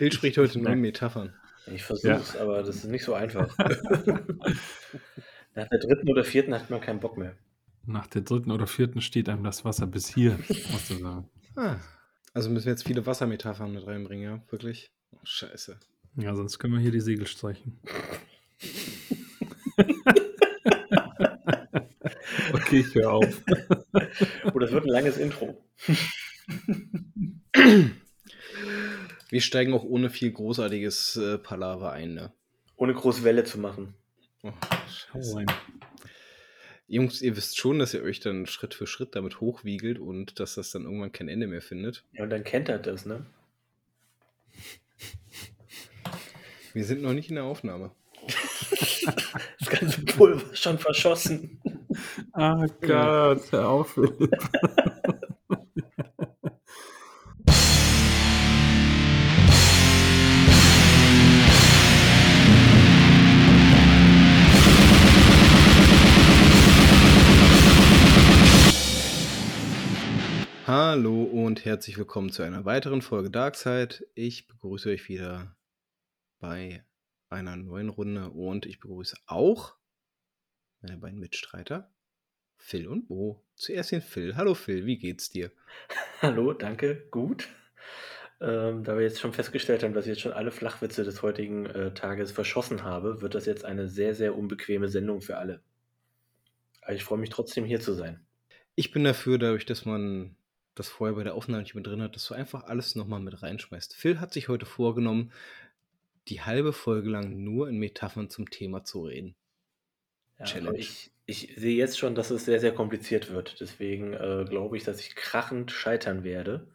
Phil spricht heute nur in Metaphern. Ich versuch's, ja. aber das ist nicht so einfach. Nach der dritten oder vierten hat man keinen Bock mehr. Nach der dritten oder vierten steht einem das Wasser bis hier, musst du sagen. Ah, also müssen wir jetzt viele Wassermetaphern mit reinbringen, ja? Wirklich? Oh, scheiße. Ja, sonst können wir hier die Segel streichen. okay, ich höre auf. oh, das wird ein langes Intro. Wir steigen auch ohne viel großartiges äh, Palaver ein, ne? Ohne groß Welle zu machen. Oh, scheiße. Jungs, ihr wisst schon, dass ihr euch dann Schritt für Schritt damit hochwiegelt und dass das dann irgendwann kein Ende mehr findet. Ja, und dann kennt er das, ne? Wir sind noch nicht in der Aufnahme. das ganze Pulver schon verschossen. Ah oh Gott, hör auf. Herzlich willkommen zu einer weiteren Folge Darkside. Ich begrüße euch wieder bei einer neuen Runde und ich begrüße auch meine beiden Mitstreiter, Phil und Bo. Zuerst den Phil. Hallo Phil, wie geht's dir? Hallo, danke, gut. Ähm, da wir jetzt schon festgestellt haben, dass ich jetzt schon alle Flachwitze des heutigen äh, Tages verschossen habe, wird das jetzt eine sehr, sehr unbequeme Sendung für alle. Aber ich freue mich trotzdem hier zu sein. Ich bin dafür, dadurch, dass man das vorher bei der Aufnahme nicht mit drin hat, dass du einfach alles nochmal mit reinschmeißt. Phil hat sich heute vorgenommen, die halbe Folge lang nur in Metaphern zum Thema zu reden. Ja, Challenge. Ich, ich sehe jetzt schon, dass es sehr, sehr kompliziert wird. Deswegen äh, glaube ich, dass ich krachend scheitern werde.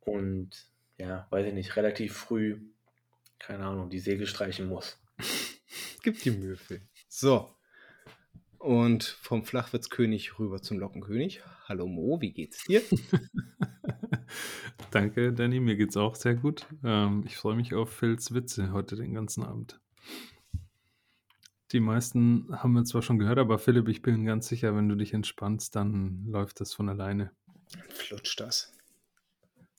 Und ja, weiß ich nicht, relativ früh, keine Ahnung, die Segel streichen muss. Gib die Mühe, Phil. So, und vom Flachwitzkönig rüber zum Lockenkönig. Hallo Mo, wie geht's dir? Danke, Danny, mir geht's auch sehr gut. Ähm, ich freue mich auf Phils Witze heute den ganzen Abend. Die meisten haben wir zwar schon gehört, aber Philipp, ich bin ganz sicher, wenn du dich entspannst, dann läuft das von alleine. Flutscht das.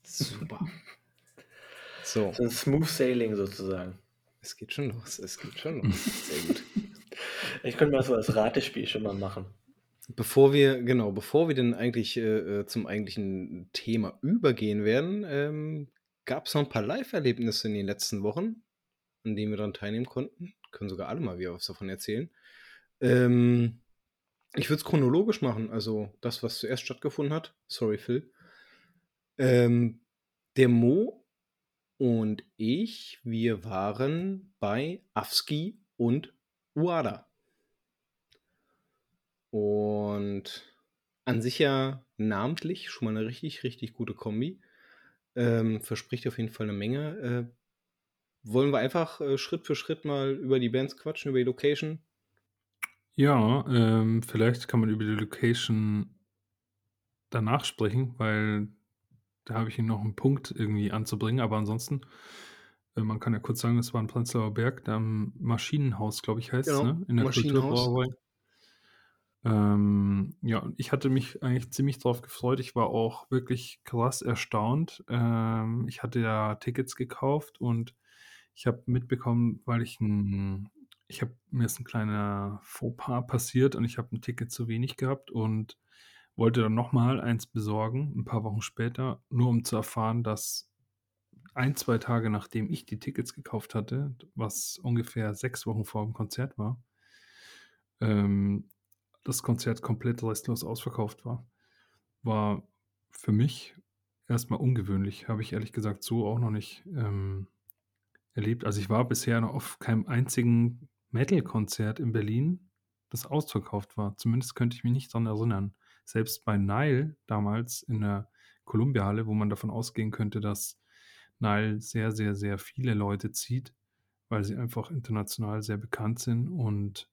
Super. so. so ein Smooth Sailing sozusagen. Es geht schon los, es geht schon los. Sehr gut. Ich könnte mal so als Ratespiel schon mal machen. Bevor wir, genau, bevor wir dann eigentlich äh, äh, zum eigentlichen Thema übergehen werden, ähm, gab es noch ein paar Live-Erlebnisse in den letzten Wochen, an denen wir daran teilnehmen konnten. Können sogar alle mal wieder was davon erzählen. Ähm, ich würde es chronologisch machen, also das, was zuerst stattgefunden hat. Sorry, Phil. Ähm, der Mo und ich, wir waren bei Afski und Uada. Und an sich ja namentlich schon mal eine richtig, richtig gute Kombi. Ähm, verspricht auf jeden Fall eine Menge. Äh, wollen wir einfach äh, Schritt für Schritt mal über die Bands quatschen, über die Location? Ja, ähm, vielleicht kann man über die Location danach sprechen, weil da habe ich noch einen Punkt irgendwie anzubringen. Aber ansonsten, äh, man kann ja kurz sagen, es war ein Prenzlauer Berg, da am Maschinenhaus, glaube ich, heißt es, genau, ne? in der Kulturbrauerei. Ähm, ja, ich hatte mich eigentlich ziemlich drauf gefreut. Ich war auch wirklich krass erstaunt. Ähm, ich hatte ja Tickets gekauft und ich habe mitbekommen, weil ich ein, ich habe mir ist ein kleiner Fauxpas passiert und ich habe ein Ticket zu wenig gehabt und wollte dann nochmal eins besorgen, ein paar Wochen später, nur um zu erfahren, dass ein, zwei Tage nachdem ich die Tickets gekauft hatte, was ungefähr sechs Wochen vor dem Konzert war, ähm, das Konzert komplett restlos ausverkauft war. War für mich erstmal ungewöhnlich, habe ich ehrlich gesagt so auch noch nicht ähm, erlebt. Also ich war bisher noch auf keinem einzigen Metal-Konzert in Berlin, das ausverkauft war. Zumindest könnte ich mich nicht daran erinnern. Selbst bei Nile damals in der Columbia-Halle, wo man davon ausgehen könnte, dass Nile sehr, sehr, sehr viele Leute zieht, weil sie einfach international sehr bekannt sind und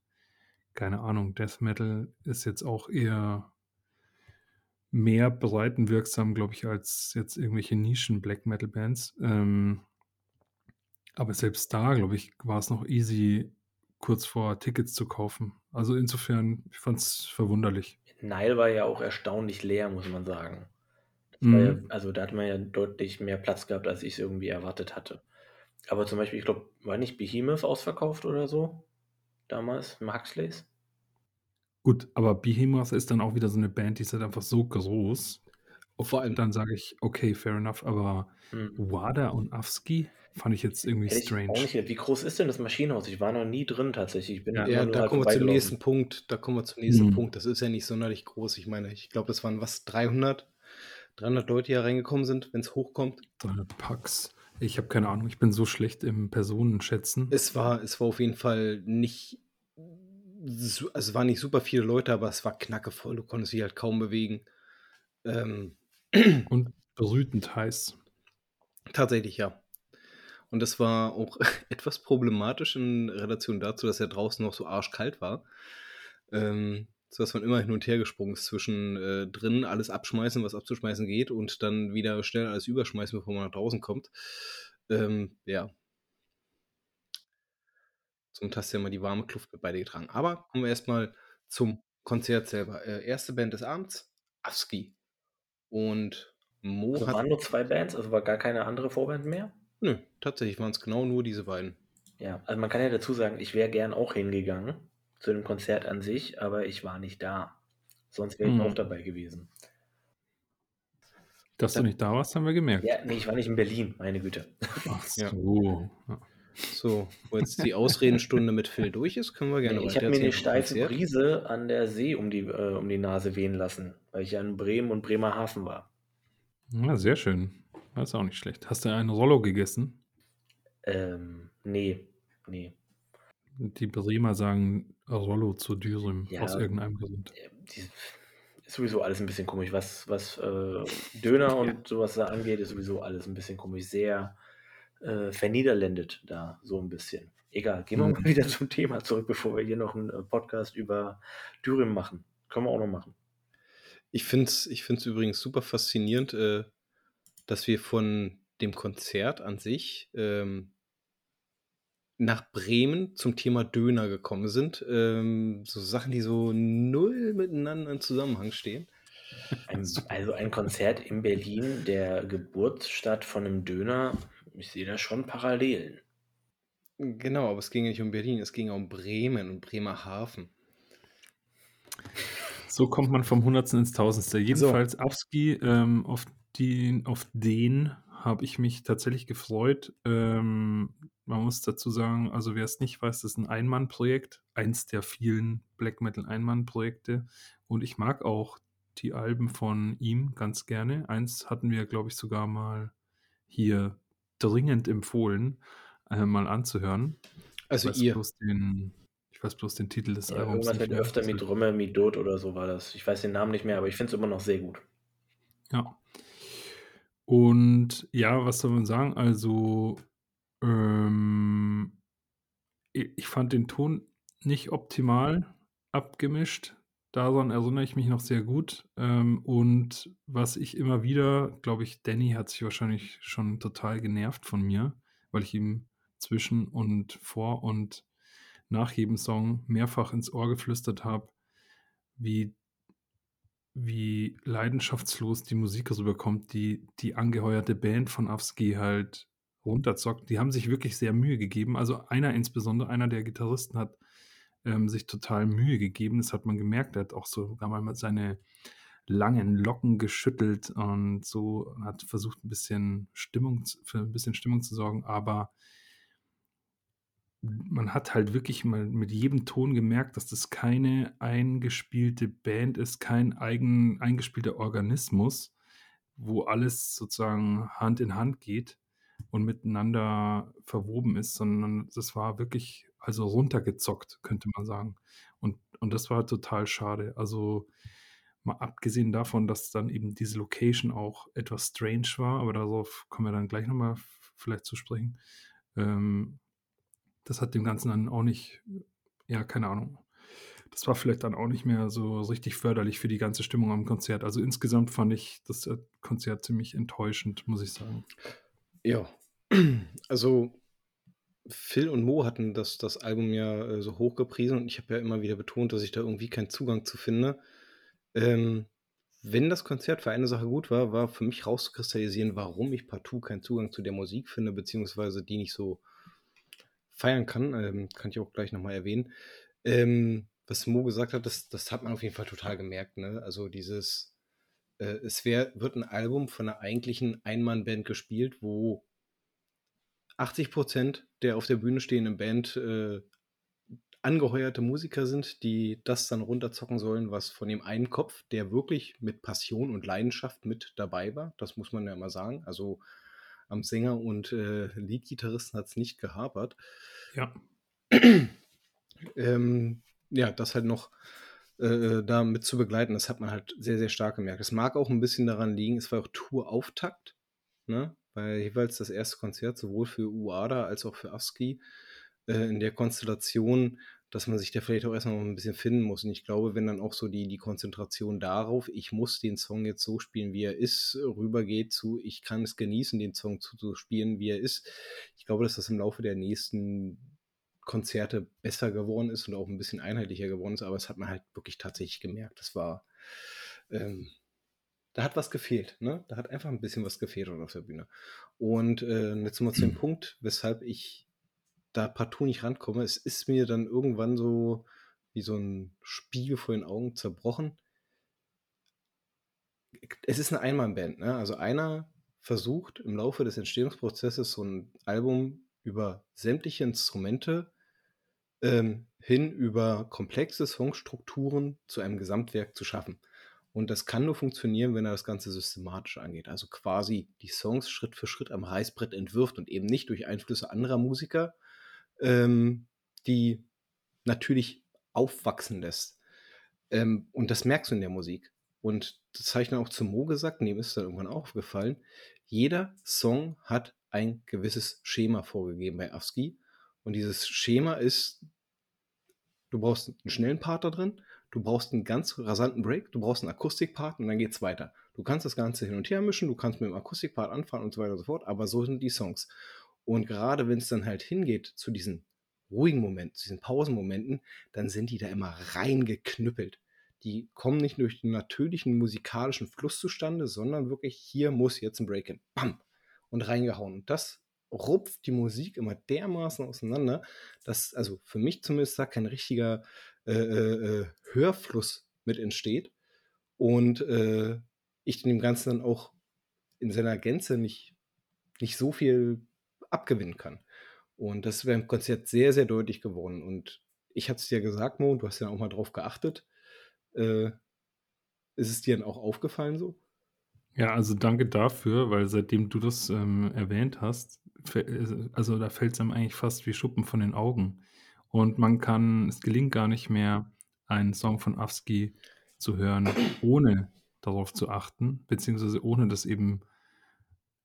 keine Ahnung, Death Metal ist jetzt auch eher mehr breitenwirksam, glaube ich, als jetzt irgendwelche Nischen-Black Metal-Bands. Ähm, aber selbst da, glaube ich, war es noch easy, kurz vor Tickets zu kaufen. Also insofern, ich fand es verwunderlich. Nile war ja auch erstaunlich leer, muss man sagen. Ja, mhm. also da hat man ja deutlich mehr Platz gehabt, als ich es irgendwie erwartet hatte. Aber zum Beispiel, ich glaube, war nicht Behemoth ausverkauft oder so? Damals, Huxleys? Gut, aber Behemoth ist dann auch wieder so eine Band, die ist halt einfach so groß. Vor allem dann sage ich, okay, fair enough, aber hm. Wada und Afsky fand ich jetzt irgendwie Hätte strange. auch nicht, wie groß ist denn das Maschinenhaus? Ich war noch nie drin tatsächlich. Ich bin ja, ja da halt kommen wir zum nächsten Punkt. Da kommen wir zum nächsten hm. Punkt. Das ist ja nicht sonderlich groß. Ich meine, ich glaube, das waren was, 300? 300 Leute, die hier reingekommen sind, wenn es hochkommt. 300 Packs. Ich habe keine Ahnung, ich bin so schlecht im Personenschätzen. Es war, es war auf jeden Fall nicht, also es waren nicht super viele Leute, aber es war knackevoll. Du konntest dich halt kaum bewegen. Ähm, Und brütend heiß. Tatsächlich, ja. Und das war auch etwas problematisch in Relation dazu, dass er draußen noch so arschkalt war. Ähm, so dass man immer hin und her gesprungen ist zwischen äh, drin alles abschmeißen, was abzuschmeißen geht, und dann wieder schnell alles überschmeißen, bevor man nach draußen kommt. Ähm, ja. Zum hast du ja mal die warme Kluft mit beide getragen. Aber kommen wir erstmal zum Konzert selber. Äh, erste Band des Abends, Afski. Und Mo also hat. waren nur zwei Bands, also war gar keine andere Vorband mehr? Nö, tatsächlich waren es genau nur diese beiden. Ja, also man kann ja dazu sagen, ich wäre gern auch hingegangen zu dem Konzert an sich, aber ich war nicht da. Sonst wäre ich hm. auch dabei gewesen. Dass Dann, du nicht da warst, haben wir gemerkt. Ja, nee, ich war nicht in Berlin, meine Güte. Ach so. Ja. So, wo jetzt die Ausredenstunde mit Phil durch ist, können wir gerne nee, Ich habe mir eine steife Brise an der See um die, äh, um die Nase wehen lassen, weil ich ja in Bremen und Bremerhaven war. Ja, sehr schön. Das ist auch nicht schlecht. Hast du einen Rollo gegessen? Ähm, nee, nee. Die Bremer sagen Rollo zu Dürüm ja, aus irgendeinem Grund. Äh, ist sowieso alles ein bisschen komisch. Was, was äh, Döner und ja. sowas da angeht, ist sowieso alles ein bisschen komisch. Sehr äh, verniederländet da so ein bisschen. Egal, gehen wir mhm. mal wieder zum Thema zurück, bevor wir hier noch einen äh, Podcast über Dürüm machen. Können wir auch noch machen. Ich finde es ich find's übrigens super faszinierend, äh, dass wir von dem Konzert an sich ähm, nach Bremen zum Thema Döner gekommen sind. Ähm, so Sachen, die so null miteinander in Zusammenhang stehen. Also ein Konzert in Berlin, der Geburtsstadt von einem Döner, ich sehe da schon Parallelen. Genau, aber es ging ja nicht um Berlin, es ging um Bremen und Bremerhaven. So kommt man vom Hundertsten ins Tausendste. Jedenfalls so. Afski, ähm, auf, die, auf den habe ich mich tatsächlich gefreut. Ähm, man muss dazu sagen, also wer es nicht weiß, das ist ein Einmannprojekt, eins der vielen Black Metal Einmannprojekte. Und ich mag auch die Alben von ihm ganz gerne. Eins hatten wir, glaube ich, sogar mal hier dringend empfohlen, äh, mal anzuhören. Also ihr. Den, ich weiß bloß den Titel des ja, Albums. Irgendwas mit öfter mit Römer, mit Dot oder so war das. Ich weiß den Namen nicht mehr, aber ich finde es immer noch sehr gut. Ja. Und ja, was soll man sagen? Also, ähm, ich fand den Ton nicht optimal abgemischt. Daran erinnere ich mich noch sehr gut. Ähm, und was ich immer wieder, glaube ich, Danny hat sich wahrscheinlich schon total genervt von mir, weil ich ihm zwischen und vor und nach jedem Song mehrfach ins Ohr geflüstert habe, wie wie leidenschaftslos die Musik rüberkommt, die die angeheuerte Band von Avsky halt runterzockt. Die haben sich wirklich sehr Mühe gegeben. Also einer insbesondere, einer der Gitarristen hat ähm, sich total Mühe gegeben. Das hat man gemerkt. Er hat auch sogar mal seine langen Locken geschüttelt und so hat versucht, ein bisschen Stimmung, für ein bisschen Stimmung zu sorgen. Aber man hat halt wirklich mal mit jedem Ton gemerkt, dass das keine eingespielte Band ist, kein eigen eingespielter Organismus, wo alles sozusagen Hand in Hand geht und miteinander verwoben ist, sondern das war wirklich also runtergezockt, könnte man sagen. Und, und das war total schade. Also mal abgesehen davon, dass dann eben diese Location auch etwas strange war, aber darauf kommen wir dann gleich nochmal vielleicht zu sprechen. Ähm, das hat dem Ganzen dann auch nicht, ja, keine Ahnung. Das war vielleicht dann auch nicht mehr so richtig förderlich für die ganze Stimmung am Konzert. Also insgesamt fand ich das äh, Konzert ziemlich enttäuschend, muss ich sagen. Ja, also Phil und Mo hatten das, das Album ja äh, so hoch gepriesen und ich habe ja immer wieder betont, dass ich da irgendwie keinen Zugang zu finde. Ähm, wenn das Konzert für eine Sache gut war, war für mich rauszukristallisieren, warum ich partout keinen Zugang zu der Musik finde, beziehungsweise die nicht so feiern kann. Ähm, kann ich auch gleich nochmal erwähnen. Ähm, was Mo gesagt hat, das, das hat man auf jeden Fall total gemerkt. Ne? Also dieses, äh, es wär, wird ein Album von einer eigentlichen Einmannband gespielt, wo 80 Prozent der auf der Bühne stehenden Band äh, angeheuerte Musiker sind, die das dann runterzocken sollen, was von dem einen Kopf, der wirklich mit Passion und Leidenschaft mit dabei war, das muss man ja mal sagen. Also am Sänger und äh, Leadgitarristen hat es nicht gehapert. Ja. ähm, ja, das halt noch äh, da mit zu begleiten, das hat man halt sehr, sehr stark gemerkt. Es mag auch ein bisschen daran liegen, es war auch Tour-Auftakt, ne? weil jeweils das erste Konzert sowohl für UADA als auch für ASCII äh, in der Konstellation, dass man sich da vielleicht auch erstmal ein bisschen finden muss. Und ich glaube, wenn dann auch so die, die Konzentration darauf, ich muss den Song jetzt so spielen, wie er ist, rübergeht zu, ich kann es genießen, den Song zu spielen, wie er ist. Ich glaube, dass das im Laufe der nächsten Konzerte besser geworden ist und auch ein bisschen einheitlicher geworden ist, aber es hat man halt wirklich tatsächlich gemerkt. Das war, ähm, da hat was gefehlt, ne? Da hat einfach ein bisschen was gefehlt auf der Bühne. Und äh, jetzt mal zu dem Punkt, weshalb ich da partout nicht rankomme. Es ist mir dann irgendwann so wie so ein Spiegel vor den Augen zerbrochen. Es ist eine Einmannband, ne? Also einer versucht im Laufe des Entstehungsprozesses so ein Album über sämtliche Instrumente ähm, hin über komplexe Songstrukturen zu einem Gesamtwerk zu schaffen. Und das kann nur funktionieren, wenn er das Ganze systematisch angeht. Also quasi die Songs Schritt für Schritt am Reißbrett entwirft und eben nicht durch Einflüsse anderer Musiker, ähm, die natürlich aufwachsen lässt. Ähm, und das merkst du in der Musik. Und das habe ich dann auch zu Mo gesagt, ihm ist dann irgendwann auch aufgefallen. Jeder Song hat ein gewisses Schema vorgegeben bei ASCII. Und dieses Schema ist, du brauchst einen schnellen Part da drin, du brauchst einen ganz rasanten Break, du brauchst einen Akustikpart und dann geht es weiter. Du kannst das Ganze hin und her mischen, du kannst mit dem Akustikpart anfangen und so weiter und so fort, aber so sind die Songs. Und gerade wenn es dann halt hingeht zu diesen ruhigen Momenten, zu diesen Pausenmomenten, dann sind die da immer reingeknüppelt. Die kommen nicht durch den natürlichen musikalischen Fluss zustande, sondern wirklich, hier muss jetzt ein Break in. Bam! Und reingehauen. Und das rupft die Musik immer dermaßen auseinander, dass, also für mich zumindest, da kein richtiger äh, äh, äh, Hörfluss mit entsteht. Und äh, ich dem Ganzen dann auch in seiner Gänze nicht, nicht so viel abgewinnen kann. Und das wäre im Konzert sehr, sehr deutlich geworden. Und ich hatte es dir gesagt, Mo, du hast ja auch mal drauf geachtet. Äh, ist es dir dann auch aufgefallen so? Ja, also danke dafür, weil seitdem du das ähm, erwähnt hast, also da fällt es einem eigentlich fast wie Schuppen von den Augen. Und man kann, es gelingt gar nicht mehr, einen Song von Afsky zu hören, ohne darauf zu achten, beziehungsweise ohne das eben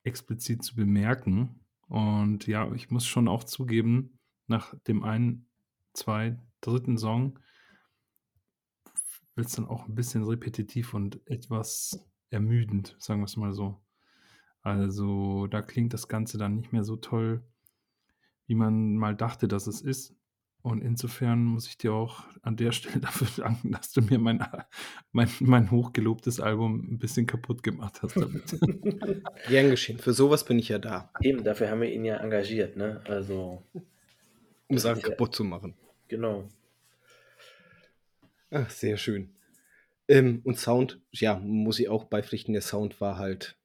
explizit zu bemerken. Und ja, ich muss schon auch zugeben, nach dem einen, zwei, dritten Song wird es dann auch ein bisschen repetitiv und etwas ermüdend, sagen wir es mal so. Also da klingt das Ganze dann nicht mehr so toll, wie man mal dachte, dass es ist. Und insofern muss ich dir auch an der Stelle dafür danken, dass du mir mein, mein, mein hochgelobtes Album ein bisschen kaputt gemacht hast damit. Gern geschehen. Für sowas bin ich ja da. Eben, dafür haben wir ihn ja engagiert, ne? Also. Um es einfach kaputt ja, zu machen. Genau. Ach, sehr schön. Ähm, und Sound, ja, muss ich auch beipflichten, der Sound war halt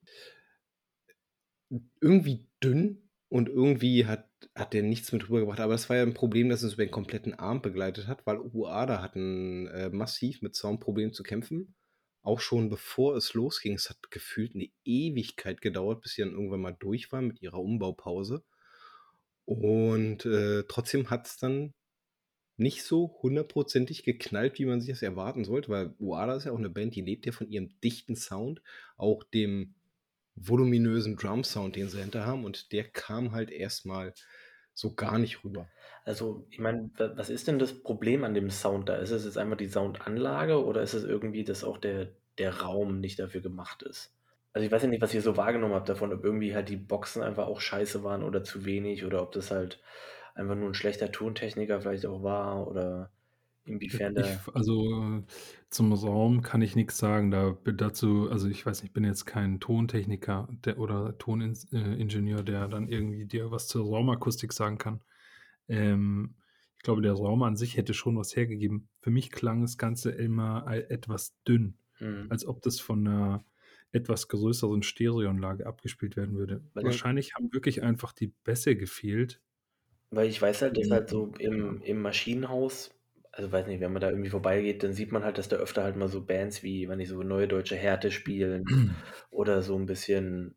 irgendwie dünn und irgendwie hat hat der nichts mit rübergebracht. Aber das war ja ein Problem, das uns über den kompletten Arm begleitet hat, weil Uada hatten äh, massiv mit Soundproblemen zu kämpfen. Auch schon bevor es losging. Es hat gefühlt eine Ewigkeit gedauert, bis sie dann irgendwann mal durch war mit ihrer Umbaupause. Und äh, trotzdem hat es dann nicht so hundertprozentig geknallt, wie man sich das erwarten sollte, weil Uada ist ja auch eine Band, die lebt ja von ihrem dichten Sound, auch dem voluminösen Drum-Sound, den sie hinter haben. Und der kam halt erstmal so gar nicht rüber. Also, ich meine, was ist denn das Problem an dem Sound da? Ist es jetzt einfach die Soundanlage oder ist es irgendwie, dass auch der, der Raum nicht dafür gemacht ist? Also ich weiß ja nicht, was ihr so wahrgenommen habt davon, ob irgendwie halt die Boxen einfach auch scheiße waren oder zu wenig oder ob das halt einfach nur ein schlechter Tontechniker vielleicht auch war oder inwiefern Ich da also, zum Raum kann ich nix sagen. Da dazu also, ich weiß nicht, ich bin jetzt kein Tontechniker, der oder Tonins äh, der dann irgendwie dir was zur Raumakustik sagen kann. Ähm, ich glaube, der Raum an sich hätte schon was hergegeben. Für mich klang das Ganze immer etwas dünn, Mhm. als ob das von 'ner etwas größeren Stereoanlage abgespielt werden würde. Weil ich Wahrscheinlich haben wirklich einfach die Bässe gefehlt. Weil ich weiß halt, dass halt so Ja. im im Maschinenhaus also, weiß nicht, wenn man da irgendwie vorbeigeht, dann sieht man halt, dass da öfter halt mal so Bands wie, weiß nicht, so Neue Deutsche Härte spielen oder so 'n bisschen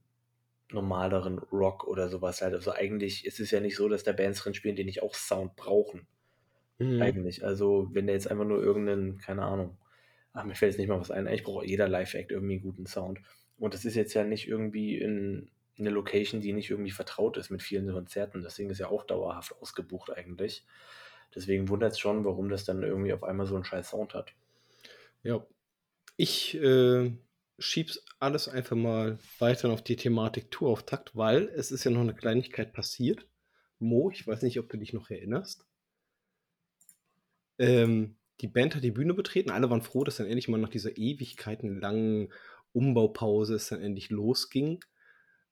normaleren Rock oder so was halt. Also, eigentlich ist es ja nicht so, dass da Bands drin spielen, die nicht auch Sound brauchen, Mhm. eigentlich. Also, wenn da jetzt einfach nur irgend 'nen keine Ahnung ach, mir fällt jetzt nicht mal was ein. Eigentlich braucht jeder Live-Act irgendwie 'n guten Sound. Und das ist jetzt ja nicht irgendwie in 'ne Location, die nicht irgendwie vertraut ist mit vielen Konzerten. Das Ding ist ja auch dauerhaft ausgebucht eigentlich. Deswegen wundert's schon, warum das dann irgendwie auf einmal so 'n scheiß Sound hat. Ja. Ich, äh, schiebe es alles einfach mal weiter auf die Thematik Tourauftakt, weil es ist ja noch 'ne Kleinigkeit passiert. Mo, ich weiß nicht, ob du dich noch erinnerst. Ähm, die Band hat die Bühne betreten. Alle waren froh, dass dann endlich mal nach dieser ewigkeitenlangen Umbaupause es dann endlich losging.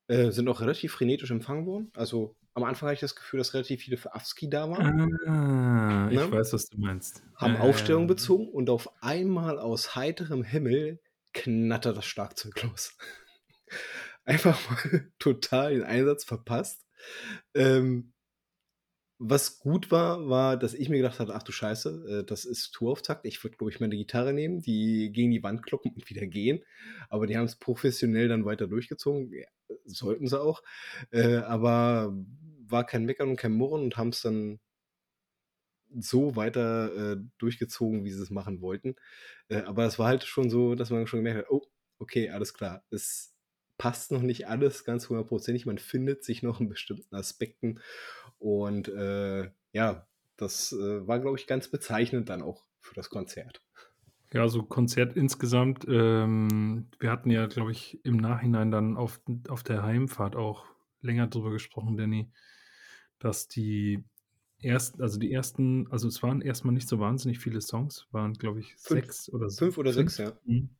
Äh, sind auch relativ frenetisch empfangen worden. Also, am Anfang hatte ich das Gefühl, dass relativ viele für Awski da waren. Ah, ich Ne? weiß, was du meinst. Haben ja, Aufstellung bezogen und auf einmal aus heiterem Himmel knattert das Schlagzeug los. Einfach mal total den Einsatz verpasst. Ähm was gut war, war, dass ich mir gedacht hatte: „Ach du Scheiße, äh, das ist Tourauftakt. Ich würde, glaube ich, meine Gitarre nehmen, die gegen die Wand kloppen und wieder gehen.“ Aber die haben's professionell dann weiter durchgezogen. Sollten sie auch. Äh, aber war kein Meckern und kein Murren und haben's dann so weiter, äh, durchgezogen, wie sie's machen wollten. Äh, aber es war halt schon so, dass man schon gemerkt hat: „Oh, okay, alles klar. Es passt noch nicht alles ganz hundertprozentig. Man findet sich noch in bestimmten Aspekten.“ Und, äh, ja, das, äh, war, glaube ich, ganz bezeichnend dann auch für das Konzert. Ja, so Konzert insgesamt, ähm wir hatten ja, glaube ich, im Nachhinein dann auf auf der Heimfahrt auch länger drüber gesprochen, Danny, dass die ersten also, die ersten also, es waren erst mal nicht so wahnsinnig viele Songs, waren, glaube ich, 5. 6 oder 5 oder 6, 5? ja. Mhm.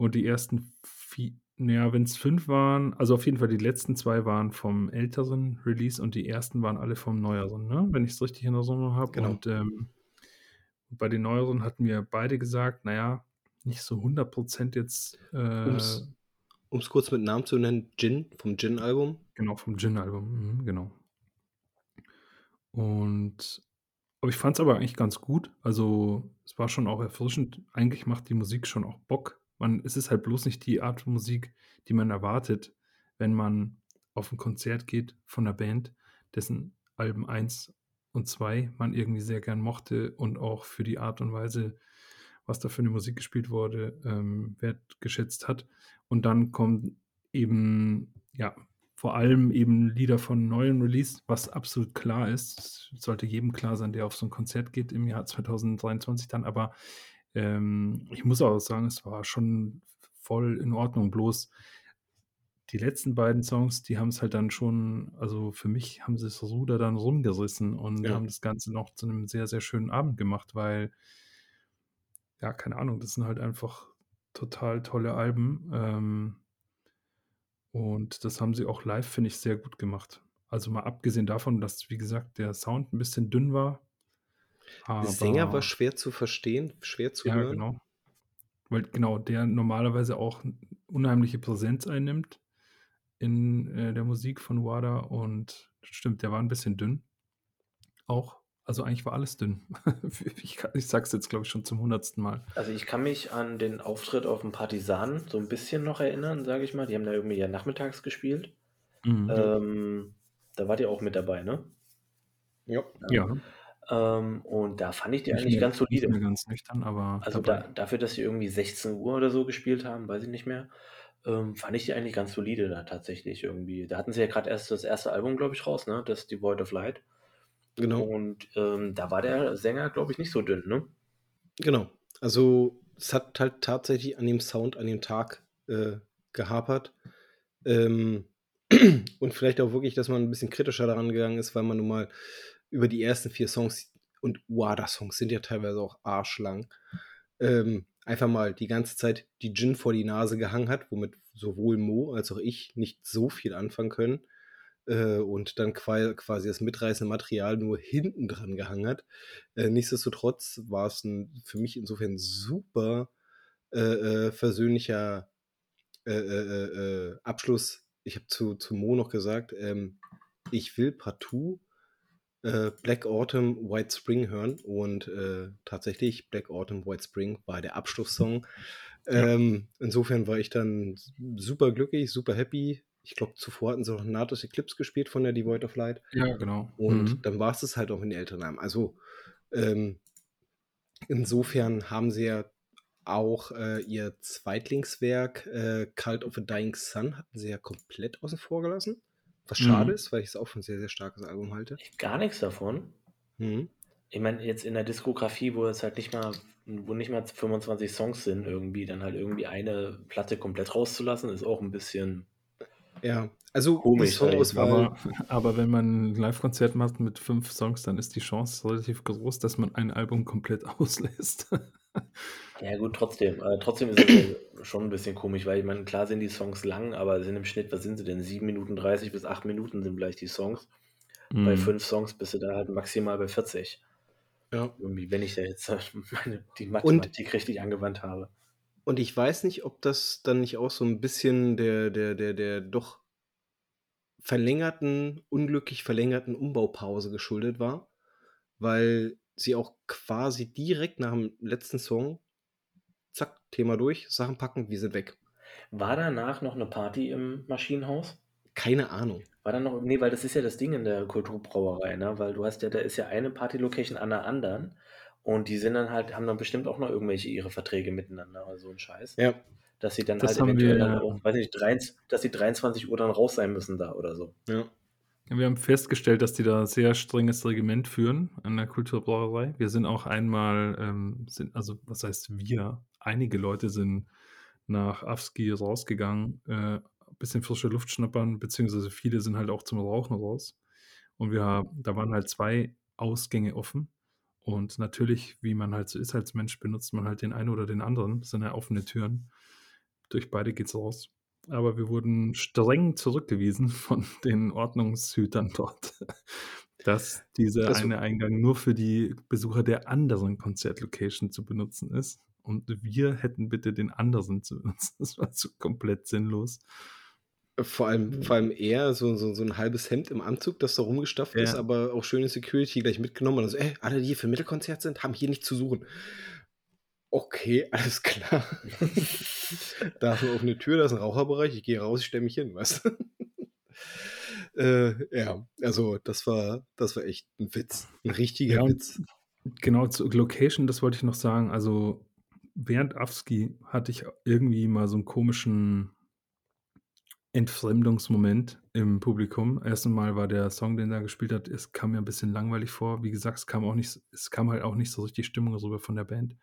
Und die ersten vi na ja, wenn's 5 waren also, auf jeden Fall die letzten 2 waren vom älteren Release und die ersten waren alle vom neueren, ne, wenn ich's richtig in Erinnerung habe. Genau. Und, ähm, bei den neueren hatten wir beide gesagt: „Na ja, nicht so 100 % jetzt, äh“ Um's um's kurz mit Namen zu nennen, „Djinn“ vom „Djinn“-Album. Genau, vom „Djinn“-Album, mhm, genau. Und aber ich fand's aber eigentlich ganz gut. Also, es war schon auch erfrischend. Eigentlich macht die Musik schon auch Bock. Man es ist halt bloß nicht die Art von Musik, die man erwartet, wenn man auf 'n Konzert geht von 'ner Band, dessen Alben 1 und 2 man irgendwie sehr gern mochte und auch für die Art und Weise, was da für 'ne Musik gespielt wurde, ähm, wertgeschätzt hat. Und dann kommen eben, ja, vor allem eben Lieder von neuem Release, was absolut klar ist. Sollte jedem klar sein, der auf so 'n Konzert geht im Jahr 2023 dann. Aber, ähm, ich muss auch sagen, es war schon voll in Ordnung. Bloß die letzten beiden Songs, die haben's halt dann schon also, für mich haben sie das Ruder dann rumgerissen und Ja. haben das Ganze noch zu 'nem sehr, sehr schönen Abend gemacht, weil ja, keine Ahnung, das sind halt einfach total tolle Alben. Ähm und das haben sie auch live, finde ich, sehr gut gemacht. Also, mal abgesehen davon, dass, wie gesagt, der Sound 'n bisschen dünn war. Der Sänger war schwer zu verstehen, schwer zu Ja, hören. genau. Weil genau, der normalerweise auch unheimliche Präsenz einnimmt in, äh, der Musik von Wada und stimmt, der war 'n bisschen dünn. Auch. Also, eigentlich war alles dünn. Ich ich sage es jetzt, glaube ich, schon zum hundertsten Mal. Also, ich kann mich an den Auftritt auf'm Partisan so 'n bisschen noch erinnern, sage ich mal. Die haben da irgendwie ja nachmittags gespielt. Mhm. Ähm, da wart ihr auch mit dabei, ne? Ja. Ja. Ähm, und da fand ich die Nicht eigentlich mehr ganz nicht solide. mehr ganz nüchtern, aber Also, da dafür, dass sie irgendwie 16:00 oder so gespielt haben, weiß ich nicht mehr, ähm, fand ich die eigentlich ganz solide da tatsächlich irgendwie. Da hatten sie ja grad erst das 1. Album, glaube ich, raus, ne? Das „Devoid of Light“. Genau. Und, ähm, da war der Sänger, glaube ich, nicht so dünn, ne? Genau. Also, es hat halt tatsächlich an dem Sound an dem Tag, äh, gehapert. Ähm, und vielleicht auch wirklich, dass man 'n bisschen kritischer daran gegangen ist, weil man nun mal über die ersten 4 Songs Und Wada-Songs sind ja teilweise auch arschlang. Ähm, einfach mal die ganze Zeit die Gin vor die Nase gehangen hat, womit sowohl Mo als auch ich nicht so viel anfangen können. Äh, und dann quasi das mitreißende Material nur hinten dran gehangen hat. Äh, nichtsdestotrotz war es ein, für mich insofern super äh, äh versöhnlicher äh, äh, Abschluss. Ich habe zu, zu Mo noch gesagt, ähm, ich will partout Black Autumn, White Spring hören und tatsächlich Black Autumn, White Spring war der Abschlusssong. Ja. Ähm, insofern war ich dann super glücklich, super happy ich glaube, zuvor hatten sie noch Natus Eclipse gespielt von der Devoid of Light. Ja, genau. Und mhm. dann war es es halt auch in den älteren Namen. Also ähm, insofern haben sie ja auch äh, ihr Zweitlingswerk äh, Cult of a Dying Sun hatten sie ja komplett außen vor gelassen. Was schade mhm. ist, weil ich es auch für ein sehr, sehr starkes Album halte. Gar nichts davon. Mhm. Ich meine, jetzt in der Diskografie, wo es halt nicht mal, wo nicht mal 25 Songs sind, irgendwie, dann halt irgendwie eine Platte komplett rauszulassen, ist auch ein bisschen ja, also Komisch, aber, aber wenn man ein Live-Konzert macht mit fünf Songs, dann ist die Chance relativ groß, dass man ein Album komplett auslässt. Ja, gut, trotzdem. Äh, trotzdem ist es schon ein bisschen komisch, weil ich meine, klar sind die Songs lang, aber sind im Schnitt, was sind sie denn? 7 Minuten 30 bis 8 Minuten sind vielleicht die Songs. Mm. Bei mhm. fünf Songs bist du da halt maximal bei 40. Ja. Irgendwie, wenn ich da jetzt meine, die Mathematik Und richtig angewandt habe. Und ich weiß nicht, ob das dann nicht auch so ein bisschen der der der der doch verlängerten unglücklich verlängerten Umbaupause geschuldet war, weil sie auch quasi direkt nach dem letzten Song zack, Thema durch, Sachen packen, wir sind weg. War danach noch eine Party im Maschinenhaus? Keine Ahnung. War da noch nee, weil das ist ja das Ding in der Kulturbrauerei, ne? Weil du hast ja da ist ja eine Partylocation an der anderen und die sind dann halt, haben dann bestimmt auch noch irgendwelche ihre Verträge miteinander oder so ein Scheiß. Ja. Dass sie dann das halt eventuell wir, dann auch, weiß nicht, 23, dass sie 23 Uhr dann raus sein müssen da oder so. Ja. Wir haben festgestellt, dass die da sehr strenges Regiment führen an der Kulturbrauerei. Wir sind auch einmal, ähm, sind, also was heißt wir? Einige Leute sind nach Avski rausgegangen, äh, ein bisschen frische Luft schnuppern, beziehungsweise viele sind halt auch zum Rauchen raus. Und wir, da waren halt zwei Ausgänge offen. Und natürlich, wie man halt so ist als Mensch, benutzt man halt den einen oder den anderen. Das sind ja offene Türen. Durch beide geht's raus. Aber wir wurden streng zurückgewiesen von den Ordnungshütern dort, dass dieser das eine Eingang nur für die Besucher der anderen Konzertlocation zu benutzen ist. Und wir hätten bitte den anderen zu benutzen. Das war so komplett sinnlos. Vor allem, vor allem eher so, so, so ein halbes Hemd im Anzug, das da rumgestafft ist, aber auch schöne Security gleich mitgenommen und so, ey, alle, die hier für Mittelkonzert sind, haben hier nichts zu suchen. Okay, alles klar. da ist eine offene Tür, da ist ein Raucherbereich, ich gehe raus, ich stelle mich hin, weißt du? äh, ja, also das war, das war echt ein Witz, ein richtiger Ja, Witz. genau, zur Location, das wollte ich noch sagen. Also während Avski hatte ich irgendwie mal so einen komischen Entfremdungsmoment im Publikum. Erst einmal war der Song, den er gespielt hat, es kam mir ein bisschen langweilig vor. Wie gesagt, es kam auch nicht, es kam halt auch nicht so richtig Stimmung rüber von der Band.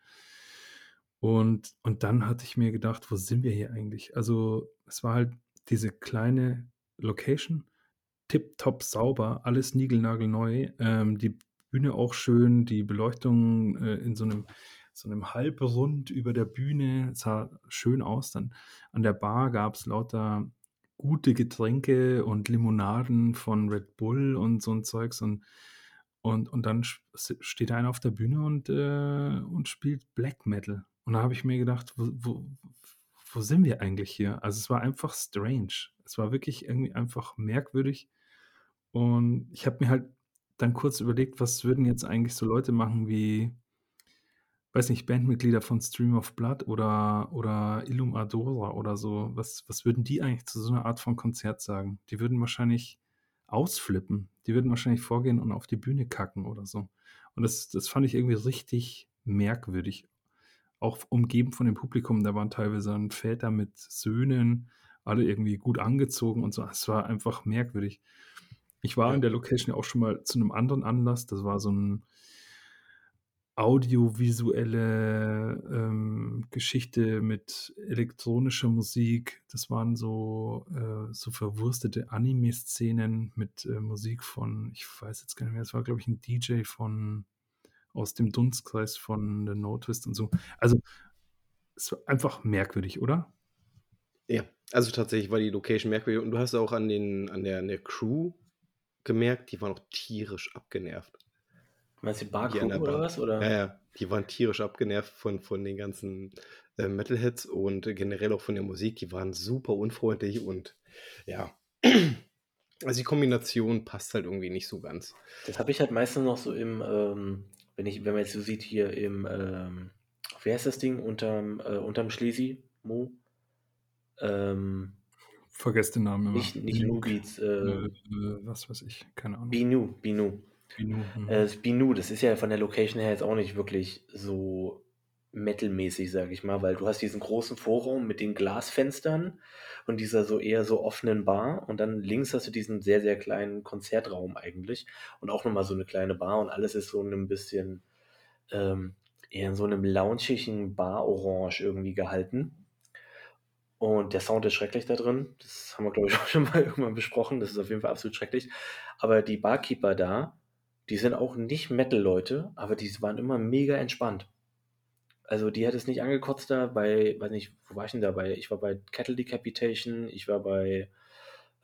Und, und dann hatte ich mir gedacht, wo sind wir hier eigentlich? Also, es war halt diese kleine Location, tipptopp sauber, alles niegelnagelneu. Ähm, die Bühne auch schön, die Beleuchtung äh, in so einem so einem Halbrund über der Bühne, sah schön aus. Dann an der Bar gab es lauter gute Getränke und Limonaden von Red Bull und so ein Zeugs und und und dann steht einer auf der Bühne und, äh und spielt Black Metal. Und da habe ich mir gedacht: „Wo wo wo sind wir eigentlich hier?“ Also, es war einfach strange. Es war wirklich irgendwie einfach merkwürdig. Und ich habe mir halt dann kurz überlegt, was würden jetzt eigentlich so Leute machen wie weiß nicht, Bandmitglieder von Stream of Blood oder, oder Illum Adora oder so, was, was würden die eigentlich zu so einer Art von Konzert sagen? Die würden wahrscheinlich ausflippen. Die würden wahrscheinlich vorgehen und auf die Bühne kacken oder so. Und das, das fand ich irgendwie richtig merkwürdig. Auch umgeben von dem Publikum, da waren teilweise dann Väter mit Söhnen, alle irgendwie gut angezogen und so. Es war einfach merkwürdig. Ich war in der Location auch schon mal zu einem anderen Anlass. Das war so ein audiovisuelle, ähm, Geschichte mit elektronischer Musik. Das waren so äh, so verwurstete Anime-Szenen mit, äh, Musik von ich weiß jetzt gar nicht mehr, das war, glaube ich, ein DJ von aus dem Dunstkreis von der No und so. Also, es war einfach merkwürdig, oder? Ja, also tatsächlich war die Location merkwürdig und du hast auch an den an der an der Crew gemerkt, die waren auch tierisch abgenervt. Meinst du der oder Bar. was, Ja, oder? ja, die waren tierisch abgenervt von von den ganzen, äh, Metalheads und generell auch von der Musik. Die waren super unfreundlich und ja. Also, die Kombination passt halt irgendwie nicht so ganz. Das habe ich halt meistens noch so im, ähm wenn ich wenn man jetzt so sieht hier im, ähm wie heißt das Ding unterm äh, unterm Schlesi, Mo? Ähm Vergesse den Namen immer. Nicht nicht Nuke, Nu-Beats, äh, äh äh, was weiß ich, keine Ahnung. Binu, Binu. Binu, mhm. Äh, das das ist ja von der Location her jetzt auch nicht wirklich so metalmäßig, sage ich mal, weil du hast diesen großen Vorraum mit den Glasfenstern und dieser so eher so offenen Bar und dann links hast du diesen sehr, sehr kleinen Konzertraum eigentlich und auch noch mal so 'ne kleine Bar und alles ist so in 'nem bisschen, ähm, eher in so 'nem loungigen Bar-Orange irgendwie gehalten. Und der Sound ist schrecklich da drin. Das haben wir, glaube ich, auch schon mal irgendwann besprochen. Das ist auf jeden Fall absolut schrecklich. Aber die Barkeeper da, die sind auch nicht Metal-Leute, aber die waren immer mega entspannt. Also, die hat es nicht angekotzt da bei weiß nicht, wo war ich denn da bei? Ich war bei Cattle Decapitation, ich war bei,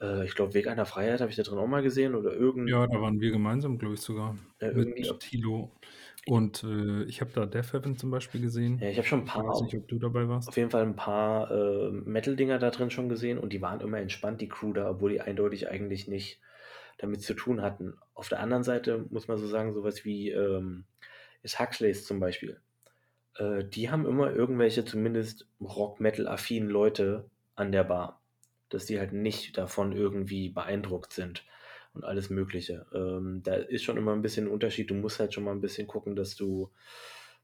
äh, ich glaube, Weg einer Freiheit habe ich da drin auch mal gesehen oder irgend Ja, da waren wir gemeinsam, glaube ich sogar, irgendwie mit Thilo. Und, äh, ich habe da Death Heaven zum Beispiel gesehen. Ja, ich habe schon 'n Ich paar weiß nicht, ob du dabei warst. auf jeden Fall 'n paar, äh, Metal-Dinger da drin schon gesehen und die waren immer entspannt, die Crew da, obwohl die eindeutig eigentlich nicht damit zu tun hatten. Auf der anderen Seite muss man so sagen, so was wie, ähm, jetzt Huxleys zum Beispiel. Äh, die haben immer irgendwelche zumindest Rock-Metal-affinen Leute an der Bar, dass die halt nicht davon irgendwie beeindruckt sind und alles Mögliche. Ähm, da ist schon immer 'n bisschen 'n Unterschied. Du musst halt schon mal 'n bisschen gucken, dass du,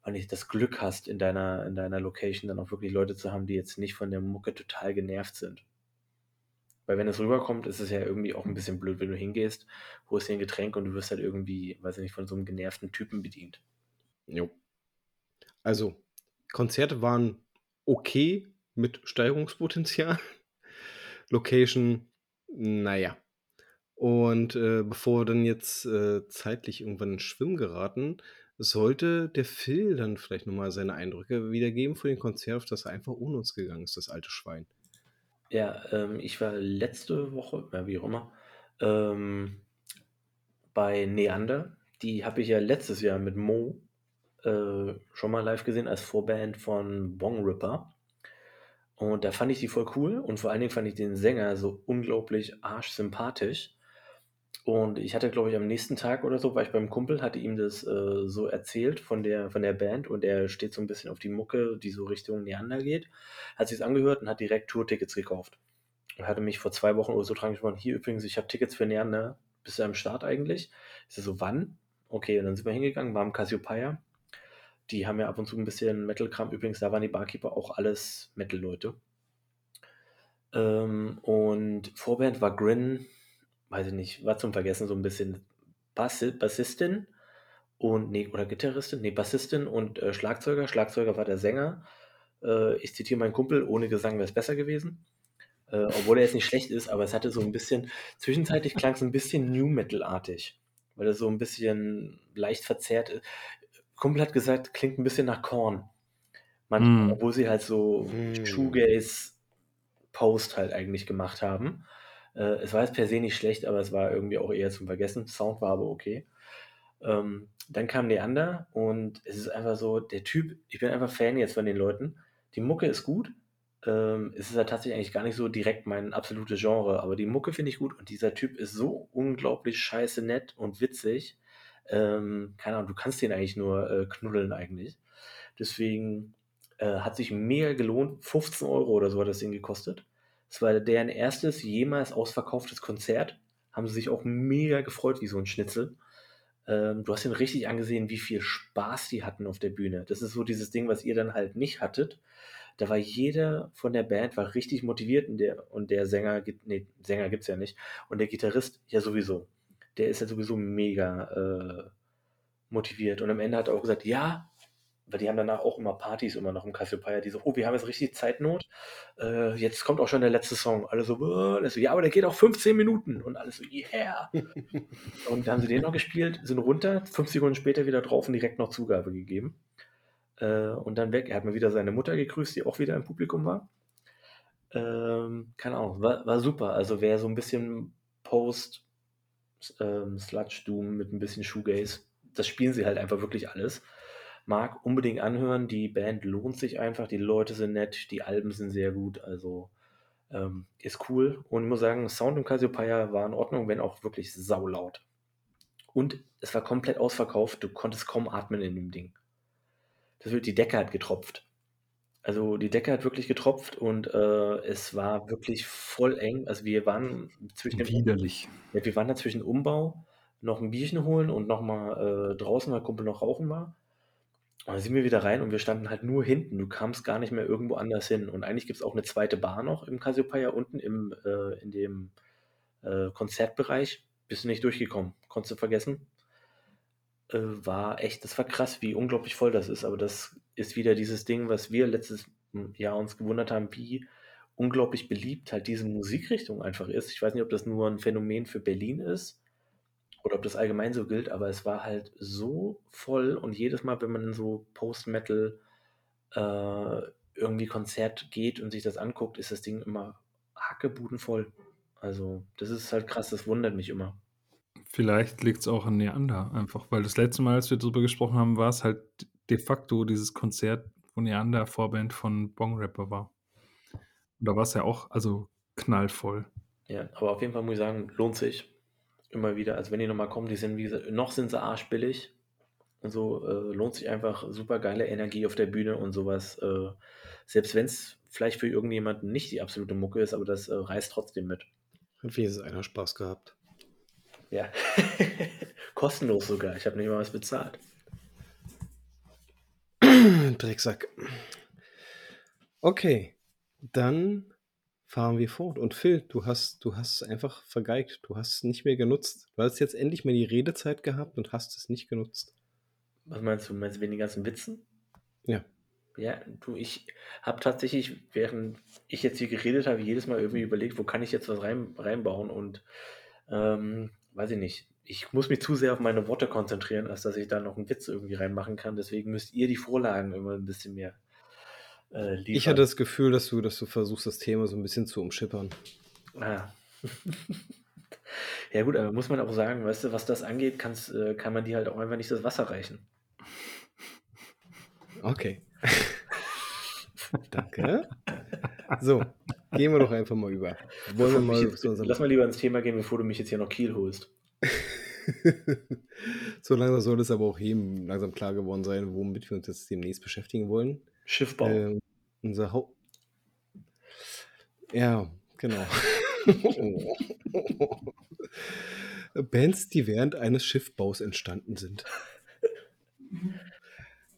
weiß nicht, das Glück hast, in deiner in deiner Location dann auch wirklich Leute zu haben, die jetzt nicht von der Mucke total genervt sind. Weil wenn es rüberkommt, ist es ja irgendwie auch 'n bisschen blöd, wenn du hingehst, holst dir 'n Getränk und du wirst halt irgendwie, weiß ich nicht, von so 'nem genervten Typen bedient. Jo. Also, Konzerte waren okay mit Steigerungspotenzial. Location, na ja. Und, äh, bevor wir dann jetzt, äh, zeitlich irgendwann ins Schwimmen geraten, sollte der Phil dann vielleicht noch mal seine Eindrücke wiedergeben von dem Konzert, auf das er einfach ohne uns gegangen ist, das alte Schwein. Ja, ähm, ich war letzte Woche, ja, wie auch immer, ähm, bei Neander. Die habe ich ja letztes Jahr mit Mo, äh, schon mal live gesehen als Vorband von Bong Ripper. Und da fand ich die voll cool und vor allen Dingen fand ich den Sänger so unglaublich arschsympathisch. Und ich hatte, glaube ich, am nächsten Tag oder so war ich beim Kumpel, hatte ihm das, äh, so erzählt von der von der Band und er steht so 'n bisschen auf die Mucke, die so Richtung Neander geht. Hat sich's angehört und hat direkt Tourtickets gekauft. Und hatte mich vor 2 Wochen oder so dran gesprochen: „Hier übrigens, ich habe Tickets für Neander. Bist du am Start eigentlich?“ Ich so: „Wann?“ Okay, und dann sind wir hingegangen, waren Cassiopeia. Die haben ja ab und zu 'n bisschen Metal-Kram. Übrigens, da waren die Barkeeper auch alles Metal-Leute. Ähm, und Vorband war Grin, weiß ich nicht, war zum Vergessen so 'n bisschen. Bassi Bassistin und ne, oder Gitarristin? Ne, Bassistin und, äh, Schlagzeuger. Schlagzeuger war der Sänger. Äh, ich zitiere meinen Kumpel: „Ohne Gesang wäre es besser gewesen.“ Äh, obwohl er jetzt nicht schlecht ist, aber es hatte so 'n bisschen zwischenzeitlich klang's 'n bisschen Nu Metal-artig, weil er so 'n bisschen leicht verzerrt i Kumpel hat gesagt, klingt 'n bisschen nach Korn. Manchmal, Mhm. obwohl sie halt so Hm. Shoegaze Post halt eigentlich gemacht haben. Äh, es war jetzt per se nicht schlecht, aber es war irgendwie auch eher zum Vergessen. Sound war aber okay. Ähm, dann kam Neander und es ist einfach so, der Typ ich bin einfach Fan jetzt von den Leuten. Die Mucke ist gut. Ähm, es ist halt tatsächlich eigentlich gar nicht so direkt mein absolutes Genre, aber die Mucke finde ich gut und dieser Typ ist so unglaublich scheiße nett und witzig. Ähm, keine Ahnung, du kannst den eigentlich nur, äh, knuddeln eigentlich. Deswegen, äh, hat sich mega gelohnt. 15 € oder so hat das Ding gekostet. Es war deren erstes jemals ausverkauftes Konzert. Haben sie sich auch mega gefreut wie so 'n Schnitzel. Ähm, du hast denen richtig angesehen, wie viel Spaß die hatten auf der Bühne. Das ist so dieses Ding, was ihr dann halt nicht hattet. Da war jeder von der Band war richtig motiviert und der und der Sänger gibt ne, Sänger gibt's ja nicht und der Gitarrist ja sowieso. Der ist ja sowieso mega, äh, motiviert und am Ende hat er auch gesagt: „Ja, weil die haben danach auch immer Partys immer noch im Cassiopeia, die so: „Oh, wir haben jetzt richtig Zeitnot. Äh, jetzt kommt auch schon der letzte Song.“ Alle so: so: „Ja, aber der geht auch 15 Minuten.“ Und alle so: „Yeah!“ Und dann haben sie den noch gespielt, sind runter, 5 Sekunden später wieder drauf und direkt noch Zugabe gegeben. Äh, und dann weg. Er hat mir wieder seine Mutter gegrüßt, die auch wieder im Publikum war. Ähm, keine Ahnung, war war super. Also, wer so ein bisschen Post ähm, Sludge Doom mit ein bisschen Shoegaze, das spielen sie halt einfach wirklich alles mag, unbedingt anhören. Die Band lohnt sich einfach, die Leute sind nett, die Alben sind sehr gut, also ähm, ist cool. Und ich muss sagen, Sound im Cassiopeia war in Ordnung, wenn auch wirklich saulaut. Und es war komplett ausverkauft, du konntest kaum atmen in dem Ding. Das wird, die Decke hat getropft. Also die Decke hat wirklich getropft und äh, es war wirklich voll eng. Also wir waren zwischen dem Widerlich. Ja, wir waren da zwischen Umbau, noch ein Bierchen holen und nochmal äh, draußen, weil Kumpel noch rauchen war. Und dann sind wir wieder rein und wir standen halt nur hinten. Du kamst gar nicht mehr irgendwo anders hin. Und eigentlich gibt es auch eine zweite Bar noch im Cassiopeia unten im, äh, in dem äh, Konzertbereich. Bist du nicht durchgekommen. Konntest du vergessen. Äh, war echt, das war krass, wie unglaublich voll das ist. Aber das ist wieder dieses Ding, was wir letztes Jahr uns gewundert haben, wie unglaublich beliebt halt diese Musikrichtung einfach ist. Ich weiß nicht, ob das nur ein Phänomen für Berlin ist oder ob das allgemein so gilt, aber es war halt so voll und jedes Mal, wenn man in so Post-Metal äh, irgendwie Konzert geht und sich das anguckt, ist das Ding immer hackebudenvoll. Also, das ist halt krass, das wundert mich immer. Vielleicht liegt es auch an Neander einfach, weil das letzte Mal, als wir darüber gesprochen haben, war es halt de facto dieses Konzert, wo Neander Vorband von Bong Rapper war. Und da war es ja auch, also knallvoll. Ja, aber auf jeden Fall muss ich sagen, lohnt sich immer wieder. Also wenn die nochmal kommen, die sind, wie gesagt, noch sind sie arschbillig. Und so äh, lohnt sich einfach super geile Energie auf der Bühne und sowas. Äh, selbst wenn es vielleicht für irgendjemanden nicht die absolute Mucke ist, aber das äh, reißt trotzdem mit. Hat wenigstens einer Spaß gehabt. Ja. Kostenlos sogar. Ich habe nicht mal was bezahlt. Drecksack. Okay, dann fahren wir fort. Und Phil, du hast, du hast es einfach vergeigt. Du hast es nicht mehr genutzt. Du hast jetzt endlich mal die Redezeit gehabt und hast es nicht genutzt. Was meinst du? Meinst du wegen den ganzen Witzen? Ja. Ja, du, ich habe tatsächlich, während ich jetzt hier geredet habe, jedes Mal irgendwie überlegt, wo kann ich jetzt was rein, reinbauen und ähm, weiß ich nicht. Ich muss mich zu sehr auf meine Worte konzentrieren, als dass ich da noch einen Witz irgendwie reinmachen kann. Deswegen müsst ihr die Vorlagen immer ein bisschen mehr äh, ich hatte das Gefühl, dass du, dass du versuchst, das Thema so ein bisschen zu umschippern. Ah. ja gut, aber muss man auch sagen, weißt du, was das angeht, äh, kann man dir halt auch einfach nicht das Wasser reichen. Okay. Danke. So, gehen wir doch einfach mal über. Wollen wir mal jetzt, lass mal lieber ins Thema gehen, bevor du mich jetzt hier noch Kiel holst. so langsam soll es aber auch jedem langsam klar geworden sein, womit wir uns jetzt demnächst beschäftigen wollen. Schiffbau. Ähm, unser Haupt. Ja, genau. Bands, die während eines Schiffbaus entstanden sind.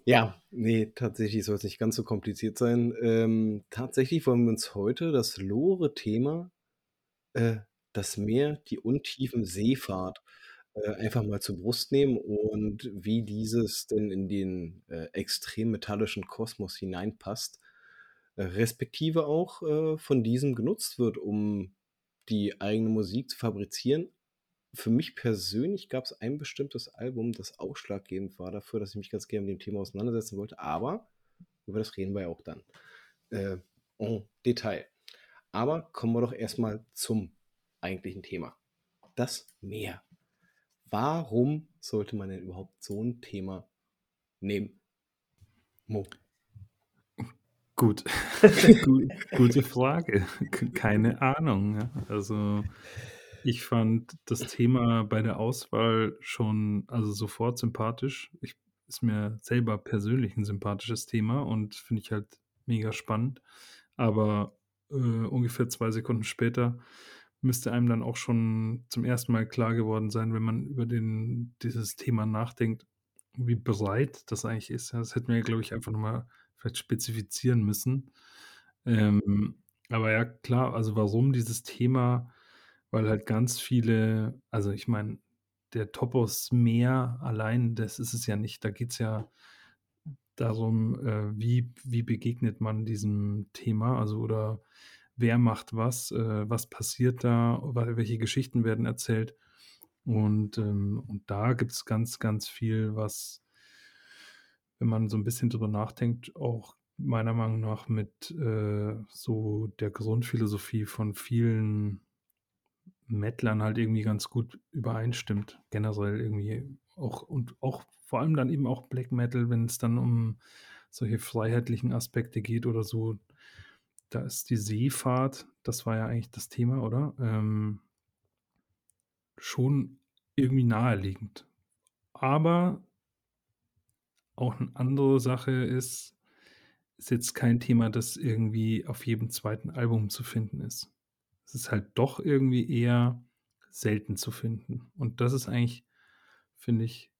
Ja, nee, tatsächlich soll es nicht ganz so kompliziert sein. Ähm, tatsächlich wollen wir uns heute das Lore-Thema, äh, das Meer, die Untiefen, Seefahrt äh, einfach mal zur Brust nehmen und wie dieses denn in den äh, extrem metallischen Kosmos hineinpasst, äh, respektive auch äh, von diesem genutzt wird, um die eigene Musik zu fabrizieren. Für mich persönlich gab es ein bestimmtes Album, das ausschlaggebend war dafür, dass ich mich ganz gerne mit dem Thema auseinandersetzen wollte, aber über das reden wir ja auch dann. Äh, en Detail. Aber kommen wir doch erstmal zum eigentlichen Thema. Das Meer. Warum sollte man denn überhaupt so ein Thema nehmen? Mo. Gut. Gute Frage. Keine Ahnung. Ja. Also ich fand das Thema bei der Auswahl schon also sofort sympathisch. Ich, ist mir selber persönlich ein sympathisches Thema und finde ich halt mega spannend. Aber äh, ungefähr zwei Sekunden später müsste einem dann auch schon zum ersten Mal klar geworden sein, wenn man über den, dieses Thema nachdenkt, wie breit das eigentlich ist. Das hätten wir, glaube ich, einfach nochmal vielleicht spezifizieren müssen. Ähm, aber ja, klar, also warum dieses Thema? Weil halt ganz viele, also ich meine, der Topos Meer allein, das ist es ja nicht. Da geht es ja darum, äh, wie wie begegnet man diesem Thema, also oder wer macht was, äh, was passiert da, welche Geschichten werden erzählt. Und, ähm, und da gibt's ganz, ganz viel, was wenn man so ein bisschen drüber nachdenkt, auch meiner Meinung nach mit, äh, so der Grundphilosophie von vielen Metlern halt irgendwie ganz gut übereinstimmt. Generell irgendwie auch und auch vor allem dann eben auch Black Metal, wenn es dann um solche freiheitlichen Aspekte geht oder so. Da ist die Seefahrt, das war ja eigentlich das Thema, oder? Ähm, schon irgendwie naheliegend. Aber auch eine andere Sache ist ist jetzt kein Thema, das irgendwie auf jedem zweiten Album zu finden ist. Es ist halt doch irgendwie eher selten zu finden. Und das ist eigentlich, finde ich,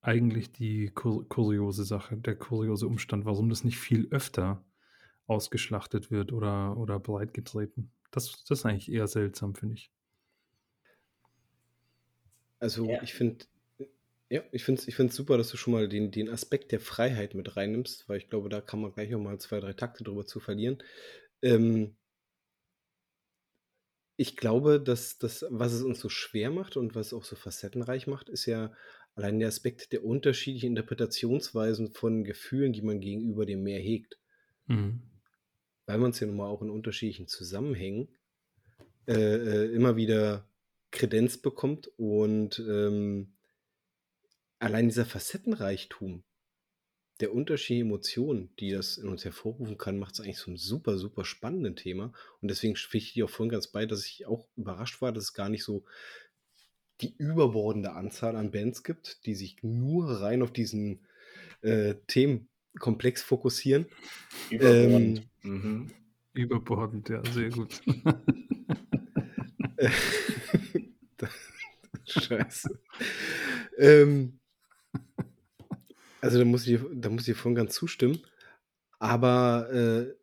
eigentlich die kur kuriose Sache, der kuriose Umstand, warum das nicht viel öfter ausgeschlachtet wird oder, oder breitgetreten. Das, das ist eigentlich eher seltsam, finde ich. Also ja. ich finde, ja, ich finde es ich find's super, dass du schon mal den, den Aspekt der Freiheit mit reinnimmst, weil ich glaube, da kann man gleich auch mal zwei, drei Takte drüber zu verlieren. Ähm, ich glaube, dass das, was es uns so schwer macht und was es auch so facettenreich macht, ist ja allein der Aspekt der unterschiedlichen Interpretationsweisen von Gefühlen, die man gegenüber dem Meer hegt. Mhm. Weil man es ja nun mal auch in unterschiedlichen Zusammenhängen äh, äh, immer wieder Kredenz bekommt und ähm, allein dieser Facettenreichtum der unterschiedlichen Emotionen, die das in uns hervorrufen kann, macht es eigentlich so ein super, super spannenden Thema. Und deswegen fiel ich dir auch vorhin ganz bei, dass ich auch überrascht war, dass es gar nicht so die überbordende Anzahl an Bands gibt, die sich nur rein auf diesen äh, Themenkomplex fokussieren. Überbordend. Ähm, mhm. Überbordend, ja, sehr gut. Scheiße. ähm, also da muss ich, da muss ich voll ganz zustimmen. Aber äh,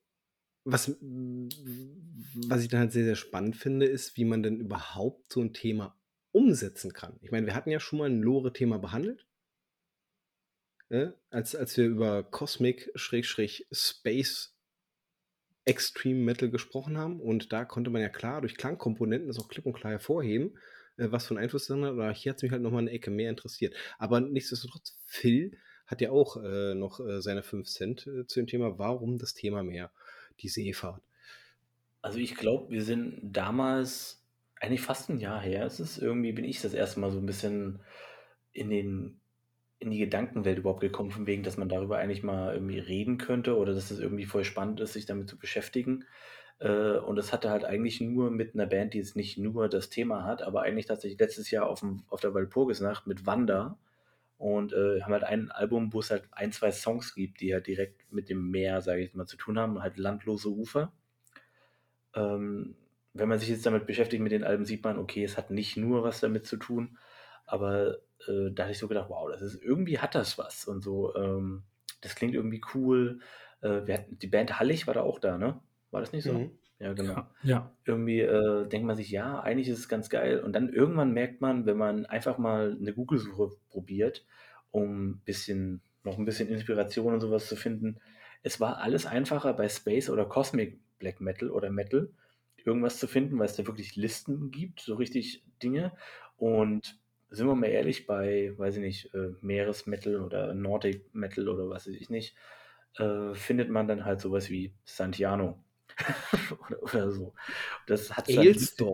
was, was ich dann halt sehr, sehr spannend finde, ist, wie man denn überhaupt so ein Thema umsetzen kann. Ich meine, wir hatten ja schon mal ein Lore-Thema behandelt. Äh, als, als wir über Cosmic-Space Extreme Metal gesprochen haben. Und da konnte man ja klar durch Klangkomponenten das auch klipp und klar hervorheben, äh, was für einen Einfluss das hat. Oder hier hat es mich halt nochmal eine Ecke mehr interessiert. Aber nichtsdestotrotz, Phil hat ja auch äh, noch äh, seine 5 Cent äh, zu dem Thema, warum das Thema Meer, die Seefahrt. Also ich glaube, wir sind damals, eigentlich fast ein Jahr her, es ist irgendwie, bin ich das erste Mal so ein bisschen in den in die Gedankenwelt überhaupt gekommen, von wegen, dass man darüber eigentlich mal irgendwie reden könnte oder dass es irgendwie voll spannend ist, sich damit zu beschäftigen. Äh, und das hatte halt eigentlich nur mit einer Band, die jetzt nicht nur das Thema hat, aber eigentlich tatsächlich letztes Jahr auf, dem, auf der Walpurgisnacht mit Wanda und äh, haben halt ein Album, wo es halt ein, zwei Songs gibt, die halt direkt mit dem Meer, sage ich mal, zu tun haben, halt landlose Ufer. Ähm, wenn man sich jetzt damit beschäftigt mit den Alben, sieht man, okay, es hat nicht nur was damit zu tun, aber äh, da hatte ich so gedacht, wow, das ist irgendwie hat das was und so, ähm, das klingt irgendwie cool. Äh, hatten, die Band Hallig war da auch da, ne? War das nicht so? Mhm. Ja, genau. Ja. ja. Irgendwie äh, denkt man sich, ja, eigentlich ist es ganz geil. Und dann irgendwann merkt man, wenn man einfach mal eine Google-Suche probiert, um ein bisschen, noch ein bisschen Inspiration und sowas zu finden, es war alles einfacher bei Space oder Cosmic Black Metal oder Metal irgendwas zu finden, weil es da wirklich Listen gibt, so richtig Dinge. Und sind wir mal ehrlich, bei, weiß ich nicht, äh, Meeresmetal oder Nordic Metal oder was weiß ich nicht, äh, findet man dann halt sowas wie Santiano oder, oder, so. Das hat dann,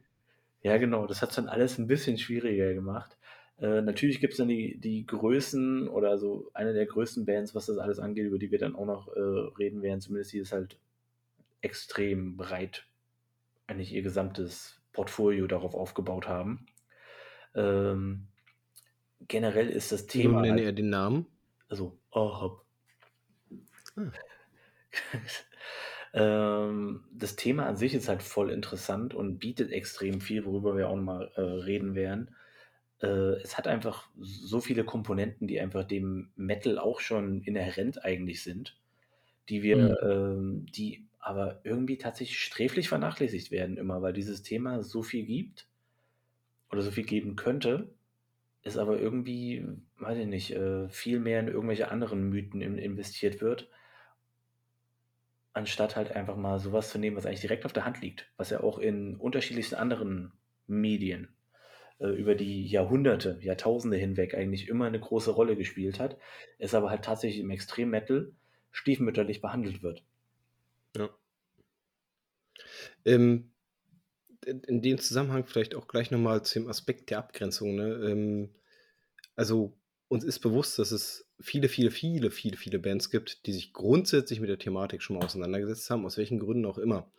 ja, genau, das hat dann alles ein bisschen schwieriger gemacht. Äh, natürlich gibt es dann die, die Größen oder so eine der größten Bands, was das alles angeht, über die wir dann auch noch äh, reden werden, zumindest die ist halt extrem breit eigentlich ihr gesamtes Portfolio darauf aufgebaut haben. Ähm, generell ist das Thema. Wie nennt halt, er den Namen? Also, oh, hopp. Ah. Ähm, das Thema an sich ist halt voll interessant und bietet extrem viel, worüber wir auch mal äh, reden werden. Äh, es hat einfach so viele Komponenten, die einfach dem Metal auch schon inhärent eigentlich sind, die wir, mhm. ähm, die aber irgendwie tatsächlich sträflich vernachlässigt werden immer, weil dieses Thema so viel gibt oder so viel geben könnte. Es aber irgendwie, weiß ich nicht, äh, viel mehr in irgendwelche anderen Mythen in investiert wird anstatt halt einfach mal sowas zu nehmen, was eigentlich direkt auf der Hand liegt, was ja auch in unterschiedlichsten anderen Medien äh, über die Jahrhunderte, Jahrtausende hinweg eigentlich immer eine große Rolle gespielt hat, es aber halt tatsächlich im Extrem-Metal stiefmütterlich behandelt wird. Ja. Ähm, in dem Zusammenhang vielleicht auch gleich nochmal zum Aspekt der Abgrenzung. Ne? Ähm, also uns ist bewusst, dass es viele, viele, viele, viele, viele Bands gibt, die sich grundsätzlich mit der Thematik schon mal auseinandergesetzt haben, aus welchen Gründen auch immer.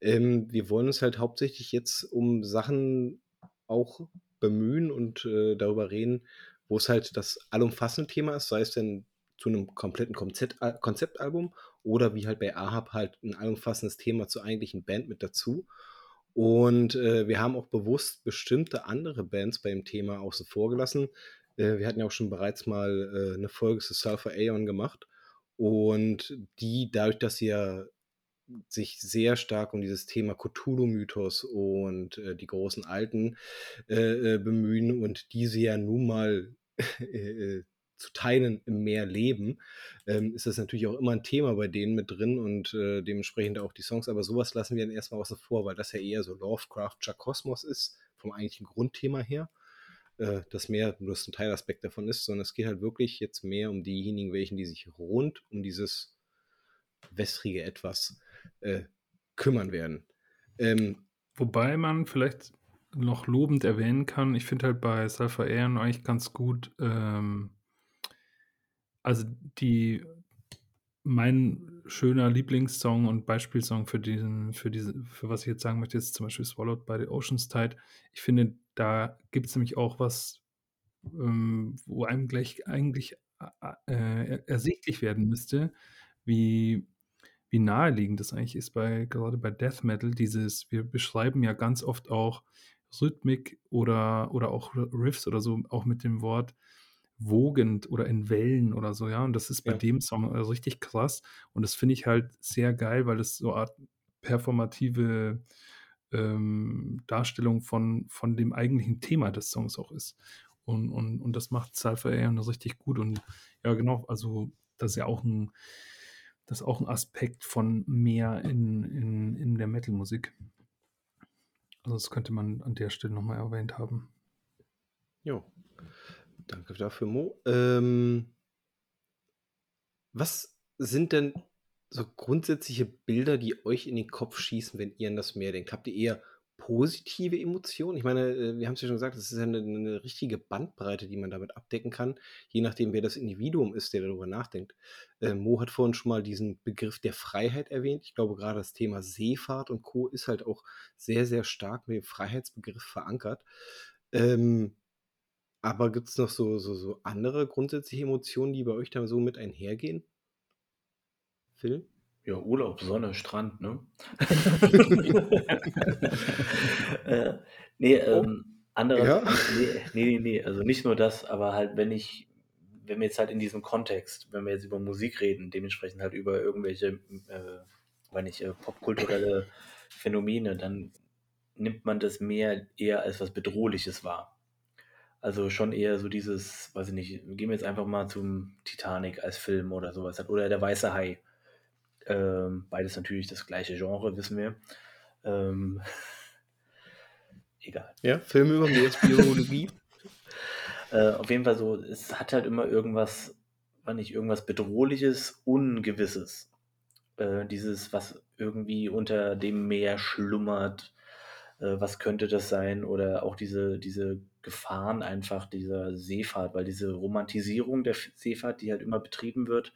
Ähm, wir wollen uns halt hauptsächlich jetzt um Sachen auch bemühen und äh, darüber reden, wo es halt das allumfassende Thema ist, sei es denn zu einem kompletten Konzept, Konzeptalbum oder wie halt bei Ahab halt ein allumfassendes Thema zur eigentlichen Band mit dazu. Und äh, wir haben auch bewusst bestimmte andere Bands bei dem Thema außen vor gelassen. Äh, wir hatten ja auch schon bereits mal äh, eine Folge zu Sulfur Aeon gemacht. Und die, dadurch, dass sie ja sich sehr stark um dieses Thema Cthulhu-Mythos und äh, die großen Alten äh, äh bemühen und diese ja nun mal äh, zu teilen im Meer leben, ähm, ist das natürlich auch immer ein Thema bei denen mit drin und äh, dementsprechend auch die Songs. Aber sowas lassen wir dann erstmal außen vor, weil das ja eher so Lovecraftscher Kosmos ist, vom eigentlichen Grundthema her äh, das mehr nur ein Teilaspekt davon ist, sondern es geht halt wirklich jetzt mehr um diejenigen, welchen die sich rund um dieses wässrige Etwas äh, kümmern werden. Ähm, Wobei man vielleicht noch lobend erwähnen kann, ich finde halt bei Sulfur Aeon eigentlich ganz gut, ähm, also die, mein schöner Lieblingssong und Beispielsong für diesen, für diese, für was ich jetzt sagen möchte, ist zum Beispiel Swallowed by the Ocean's Tide. Ich finde, da gibt es nämlich auch was, ähm, wo einem gleich eigentlich äh, ersichtlich werden müsste, wie, wie naheliegend das eigentlich ist bei, gerade bei Death Metal, dieses, wir beschreiben ja ganz oft auch Rhythmik oder, oder auch Riffs oder so, auch mit dem Wort wogend oder in Wellen oder so, ja. Und das ist bei ja. dem Song also richtig krass. Und das finde ich halt sehr geil, weil es so eine Art performative ähm, Darstellung von, von dem eigentlichen Thema des Songs auch ist. Und, und, und das macht Cypher Aeon richtig gut. Und ja, genau, also das ist ja auch ein, das auch ein Aspekt von mehr in, in, in der Metal-Musik. Also das könnte man an der Stelle nochmal erwähnt haben. Jo, danke dafür, Mo. Ähm, was sind denn so grundsätzliche Bilder, die euch in den Kopf schießen, wenn ihr an das Meer denkt? Habt ihr eher positive Emotionen? Ich meine, äh, wir haben es ja schon gesagt, das ist ja eine, eine, richtige Bandbreite, die man damit abdecken kann, je nachdem, wer das Individuum ist, der darüber nachdenkt. Äh, Mo hat vorhin schon mal diesen Begriff der Freiheit erwähnt. Ich glaube, gerade das Thema Seefahrt und Co. ist halt auch sehr, sehr stark mit dem Freiheitsbegriff verankert. Ähm, aber gibt es noch so, so, so andere grundsätzliche Emotionen, die bei euch da so mit einhergehen? Phil? Ja, Urlaub, Sonne, Strand, ne? äh, nee, oh. ähm, andere, ja? nee, nee, nee, also nicht nur das, aber halt, wenn ich, wenn wir jetzt halt in diesem Kontext, wenn wir jetzt über Musik reden, dementsprechend halt über irgendwelche, äh, wenn ich, äh, popkulturelle Phänomene, dann nimmt man das mehr eher als was Bedrohliches wahr. Also schon eher so dieses, weiß ich nicht, gehen wir jetzt einfach mal zum Titanic als Film oder sowas, oder der Weiße Hai ähm, beides natürlich das gleiche Genre, wissen wir. Ähm, egal. Ja, Filme über Meeresbiologie. äh, auf jeden Fall so, es hat halt immer irgendwas, war nicht irgendwas Bedrohliches, Ungewisses. Äh, dieses, was irgendwie unter dem Meer schlummert, äh, was könnte das sein? Oder auch diese, diese Gefahren einfach dieser Seefahrt, weil diese Romantisierung der Seefahrt, die halt immer betrieben wird,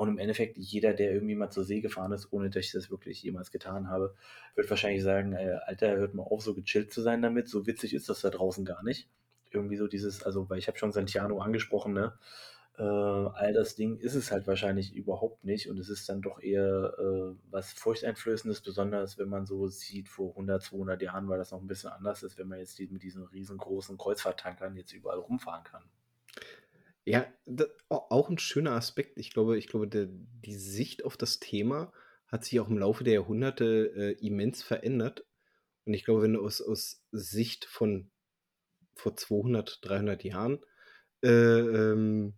und im Endeffekt, jeder, der irgendwie mal zur See gefahren ist, ohne dass ich das wirklich jemals getan habe, wird wahrscheinlich sagen, äh, Alter, hört mal auf, so gechillt zu sein damit. So witzig ist das da draußen gar nicht. Irgendwie so dieses, also, weil ich habe schon Santiano angesprochen, ne? Äh, all das Ding ist es halt wahrscheinlich überhaupt nicht und es ist dann doch eher äh, was Furchteinflößendes, besonders wenn man so sieht, vor 100, 200 Jahren war das noch ein bisschen anders, als wenn man jetzt die, mit diesen riesengroßen Kreuzfahrttankern jetzt überall rumfahren kann. Ja, da, auch ein schöner Aspekt. Ich glaube, ich glaube, der, die Sicht auf das Thema hat sich auch im Laufe der Jahrhunderte äh, immens verändert. Und ich glaube, wenn du aus, aus Sicht von vor 200, 300 Jahren äh, ähm,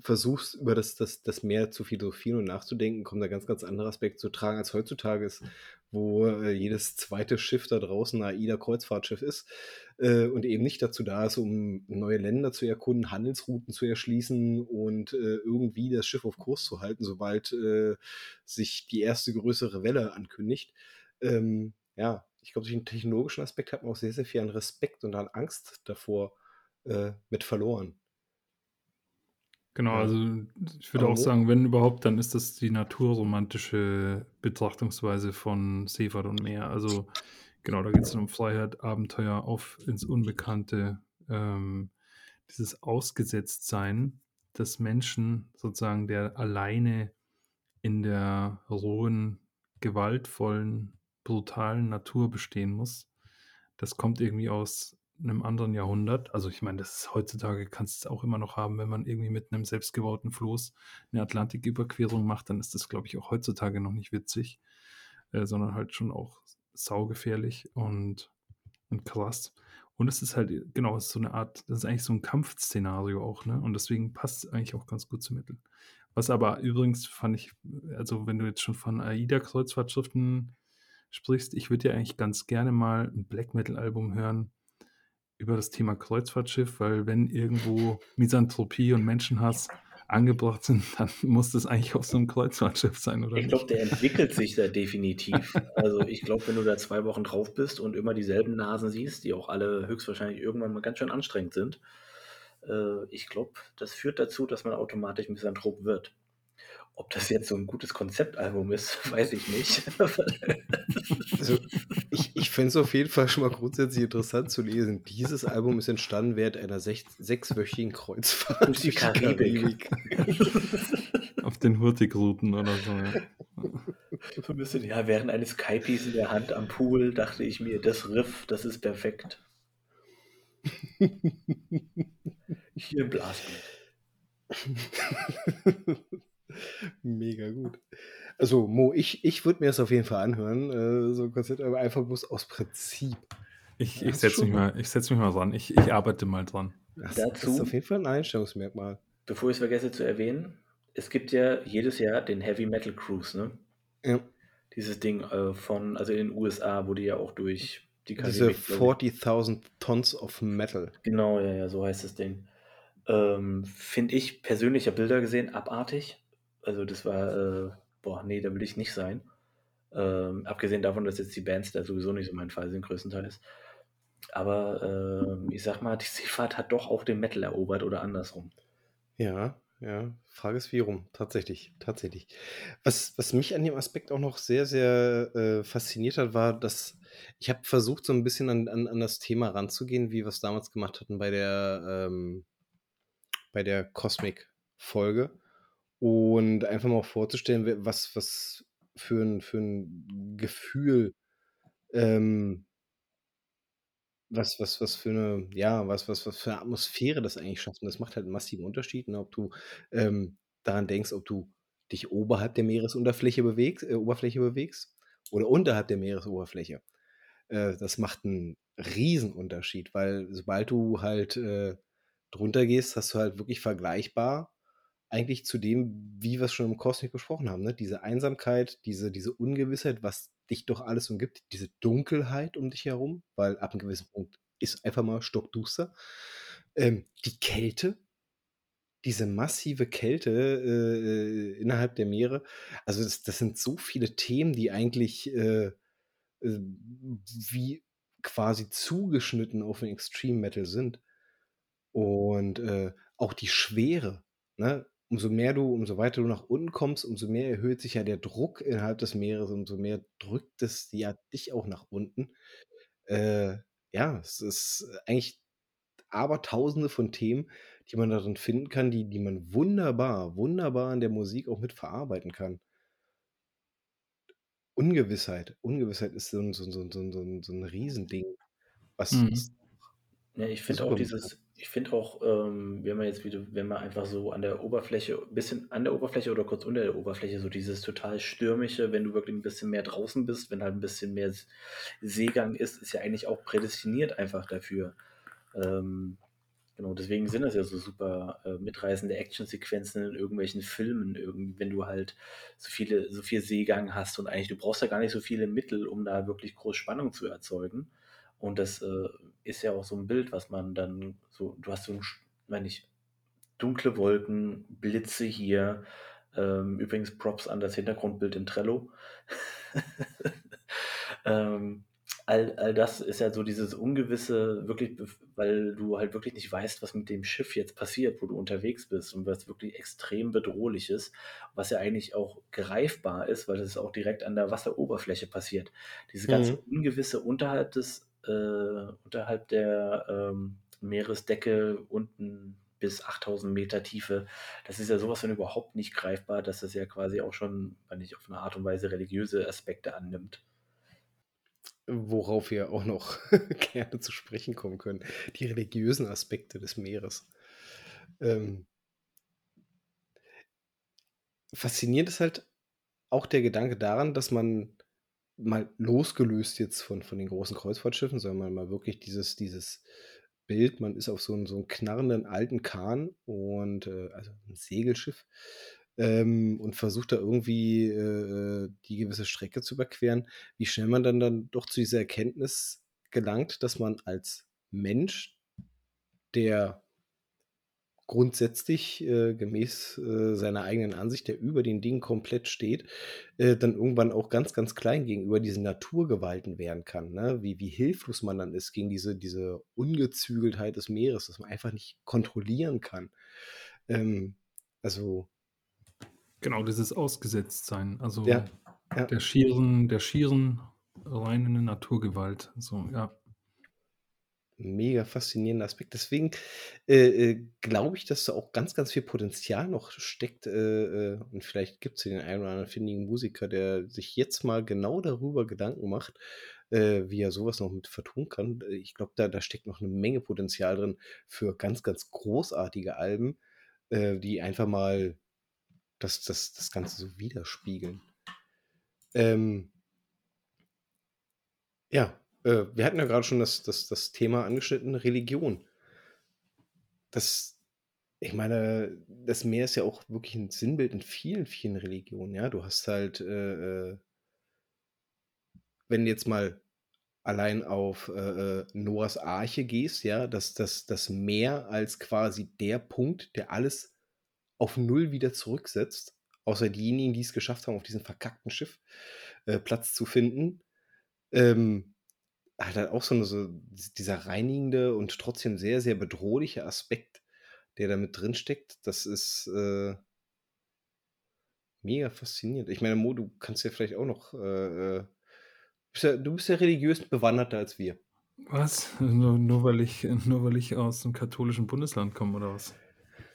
versuchst, über das, das, das Meer zu philosophieren und nachzudenken, kommt da ganz, ganz andere Aspekt zu tragen, als heutzutage ist, wo äh, jedes zweite Schiff da draußen ein AIDA-Kreuzfahrtschiff ist äh, und eben nicht dazu da ist, um neue Länder zu erkunden, Handelsrouten zu erschließen und äh, irgendwie das Schiff auf Kurs zu halten, sobald äh, sich die erste größere Welle ankündigt. Ähm, ja, ich glaube, durch den technologischen Aspekt hat man auch sehr, sehr viel an Respekt und an Angst davor äh, mit verloren. Genau, also ich würde auch sagen, wenn überhaupt, dann ist das die naturromantische Betrachtungsweise von Seefahrt und Meer. Also genau, da geht es um Freiheit, Abenteuer, auf ins Unbekannte, ähm, dieses Ausgesetztsein des Menschen sozusagen, der alleine in der rohen, gewaltvollen, brutalen Natur bestehen muss. Das kommt irgendwie aus einem anderen Jahrhundert. Also ich meine, das ist heutzutage kannst du es auch immer noch haben, wenn man irgendwie mit einem selbstgebauten Floß eine Atlantiküberquerung macht, dann ist das, glaube ich, auch heutzutage noch nicht witzig, äh, sondern halt schon auch saugefährlich und, und krass. Und es ist halt, genau, es ist so eine Art, das ist eigentlich so ein Kampfszenario auch, ne? Und deswegen passt es eigentlich auch ganz gut zu Mittel. Was aber übrigens fand ich, also wenn du jetzt schon von AIDA-Kreuzfahrtschriften sprichst, ich würde ja eigentlich ganz gerne mal ein Black Metal-Album hören, über das Thema Kreuzfahrtschiff, weil wenn irgendwo Misanthropie und Menschenhass angebracht sind, dann muss das eigentlich auf so einem Kreuzfahrtschiff sein, oder? Ich glaube, der entwickelt sich da definitiv. Also ich glaube, wenn du da zwei Wochen drauf bist und immer dieselben Nasen siehst, die auch alle höchstwahrscheinlich irgendwann mal ganz schön anstrengend sind, äh, ich glaube, das führt dazu, dass man automatisch Misanthrop wird. Ob das jetzt so ein gutes Konzeptalbum ist, weiß ich nicht. also, ich, ich finde es auf jeden Fall schon mal grundsätzlich interessant zu lesen. Dieses Album ist entstanden während einer sech, sechswöchigen Kreuzfahrt durch die Karibik. auf den Hurtigruten oder so. Ja. So ein bisschen, ja, während eines Kaipis in der Hand am Pool dachte ich mir, das Riff, das ist perfekt. Hier im Blasbild. Mega gut. Also, Mo, ich, ich würde mir das auf jeden Fall anhören, äh, so ein Konzert, aber einfach bloß aus Prinzip. Ich, ich setze mich, mal, setz mich mal dran. Ich, ich arbeite mal dran. Das, Dazu, das ist auf jeden Fall ein Einstellungsmerkmal. Bevor ich es vergesse zu erwähnen, es gibt ja jedes Jahr den Heavy Metal Cruise, ne? Ja. Dieses Ding äh, von, also in den USA, wo die ja auch durch die Karibik... Diese 40.000 Tons of Metal. Genau, ja, ja, so heißt das Ding. Ähm, Finde ich persönlich, Bilder gesehen, abartig. Also das war, äh, boah, nee, da will ich nicht sein. Ähm, abgesehen davon, dass jetzt die Bands da sowieso nicht so mein Fall sind, größtenteils. Aber ähm, ich sag mal, die Seefahrt hat doch auch den Metal erobert oder andersrum. Ja, ja. Frage ist wie rum. Tatsächlich, tatsächlich. Was, was mich an dem Aspekt auch noch sehr, sehr äh, fasziniert hat, war, dass ich habe versucht, so ein bisschen an, an, an das Thema ranzugehen, wie wir es damals gemacht hatten bei der, ähm, bei der Cosmic-Folge und einfach mal vorzustellen, was, was für ein, für ein Gefühl, ähm, was, was, was für eine, ja, was, was, was für eine Atmosphäre das eigentlich schafft. Und das macht halt einen massiven Unterschied, ne, ob du ähm, daran denkst, ob du dich oberhalb der Meeresoberfläche bewegst, äh, Oberfläche bewegst oder unterhalb der Meeresoberfläche. Äh, das macht einen Riesenunterschied, weil sobald du halt äh, drunter gehst, hast du halt wirklich vergleichbar eigentlich zu dem, wie wir es schon im Cosmic besprochen haben, ne? Diese Einsamkeit, diese, diese Ungewissheit, was dich doch alles umgibt, diese Dunkelheit um dich herum, weil ab einem gewissen Punkt ist einfach mal stockduster. Ähm, die Kälte, diese massive Kälte äh, innerhalb der Meere. Also das, das, sind so viele Themen, die eigentlich äh, äh, wie quasi zugeschnitten auf den Extreme Metal sind. Und äh, auch die Schwere, ne? Umso mehr du, umso weiter du nach unten kommst, umso mehr erhöht sich ja der Druck innerhalb des Meeres, umso mehr drückt es ja dich auch nach unten. Äh, ja, es ist eigentlich aber tausende von Themen, die man darin finden kann, die, die man wunderbar, wunderbar in der Musik auch mit verarbeiten kann. Ungewissheit. Ungewissheit ist so ein, so, so, so, so, so ein Riesending. Was, Mhm. was ja, ich finde auch dieses, ich finde auch, ähm, wenn man jetzt wieder, wenn man einfach so an der Oberfläche, bisschen an der Oberfläche oder kurz unter der Oberfläche, so dieses total stürmische, wenn du wirklich ein bisschen mehr draußen bist, wenn halt ein bisschen mehr Seegang ist, ist ja eigentlich auch prädestiniert einfach dafür. Ähm, genau, deswegen sind das ja so super äh, mitreißende Actionsequenzen in irgendwelchen Filmen, irgend, wenn du halt so viele, so viel Seegang hast und eigentlich, du brauchst ja gar nicht so viele Mittel, um da wirklich groß Spannung zu erzeugen. Und das äh, ist ja auch so ein Bild, was man dann so, du hast so ein, meine ich, dunkle Wolken, Blitze hier. Ähm, übrigens Props an das Hintergrundbild in Trello. ähm, all, all das ist ja so dieses Ungewisse, wirklich, weil du halt wirklich nicht weißt, was mit dem Schiff jetzt passiert, wo du unterwegs bist und was wirklich extrem bedrohlich ist, was ja eigentlich auch greifbar ist, weil es auch direkt an der Wasseroberfläche passiert. Diese ganze mhm. Ungewisse unterhalb des, äh, unterhalb der ähm, Meeresdecke unten bis 8000 Meter Tiefe. Das ist ja sowas von überhaupt nicht greifbar, dass das ja quasi auch schon, wenn nicht auf eine Art und Weise religiöse Aspekte annimmt. Worauf wir auch noch gerne zu sprechen kommen können. Die religiösen Aspekte des Meeres. Ähm, faszinierend ist halt auch der Gedanke daran, dass man mal losgelöst jetzt von, von den großen Kreuzfahrtschiffen, sondern mal wirklich dieses, dieses Bild, man ist auf so 'n so knarrenden alten Kahn und, äh also 'n Segelschiff, ähm, und versucht da irgendwie, äh, äh, die gewisse Strecke zu überqueren, wie schnell man dann dann doch zu dieser Erkenntnis gelangt, dass man als Mensch, der grundsätzlich äh, gemäß äh, seiner eigenen Ansicht, der über den Dingen komplett steht, äh, dann irgendwann auch ganz, ganz klein gegenüber diesen Naturgewalten werden kann. Ne? Wie, wie hilflos man dann ist gegen diese, diese Ungezügeltheit des Meeres, dass man einfach nicht kontrollieren kann. Ähm, also. Genau, dieses Ausgesetztsein. Also ja, ja. der schieren, der schieren reinen Naturgewalt. So, ja mega faszinierender Aspekt. Deswegen äh, äh, glaube ich, dass da auch ganz, ganz viel Potenzial noch steckt. Äh, äh und vielleicht gibt es den einen oder anderen findigen Musiker, der sich jetzt mal genau darüber Gedanken macht, äh, wie er sowas noch mit vertun kann. Ich glaube, da, da steckt noch eine Menge Potenzial drin für ganz, ganz großartige Alben, äh, die einfach mal das, das, das Ganze so widerspiegeln. Ähm, ja, äh, wir hatten ja gerade schon das, das, das Thema angeschnitten, Religion. Das, ich meine, das Meer ist ja auch wirklich ein Sinnbild in vielen, vielen Religionen, ja. Du hast halt, äh, äh wenn jetzt mal allein auf äh, äh, Noahs Arche gehst, ja, dass das, das Meer als quasi der Punkt, der alles auf Null wieder zurücksetzt, außer diejenigen, die es geschafft haben, auf diesem verkackten Schiff äh, Platz zu finden. Ähm, hat halt auch so 'ne so dieser reinigende und trotzdem sehr, sehr bedrohliche Aspekt, der da mit drinsteckt. Das ist, äh mega faszinierend. Ich meine, Mo, du kannst ja vielleicht auch noch, äh, äh bist ja du bist ja religiös bewanderter als wir. Was? Nur nur weil ich nur weil ich aus 'nem katholischen Bundesland komme oder was?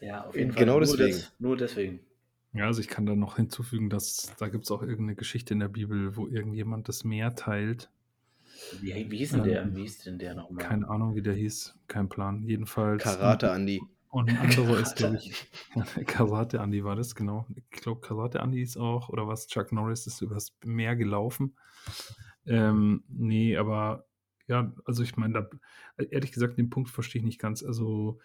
Ja, auf jeden Fall. Genau Nur deswegen. des nur deswegen. Ja, also ich kann da noch hinzufügen, dass da gibt es auch irgendeine Geschichte in der Bibel, wo irgendjemand das Meer teilt wie, wie hieß denn der? Ähm, wie hieß denn der nochmal? Keine Ahnung, wie der hieß. Kein Plan. Jedenfalls. Karate Andi. Und ein anderer ist, glaube ich, Karate Andi war das, genau. Ich glaube, Karate Andi ist auch, oder was, Chuck Norris ist übers Meer gelaufen. Ähm, nee, aber ja, also ich meine, da, ehrlich gesagt, den Punkt verstehe ich nicht ganz. Also,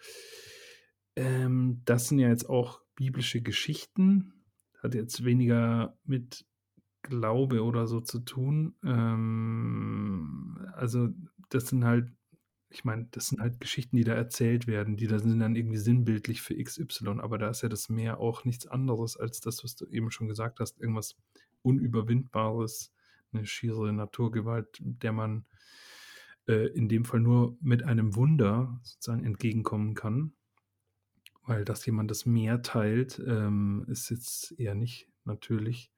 ähm, das sind ja jetzt auch biblische Geschichten. Hat jetzt weniger mit Glaube oder so zu tun. Ähm, also das sind halt, ich meine, das sind halt Geschichten, die da erzählt werden, die da sind dann irgendwie sinnbildlich für XY, aber da ist ja das Meer auch nichts anderes als das, was du eben schon gesagt hast, irgendwas Unüberwindbares, eine schiere Naturgewalt, der man äh, in dem Fall nur mit einem Wunder sozusagen entgegenkommen kann. Weil dass jemand das Meer teilt, ähm, ist jetzt eher nicht natürlich.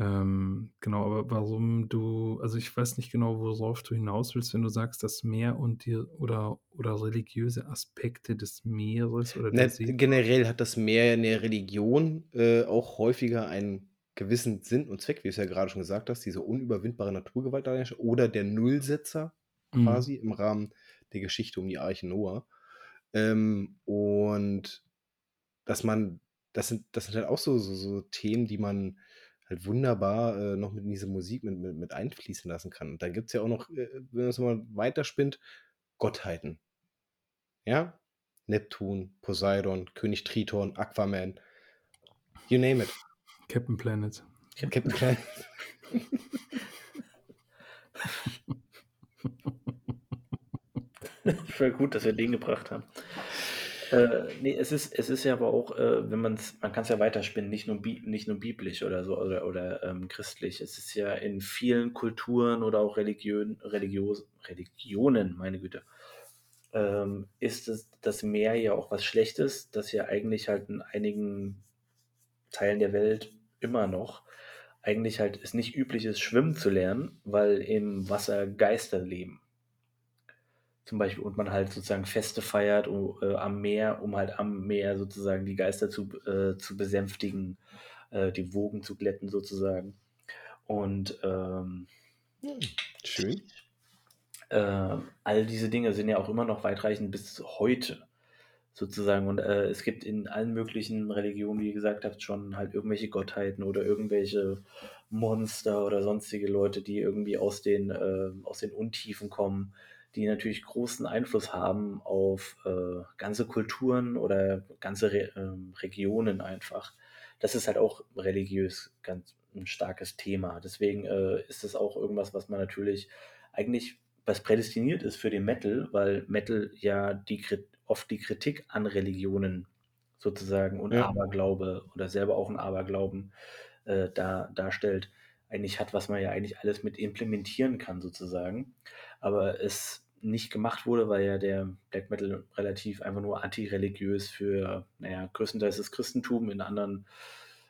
Ähm, genau, aber warum du, also ich weiß nicht genau, worauf du hinaus willst, wenn du sagst, das Meer und die oder, oder religiöse Aspekte des Meeres oder der See. generell hat das Meer in der Religion äh, auch häufiger einen gewissen Sinn und Zweck, wie du es ja gerade schon gesagt hast, diese unüberwindbare Naturgewalt oder der Nullsetzer mhm. quasi im Rahmen der Geschichte um die Arche Noah. Ähm, und dass man, das sind, das sind halt auch so, so, so Themen, die man halt wunderbar äh, noch mit in diese Musik mit, mit, mit einfließen lassen kann. Und dann gibt es ja auch noch, äh, wenn man es mal weiterspinnt, Gottheiten. Ja? Neptun, Poseidon, König Triton, Aquaman. You name it. Captain Planet. Captain Planet. Voll gut, dass wir den gebracht haben. Äh, nee, es ist, es ist ja aber auch, äh, wenn man es, man kann es ja weiterspinnen, nicht nur, nicht nur biblisch oder so oder, oder ähm, christlich. Es ist ja in vielen Kulturen oder auch Religion, Religios, Religionen, meine Güte, ähm, ist es, das Meer ja auch was Schlechtes, das ja eigentlich halt in einigen Teilen der Welt immer noch eigentlich halt es nicht üblich ist, schwimmen zu lernen, weil im Wasser Geister leben zum Beispiel und man halt sozusagen Feste feiert äh, am Meer, um halt am Meer sozusagen die Geister zu, äh, zu besänftigen, äh, die Wogen zu glätten sozusagen. Und ähm, hm, schön. Äh, all diese Dinge sind ja auch immer noch weitreichend bis heute sozusagen. Und äh, es gibt in allen möglichen Religionen, wie ihr gesagt habt, schon halt irgendwelche Gottheiten oder irgendwelche Monster oder sonstige Leute, die irgendwie aus den, äh, aus den Untiefen kommen die natürlich großen Einfluss haben auf äh, ganze Kulturen oder ganze Re ähm, Regionen einfach. Das ist halt auch religiös ganz ein starkes Thema. Deswegen äh, ist es auch irgendwas, was man natürlich eigentlich was prädestiniert ist für den Metal, weil Metal ja die, oft die Kritik an Religionen sozusagen und ja. Aberglaube oder selber auch ein Aberglauben äh, da, darstellt, eigentlich hat, was man ja eigentlich alles mit implementieren kann sozusagen aber es nicht gemacht wurde, weil ja der Black Metal relativ einfach nur antireligiös für, naja, größtenteils das Christentum, in anderen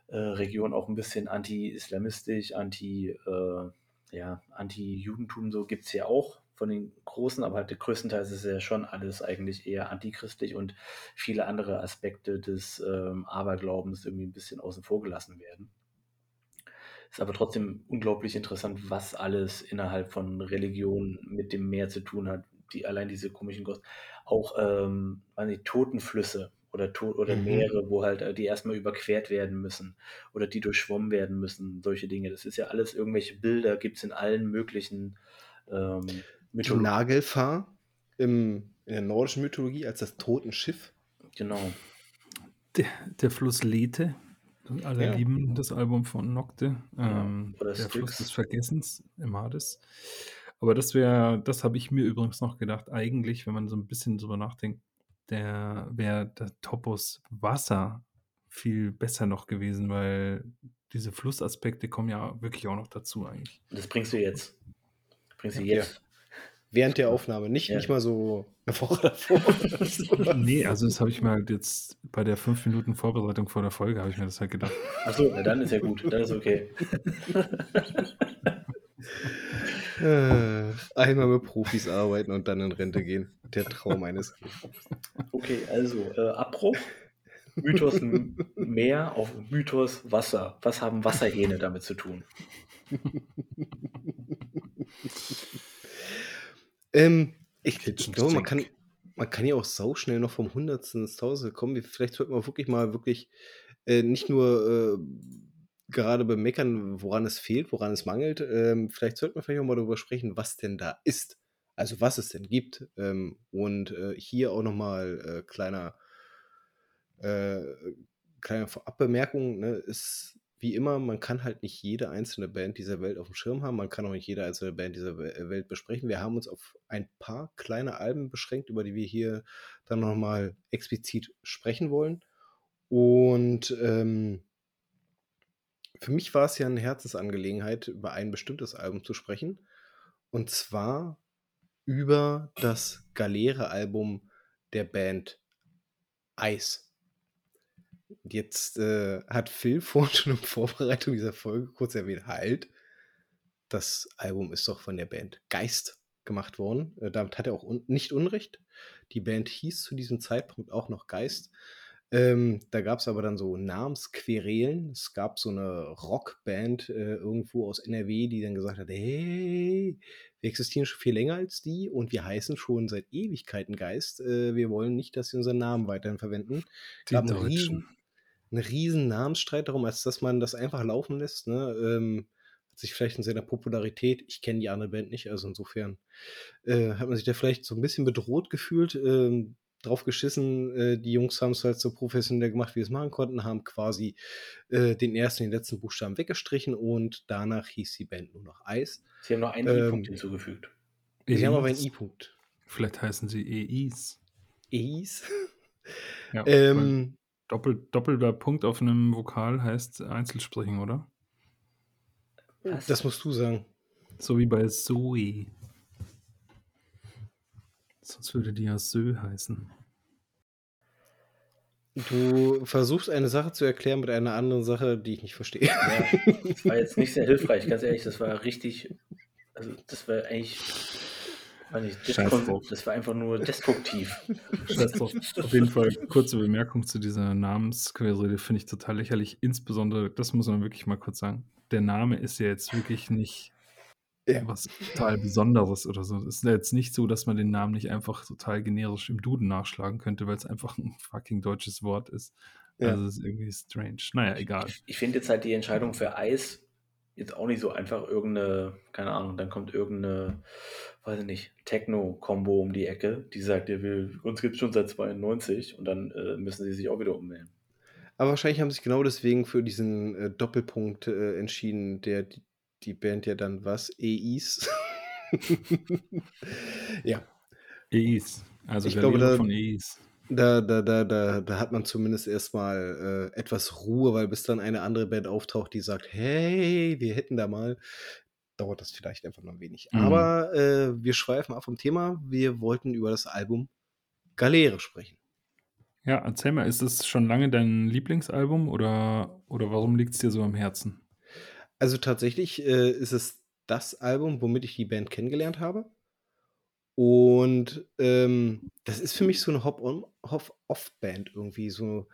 äh, Regionen auch ein bisschen anti-islamistisch, anti, äh, ja, anti-Judentum, so gibt es ja auch von den Großen, aber halt größtenteils ist ja schon alles eigentlich eher antichristlich und viele andere Aspekte des ähm, Aberglaubens irgendwie ein bisschen außen vor gelassen werden. Ist aber trotzdem unglaublich interessant, was alles innerhalb von Religion mit dem Meer zu tun hat. Die, allein diese komischen Ghosts. Auch ähm, nicht, Totenflüsse oder, to oder mhm. Meere, wo halt äh, die erstmal überquert werden müssen oder die durchschwommen werden müssen, solche Dinge. Das ist ja alles irgendwelche Bilder, gibt es in allen möglichen ähm, Die Nagelfahr im, in der nordischen Mythologie als das Totenschiff. Genau. Der, der Fluss Lethe alle ja. lieben das Album von Nocte. Ähm, der Styx. Fluss des Vergessens im Hades. Aber das wäre, das habe ich mir übrigens noch gedacht, eigentlich, wenn man so ein bisschen drüber nachdenkt, der wäre der Topos Wasser viel besser noch gewesen, weil diese Flussaspekte kommen ja wirklich auch noch dazu eigentlich. Das bringst du jetzt. Bringst du jetzt. Während der Aufnahme, nicht, ja. nicht mal so eine Woche davor. nee, also das habe ich mir halt jetzt bei der 5 Minuten Vorbereitung vor der Folge, habe ich mir das halt gedacht. Achso, dann ist ja gut, dann ist okay. Äh, einmal mit Profis arbeiten und dann in Rente gehen. Der Traum eines. Okay, also äh, Abbruch. Mythos Meer auf Mythos Wasser. Was haben Wasserhähne damit zu tun? Ähm, ich glaube, man kann, man kann ja auch sau schnell noch vom Hundertsten ins Tausende kommen. vielleicht sollten wir wirklich mal wirklich äh, nicht nur äh, gerade bemeckern, woran es fehlt, woran es mangelt. Ähm, vielleicht sollten wir vielleicht auch mal darüber sprechen, was denn da ist. Also was es denn gibt. Ähm, und äh, hier auch nochmal äh, kleiner, äh, kleine Vorabbemerkung. Ne, ist wie immer, man kann halt nicht jede einzelne Band dieser Welt auf dem Schirm haben. Man kann auch nicht jede einzelne Band dieser äh, Welt besprechen. Wir haben uns auf ein paar kleine Alben beschränkt, über die wir hier dann nochmal explizit sprechen wollen. Und ähm, für mich war es ja eine Herzensangelegenheit, über ein bestimmtes Album zu sprechen. Und zwar über das Galere-Album der Band Ice. Jetzt äh, hat Phil vorhin schon in Vorbereitung dieser Folge kurz erwähnt, halt, das Album ist doch von der Band Geist gemacht worden. Äh, damit hat er auch un nicht Unrecht. Die Band hieß zu diesem Zeitpunkt auch noch Geist. Ähm, da gab es aber dann so Namensquerelen. Es gab so eine Rockband äh, irgendwo aus NRW, die dann gesagt hat, hey, wir existieren schon viel länger als die und wir heißen schon seit Ewigkeiten Geist. Äh, wir wollen nicht, dass sie unseren Namen weiterhin verwenden. Die einen riesen, einen riesen Namensstreit darum, als dass man das einfach laufen lässt. Ne? Ähm, sich vielleicht in seiner Popularität ich kenne die andere Band nicht, also insofern, äh, hat man sich da vielleicht so 'n bisschen bedroht gefühlt, ähm, drauf geschissen, äh, die Jungs haben's halt so professionell gemacht, wie sie's machen konnten, haben quasi, äh, den ersten den letzten Buchstaben weggestrichen und danach hieß die Band nur noch Ice. Sie haben noch einen I-Punkt Ähm hinzugefügt. Sie haben aber einen EIs. I-Punkt. Vielleicht heißen sie EIs. EIs? Ja, Ähm doppel doppelter Punkt auf 'nem Vokal heißt Einzelsprechen, oder? Was? Das musst du sagen. So wie bei Zoe. Sonst würde die ja Sö heißen. Du versuchst eine Sache zu erklären mit einer anderen Sache, die ich nicht verstehe. Ja, das war jetzt nicht sehr hilfreich, ganz ehrlich. Das war richtig also, das war eigentlich deskon drauf. das war einfach nur destruktiv. Auf jeden Fall kurze Bemerkung zu dieser Namensquerrede finde ich total lächerlich. Insbesondere, das muss man wirklich mal kurz sagen, der Name ist ja jetzt wirklich nicht Ja. was total Besonderes oder so. Es ist ja jetzt nicht so, dass man den Namen nicht einfach total generisch im Duden nachschlagen könnte, weil's einfach 'n fucking deutsches Wort ist. Ja. Also, das ist irgendwie strange. Na ja, egal. Ich ich finde jetzt halt die Entscheidung für Eis jetzt auch nicht so einfach irgend 'ne keine Ahnung, dann kommt irgend 'ne, weiß ich nicht, Techno-Combo um die Ecke, die sagt: „Ja, wir uns gibt's schon seit 92“ und dann, äh, müssen sie sich auch wieder umbenennen. Aber wahrscheinlich haben sie sich genau deswegen für diesen, äh, Doppelpunkt, äh, entschieden, der d die Band ja dann was? EIs? Ja. EIs. Also, Ich glaube, da von EIs. da da da da da hat man zumindest erst mal, äh, etwas Ruhe, weil bis dann eine andere Band auftaucht, die sagt: „Hey, wir hätten da mal“ dauert das vielleicht einfach noch 'n wenig. Mhm. Aber, äh, wir schweifen ab vom Thema. Wir wollten über das Album Galeere sprechen. Ja, erzähl mal, ist es schon lange dein Lieblingsalbum oder oder warum liegt's dir so am Herzen? Also, tatsächlich, äh, ist es das Album, womit ich die Band kennengelernt habe. Und, ähm, das ist für mich so 'ne Hop-on Hop-off-Band irgendwie so.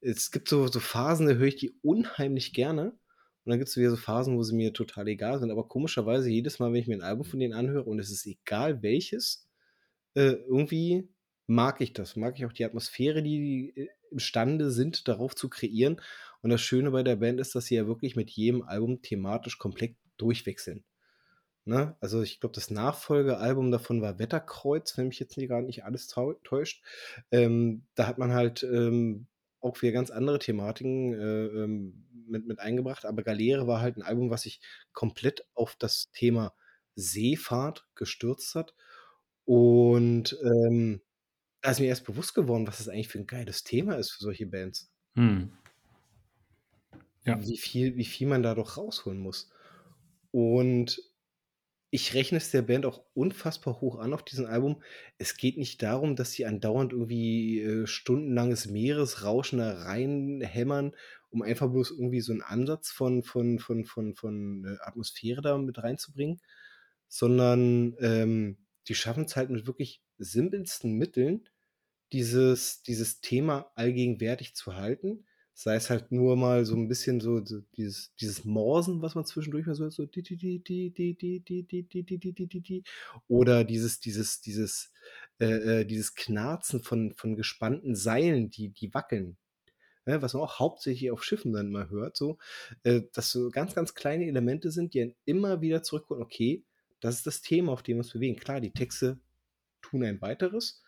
Es gibt so so Phasen, da höre ich die unheimlich gerne und dann gibt's wieder so Phasen, wo sie mir total egal sind. Aber komischerweise jedes Mal, wenn ich mir 'n Album von denen anhöre und es ist egal welches, äh, irgendwie mag ich das. Mag ich auch die Atmosphäre, die die, äh, imstande sind, darauf zu kreieren. Und das Schöne bei der Band ist, dass sie ja wirklich mit jedem Album thematisch komplett durchwechseln, ne? Also, ich glaube, das Nachfolgealbum davon war Wetterkreuz, wenn mich jetzt hier grad nicht alles täuscht. Ähm, da hat man halt, ähm, auch wieder ganz andere Thematiken, äh, ähm, mit mit eingebracht. Aber Galeere war halt 'n Album, was sich komplett auf das Thema Seefahrt gestürzt hat. Und, ähm, da ist mir erst bewusst geworden, was das eigentlich für 'n geiles Thema ist für solche Bands. Mhm. Ja. Wie viel wie viel man da doch rausholen muss. Und ich rechne es der Band auch unfassbar hoch an auf diesem Album. Es geht nicht darum, dass sie andauernd irgendwie, äh, stundenlanges Meeresrauschen da reinhämmern, um einfach bloß irgendwie so 'n Ansatz von von von von von, äh, Atmosphäre da mit reinzubringen, sondern, ähm, die schaffen's halt mit wirklich simpelsten Mitteln, dieses dieses Thema allgegenwärtig zu halten. Sei es halt nur mal so 'n bisschen so dieses dieses Morsen, was man zwischendurch mal so hört, so di di di di di di di di di di di di di di oder dieses dieses dieses äh, äh, dieses Knarzen von von gespannten Seilen, die die wackeln, ne, was man auch hauptsächlich auf Schiffen dann immer hört so. Äh, dass so ganz, ganz kleine Elemente sind, die einen immer wieder zurückholen: „Okay, das ist das Thema, auf dem wir uns bewegen.“ Klar, die Texte tun ein weiteres,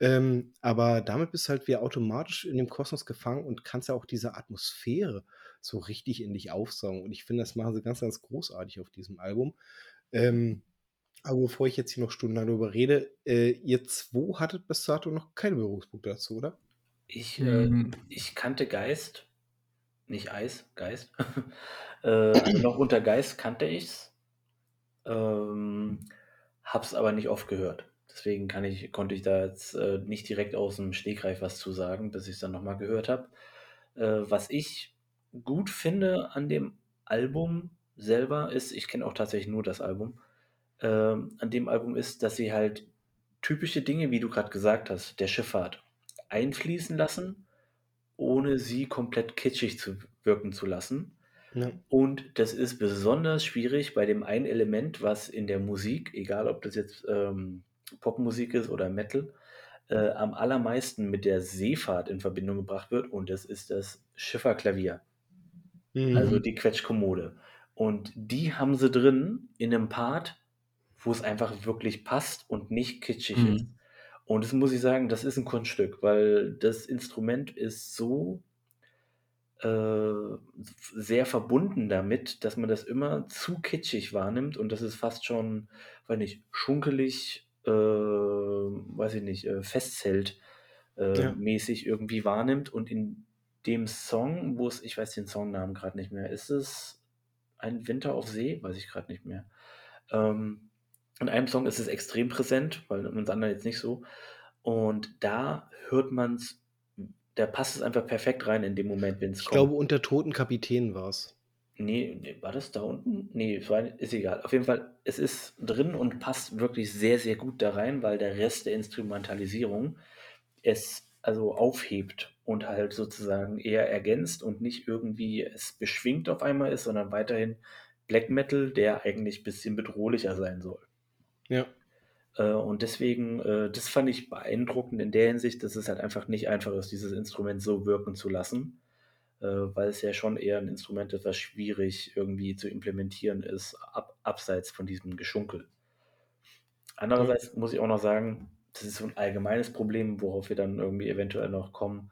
ähm, aber damit bist du halt wieder automatisch in dem Kosmos gefangen und kannst ja auch diese Atmosphäre so richtig in dich aufsaugen. Und ich finde, das machen sie ganz, ganz großartig auf diesem Album. Ähm, aber bevor ich jetzt hier noch stundenlang darüber rede, äh, ihr 2 hattet bis dato noch keine Berührungspunkte dazu, oder? Ich, äh Mhm. ich kannte Geist, nicht Eis, Geist. Äh, also, noch unter Geist kannte ich's, ähm, habe es aber nicht oft gehört. Deswegen kann ich konnte ich da jetzt, äh, nicht direkt aus'm Stegreif was zu sagen, bis ich's dann noch mal gehört habe. Äh, was ich gut finde an dem Album selber ist ich kenne auch tatsächlich nur das Album, ähm, an dem Album ist, dass sie halt typische Dinge, wie du grad gesagt hast, der Schifffahrt einfließen lassen, ohne sie komplett kitschig zu wirken zu lassen. Ja. Und das ist besonders schwierig bei dem einen Element, was in der Musik, egal ob das jetzt, ähm, Popmusik ist oder Metal, äh, am allermeisten mit der Seefahrt in Verbindung gebracht wird und das ist das Schifferklavier. Also, Mhm. die Quetschkommode. Und die haben sie drin in 'nem Part, wo es einfach wirklich passt und nicht kitschig ist. Und das muss ich sagen, das ist 'n Kunststück, weil das Instrument ist so äh, sehr verbunden damit, dass man das immer zu kitschig wahrnimmt und das ist fast schon, weiß nicht, schunkelig, äh, weiß ich nicht, äh, Festzelt äh, Ja. mäßig irgendwie wahrnimmt. Und in dem Song, wo es ich weiß den Songnamen grad nicht mehr. Ist es „Ein Winter auf See“? Weiß ich grad nicht mehr. Ähm, in einem Song ist es extrem präsent, weil in den anderen jetzt nicht so. Und da hört man's da passt es einfach perfekt rein in dem Moment, wenn's Ich kommt. glaube, „Unter toten Kapitänen“ war's. Ne, ne, war das da unten? Ne, es war ist egal. Auf jeden Fall, es ist drin und passt wirklich sehr, sehr gut da rein, weil der Rest der Instrumentalisierung es also aufhebt und halt sozusagen eher ergänzt und nicht irgendwie es beschwingt auf einmal ist, sondern weiterhin Black Metal, der eigentlich bisschen bedrohlicher sein soll. Ja. Äh, und deswegen, äh, das fand ich beeindruckend in der Hinsicht, dass es halt einfach nicht einfach ist, dieses Instrument so wirken zu lassen, äh, weil es ja schon eher 'n Instrument ist, was schwierig irgendwie zu implementieren ist, ab abseits von diesem Geschunkel. Andererseits muss ich auch noch sagen, das ist so 'n allgemeines Problem, worauf wir dann irgendwie eventuell noch kommen.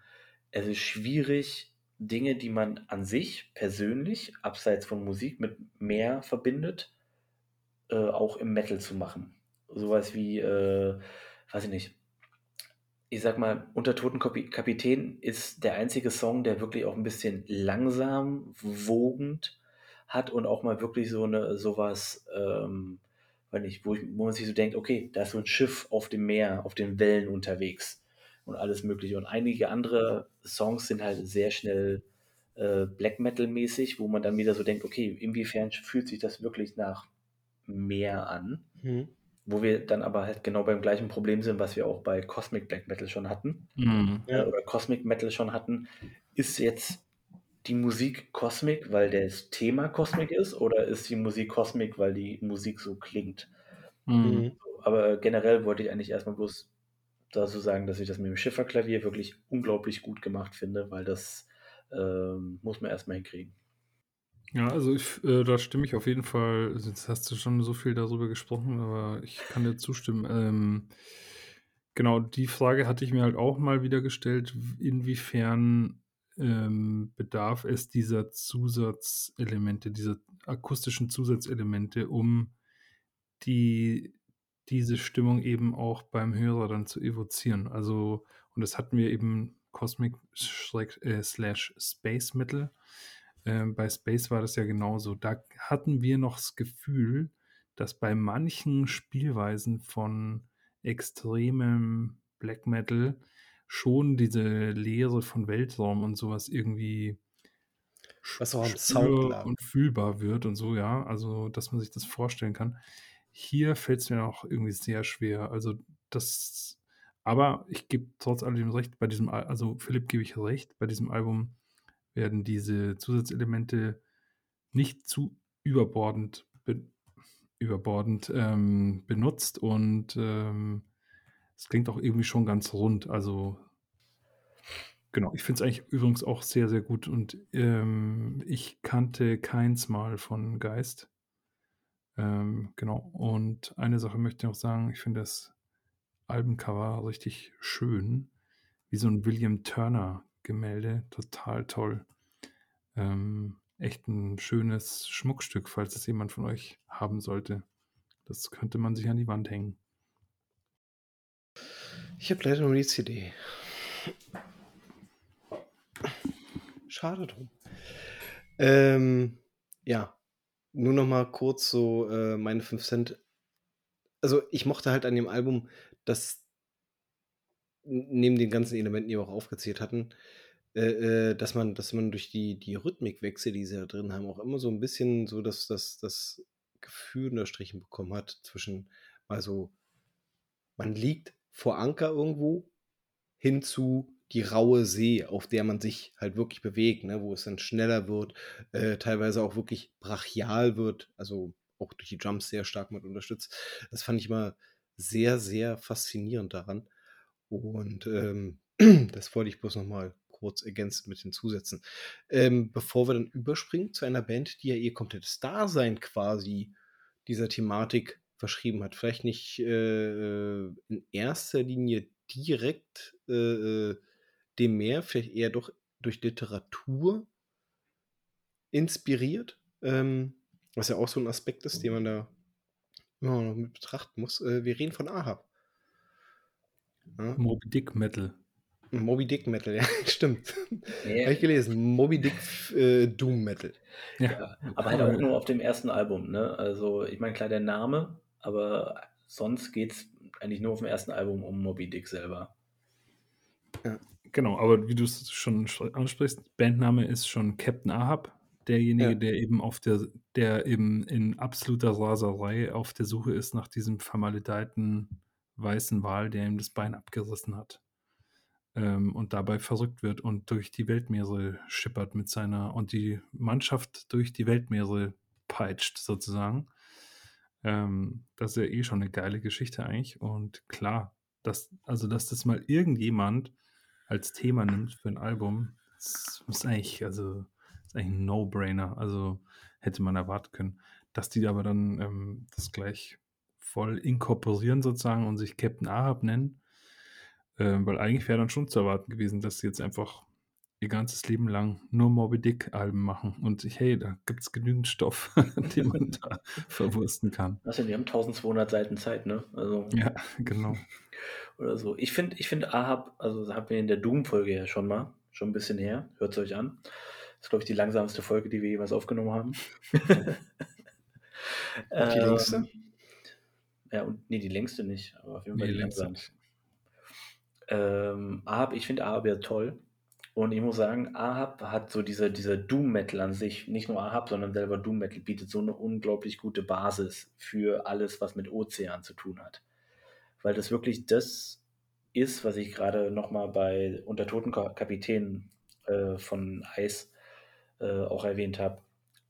Es ist schwierig, Dinge, die man an sich persönlich, abseits von Musik, mit mehr verbindet, äh, auch im Metal zu machen. So was wie, äh, weiß ich nicht ich sage mal, „Unter toten Kopi Kapitänen“ ist der einzige Song, der wirklich auch 'n bisschen langsam wogend hat und auch mal wirklich so 'ne so was, ähm, weiß nicht, wo ich wo man sich so denkt: „Okay, da ist so 'n Schiff auf dem Meer, auf den Wellen unterwegs“ und alles Mögliche. Und einige andere Songs sind halt sehr schnell, äh, Black Metal-mäßig, wo man dann wieder so denkt: „Okay, inwiefern fühlt sich das wirklich nach Meer an?“ Mhm. Wo wir dann aber halt genau beim gleichen Problem sind, was wir auch bei Cosmic Black Metal schon hatten, Mhm. äh, Ja. oder Cosmic Metal schon hatten. Ist jetzt die Musik Cosmic, weil das Thema Cosmic ist, oder ist die Musik Cosmic, weil die Musik so klingt? Mhm. Mhm. Aber generell wollte ich eigentlich erst mal bloß dazu sagen, dass ich das mit dem Schifferklavier wirklich unglaublich gut gemacht finde, weil das, ähm, muss man erst mal hinkriegen. Ja, also ich äh, da stimme ich auf jeden Fall also jetzt hast du schon so viel darüber gesprochen, aber ich kann dir zustimmen. Ähm, genau, die Frage hatte ich mir halt auch mal wieder gestellt, inwiefern, ähm, bedarf es dieser Zusatzelemente, dieser akustischen Zusatzelemente, um die diese Stimmung eben auch beim Hörer dann zu evozieren. Also und das hatten wir eben Cosmic äh, Slash Space Metal. Ähm, bei Space war das ja genauso. Da hatten wir noch das Gefühl, dass bei manchen Spielweisen von extremem Black Metal schon diese Leere von Weltraum und so was irgendwie Was auch am Sound lag. und fühlbar wird und so, ja, also, dass man sich das vorstellen kann. Hier fällt's mir auch irgendwie sehr schwer. Also, das aber ich gebe trotz alledem recht, bei diesem Al also, Philipp gebe ich recht, bei diesem Album werden diese Zusatzelemente nicht zu überbordend be überbordend, ähm, benutzt und, ähm, es klingt auch irgendwie schon ganz rund. Also genau, ich finde es eigentlich übrigens auch sehr, sehr gut und, ähm, ich kannte keins mal von Geist. Ähm, genau. Und eine Sache möchte ich noch sagen, ich finde das Albencover richtig schön, wie so 'n William Turner Gemälde, total toll. Ähm, echt 'n schönes Schmuckstück, falls es jemand von euch haben sollte. Das könnte man sich an die Wand hängen. Ich habe leider nur die CD. Schade drum. Ähm, ja, nur noch mal kurz so, äh, meine 5 Cent. Also, ich mochte halt an dem Album, dass neben den ganzen Elementen, die wir auch aufgezählt hatten, äh, äh, dass man dass man durch die die Rhythmikwechsel, die sie da drin haben, auch immer so 'n bisschen so das das das Gefühl unterstrichen bekommen hat zwischen mal so man liegt vor Anker irgendwo, hin zu die raue See, auf der man sich halt wirklich bewegt, ne, wo es dann schneller wird, äh, teilweise auch wirklich brachial wird, also auch durch die Drums sehr stark mit unterstützt. Das fand ich immer sehr, sehr faszinierend daran. Und, ähm, das wollte ich bloß noch mal kurz ergänzend mit hinzusetzen. Ähm, bevor wir dann überspringen zu einer Band, die ja ihr komplettes Dasein quasi dieser Thematik verschrieben hat. Vielleicht nicht äh, in erster Linie direkt äh, äh, dem Meer, vielleicht eher doch durch Literatur inspiriert, ähm, was ja auch so ein Aspekt ist, den man da immer noch mit betrachten muss. Äh, wir reden von Ahab. Ja? Moby Dick Metal. Moby Dick Metal, ja, stimmt. Nee. Habe ich gelesen. Moby Dick äh, Doom Metal. Ja. ja. aber halt auch nur auf dem ersten Album, ne? Also, ich meine, klar, der Name, aber sonst geht es eigentlich nur auf dem ersten Album um Moby Dick selber. Ja. Genau, aber wie du es schon ansprichst, Bandname ist schon Captain Ahab, derjenige, ja. der eben auf der, der eben in absoluter Raserei auf der Suche ist nach diesem vermaledeiten weißen Wal, der ihm das Bein abgerissen hat. Ähm, und dabei verrückt wird und durch die Weltmeere schippert mit seiner und die Mannschaft durch die Weltmeere peitscht, sozusagen. Ähm, das ist ja eh schon eine geile Geschichte eigentlich. Und klar, dass, also dass das mal irgendjemand als Thema nimmt für ein Album, ist eigentlich, also, ist eigentlich ein No-Brainer. Also hätte man erwarten können. Dass die aber dann ähm, das gleich voll inkorporieren sozusagen und sich Captain Ahab nennen, äh, weil eigentlich wäre dann schon zu erwarten gewesen, dass sie jetzt einfach ihr ganzes Leben lang nur Moby Dick-Alben machen. Und hey, da gibt es genügend Stoff, den man da verwursten kann. Also, die haben 1200 Seiten Zeit, ne? Also, ja, genau. Oder so. Ich finde, ich find Ahab, also haben wir in der Doom-Folge ja schon mal, schon ein bisschen her, hört es euch an. Das ist, glaube ich, die langsamste Folge, die wir jemals aufgenommen haben. die längste? Ähm, ja, und nee, die längste nicht, aber auf jeden Fall nee, die langsamste. Ähm, Ahab, ich finde Ahab ja toll. Und ich muss sagen, Ahab hat so diese, diese Doom-Metal an sich, nicht nur Ahab, sondern selber Doom-Metal bietet so eine unglaublich gute Basis für alles, was mit Ozean zu tun hat. Weil das wirklich das ist, was ich gerade nochmal bei Unter Toten Kapitänen äh, von Eis äh, auch erwähnt habe.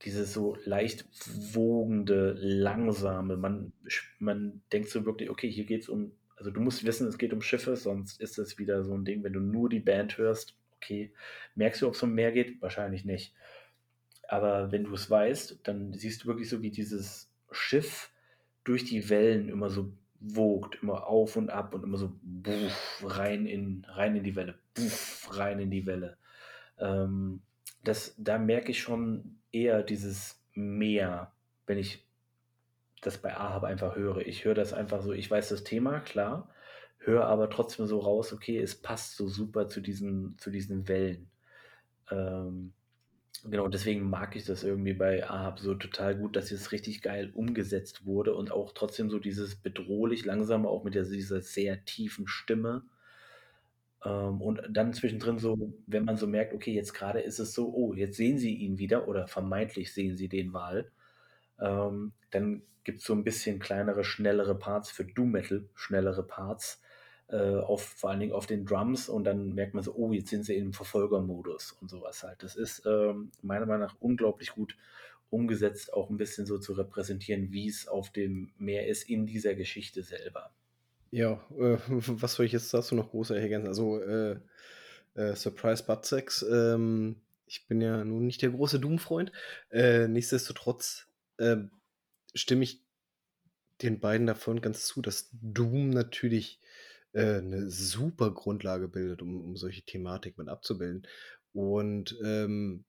Dieses so leicht wogende, langsame, man, man denkt so wirklich, okay, hier geht es um, also du musst wissen, es geht um Schiffe, sonst ist es wieder so ein Ding, wenn du nur die Band hörst, okay, merkst du, ob es um mehr geht? Wahrscheinlich nicht. Aber wenn du es weißt, dann siehst du wirklich so, wie dieses Schiff durch die Wellen immer so wogt, immer auf und ab und immer so buff, rein, in, rein in die Welle, buff, rein in die Welle. Ähm, das, da merke ich schon eher dieses Meer, wenn ich das bei Ahab einfach höre. Ich höre das einfach so, ich weiß das Thema, klar, höre aber trotzdem so raus, okay, es passt so super zu diesen, zu diesen Wellen. Ähm, genau, deswegen mag ich das irgendwie bei Ahab so total gut, dass es richtig geil umgesetzt wurde und auch trotzdem so dieses bedrohlich langsame, auch mit der, dieser sehr tiefen Stimme. Ähm, und dann zwischendrin so, wenn man so merkt, okay, jetzt gerade ist es so, oh, jetzt sehen sie ihn wieder oder vermeintlich sehen sie den Wal. Ähm, dann gibt es so ein bisschen kleinere, schnellere Parts für Doom Metal, schnellere Parts, äh, auf, vor allen Dingen auf den Drums und dann merkt man so, oh, jetzt sind sie im Verfolgermodus und sowas halt. Das ist ähm, meiner Meinung nach unglaublich gut umgesetzt, auch ein bisschen so zu repräsentieren, wie es auf dem Meer ist in dieser Geschichte selber. Ja, äh, was soll ich jetzt dazu noch groß ergänzen? Also, äh, äh, Surprise Butt Sex, ähm, ich bin ja nun nicht der große Doom-Freund. Äh, nichtsdestotrotz ähm, stimme ich den beiden davon ganz zu, dass Doom natürlich äh, 'ne super Grundlage bildet, um um solche Thematiken mit abzubilden. Und, ähm,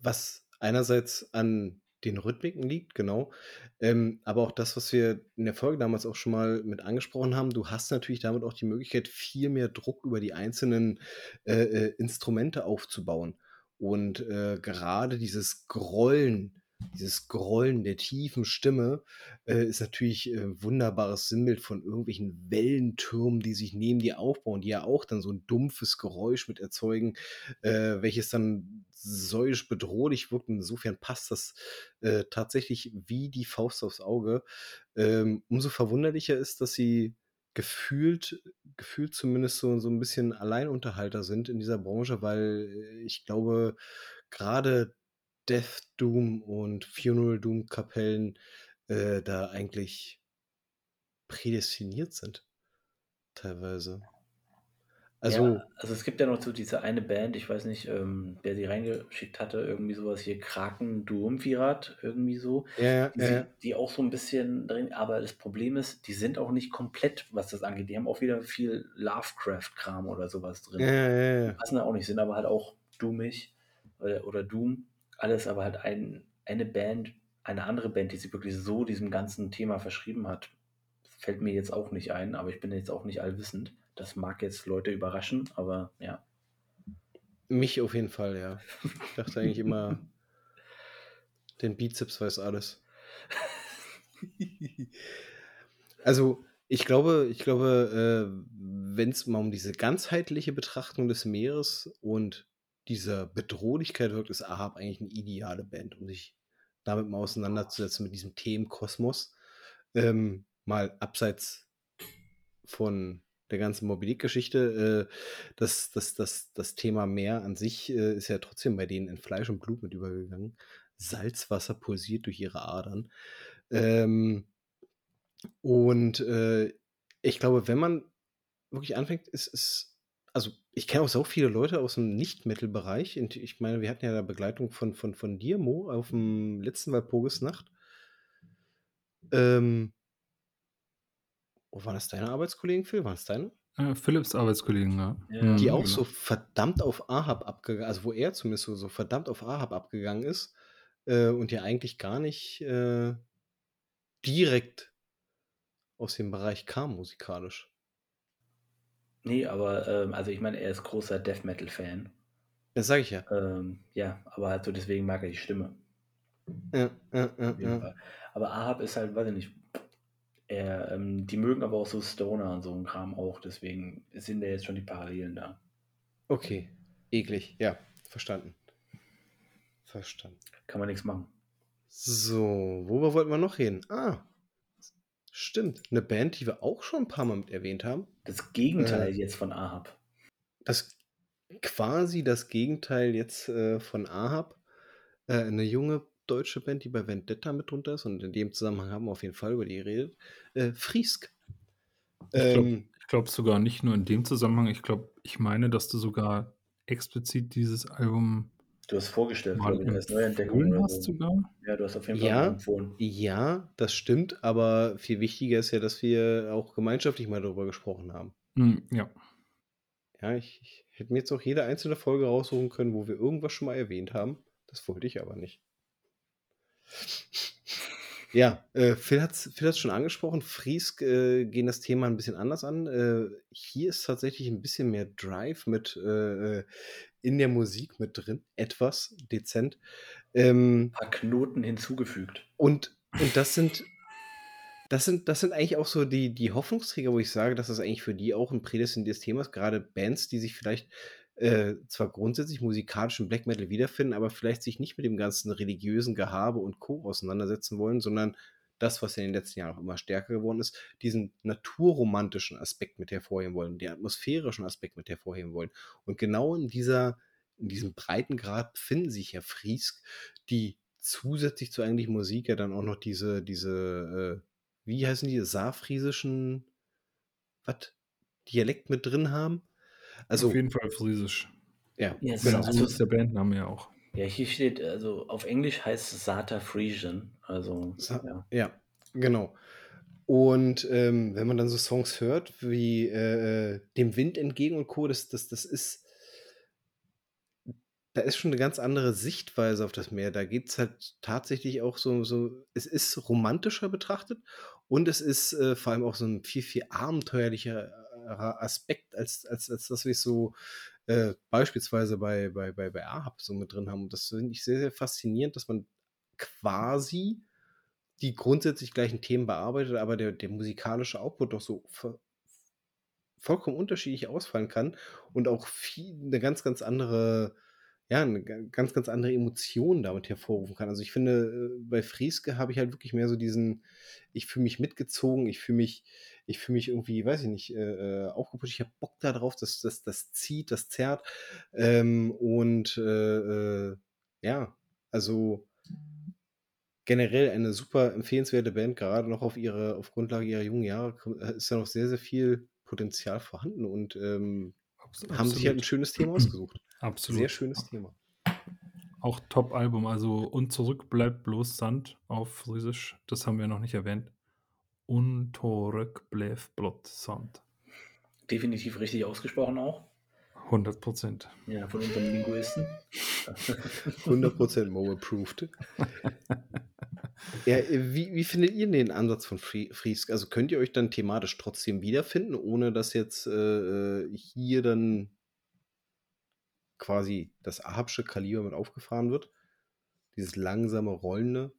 was einerseits an den Rhythmiken liegt, genau, ähm, aber auch das, was wir in der Folge damals auch schon mal mit angesprochen haben, du hast natürlich damit auch die Möglichkeit, viel mehr Druck über die einzelnen, äh, äh, Instrumente aufzubauen. Und, äh, gerade dieses Grollen dieses Grollen der tiefen Stimme äh, ist natürlich äh, wunderbares Sinnbild von irgendwelchen Wellentürmen, die sich neben dir aufbauen, die ja auch dann so ein dumpfes Geräusch mit erzeugen, äh, welches dann säuisch bedrohlich wirkt. Insofern passt das äh, tatsächlich wie die Faust aufs Auge. Ähm, umso verwunderlicher ist, dass sie gefühlt, gefühlt zumindest so, so ein bisschen Alleinunterhalter sind in dieser Branche, weil äh, ich glaube, gerade Death Doom und Funeral Doom Kapellen äh, da eigentlich prädestiniert sind. Teilweise. Also Ja, also es gibt ja noch so diese eine Band, ich weiß nicht, ähm, wer sie reingeschickt hatte, irgendwie sowas hier, Kraken Duumvirat, irgendwie so. Ja, ja, Die ja, sind die auch so 'n bisschen drin aber das Problem ist, die sind auch nicht komplett, was das angeht. Die haben auch wieder viel Lovecraft-Kram oder sowas drin. Ja, ja, ja, Die passen da auch nicht, sind aber halt auch doomig oder oder Doom. Alles aber halt ein eine Band eine andere Band, die sich wirklich so diesem ganzen Thema verschrieben hat, fällt mir jetzt auch nicht ein, aber ich bin jetzt auch nicht allwissend. Das mag jetzt Leute überraschen, aber ja. Mich auf jeden Fall, ja. Ich dachte eigentlich immer, den Bizeps weiß alles. Also, ich glaube ich glaube, äh, wenn's mal um diese ganzheitliche Betrachtung des Meeres und dieser Bedrohlichkeit wirkt, ist Ahab eigentlich 'ne ideale Band, um sich damit mal auseinanderzusetzen mit diesem Themenkosmos. Ähm, mal abseits von der ganzen Moby Dick-Geschichte, äh, das das das das Thema Meer an sich, äh, ist ja trotzdem bei denen in Fleisch und Blut mit übergegangen. Salzwasser pulsiert durch ihre Adern. Ähm und, äh, ich glaube, wenn man wirklich anfängt, ist ist also, ich kenne auch sau viele Leute aus'm Nicht-Metal-Bereich und ich meine, wir hatten ja da Begleitung von von von dir, Mo, auf'm letzten Walpurgisnacht. Ähm Oh, waren das deine Arbeitskollegen, Phil? Waren das deine? Äh, Philipps Arbeitskollegen, ja. Ja. Die Mhm, auch genau. so verdammt auf Ahab abgega also, wo er zumindest so so verdammt auf Ahab abgegangen ist, äh, und ja eigentlich gar nicht, äh, direkt aus dem Bereich kam musikalisch. Ne, aber, ähm, also, ich meine, er ist großer Death-Metal-Fan. Das sage ich ja. Ähm, ja, aber halt so deswegen mag er die Stimme. Ja, ja, ja, ja. Aber Ahab ist halt, weiß ich nicht, er, ähm die mögen aber auch so Stoner und so 'n Kram auch, deswegen sind da jetzt schon die Parallelen da. Okay, eklig. Ja, verstanden. Verstanden. Kann man nix machen. So, worüber wollten wir noch reden? Ah, stimmt, 'ne Band, die wir auch schon 'n paar Mal mit erwähnt haben. Das Gegenteil Äh jetzt von Ahab. Das quasi das Gegenteil jetzt, äh, von Ahab. Äh, 'ne junge deutsche Band, die bei Vendetta mit drunter ist und in dem Zusammenhang haben wir auf jeden Fall über die geredet. Äh, Friesk. Ich glaube Ähm ich glaube sogar nicht nur in dem Zusammenhang. Ich glaube ich meine, dass du sogar explizit dieses Album Du hast vorgestellt, mal glaube ich, als Neuentdeckung oder hast so. sogar? Ja, du hast auf jeden Fall Ja, empfohlen. ja, das stimmt, aber viel wichtiger ist ja, dass wir auch gemeinschaftlich mal darüber gesprochen haben. Hm, ja. Ja, ich ich hätte mir jetzt auch jede einzelne Folge raussuchen können, wo wir irgendwas schon mal erwähnt haben. Das wollte ich aber nicht. Ja, äh, Phil hat's Phil hat's schon angesprochen. Friesk, äh, gehen das Thema 'n bisschen anders an. Äh, hier ist tatsächlich 'n bisschen mehr Drive mit, äh, äh in der Musik mit drin, etwas dezent. Ähm Paar Knoten hinzugefügt. und und das sind das sind das sind eigentlich auch so die die Hoffnungsträger, wo ich sage, dass das eigentlich für die auch 'n prädestiniertes Thema ist, grade Bands, die sich vielleicht, äh, zwar grundsätzlich musikalisch im Black Metal wiederfinden, aber vielleicht sich nicht mit dem ganzen religiösen Gehabe und Co. auseinandersetzen wollen, sondern das, was in den letzten Jahren auch immer stärker geworden ist, diesen naturromantischen Aspekt mit hervorheben wollen, den atmosphärischen Aspekt mit hervorheben wollen. Und genau in dieser in diesem Breitengrad befinden sich ja Friesk, die zusätzlich zur eigentlichen Musik ja dann auch noch diese diese, äh wie heißen die, saarfriesischen was? Dialekt mit drin haben. Auf Also jeden Fall Friesisch. Ja, Ja, es genau. also ist der Bandname ja auch. Ja, hier steht also auf Englisch heißt es Saterfriesian, also Sa ja. ja, genau. Und, ähm, wenn man dann so Songs hört wie, äh, äh, „Dem Wind entgegen“ und Co., das das das ist da ist schon 'ne ganz andere Sichtweise auf das Meer. Da geht's halt tatsächlich auch so so es ist romantischer betrachtet und es ist, äh, vor allem auch so 'n viel, viel abenteuerlicherer Aspekt als als als das, wie es so, äh, beispielsweise bei bei bei bei Ahab so mit drin haben. Und das finde ich sehr, sehr faszinierend, dass man quasi die grundsätzlich gleichen Themen bearbeitet, aber der der musikalische Output doch so vo vollkommen unterschiedlich ausfallen kann und auch viel 'ne ganz, ganz andere ja, 'ne ga ganz, ganz andere Emotion damit hervorrufen kann. Also, ich finde, äh, bei Frieske habe ich halt wirklich mehr so diesen ich fühle mich mitgezogen, ich fühle mich ich fühle mich irgendwie, weiß ich nicht, äh, äh, aufgepusht. Ich habe Bock da drauf, das das das zieht, das zerrt. Ähm, und, äh, äh, ja, also generell eine super empfehlenswerte Band, gerade noch auf ihre auf Grundlage ihrer jungen Jahre äh, ist da noch sehr, sehr viel Potenzial vorhanden und, ähm haben sich halt ein schönes Thema ausgesucht. Absolut. Sehr schönes Thema. Auch Top-Album, also Und zurück bleibt bloß Sand auf Friesisch, das haben wir noch nicht erwähnt. Bleibt bloß Sand. Definitiv richtig ausgesprochen auch. 100 Prozent. Ja, von unserem Linguisten. 100% Mo approved. ja, wie, wie findet ihr den Ansatz von Friesk? Also könnt ihr euch dann thematisch trotzdem wiederfinden, ohne dass jetzt äh, äh hier dann quasi das Ahabsche Kaliber mit aufgefahren wird? Dieses langsame, rollende?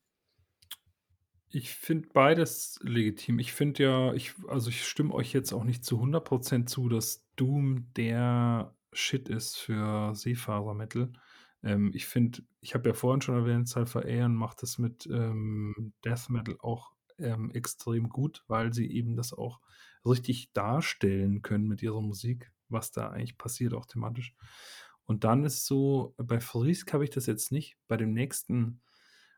Ich finde beides legitim. Ich finde ja, ich, also ich stimme euch jetzt auch nicht zu 100% zu, dass Doom der Shit ist für Seefahrermetal. Ähm, ich finde, ich habe ja vorhin schon erwähnt, Cypher Aeon macht das mit ähm, Death Metal auch ähm, extrem gut, weil sie eben das auch richtig darstellen können mit ihrer Musik, was da eigentlich passiert, auch thematisch. Und dann ist so, bei Frisk habe ich das jetzt nicht. Bei dem nächsten,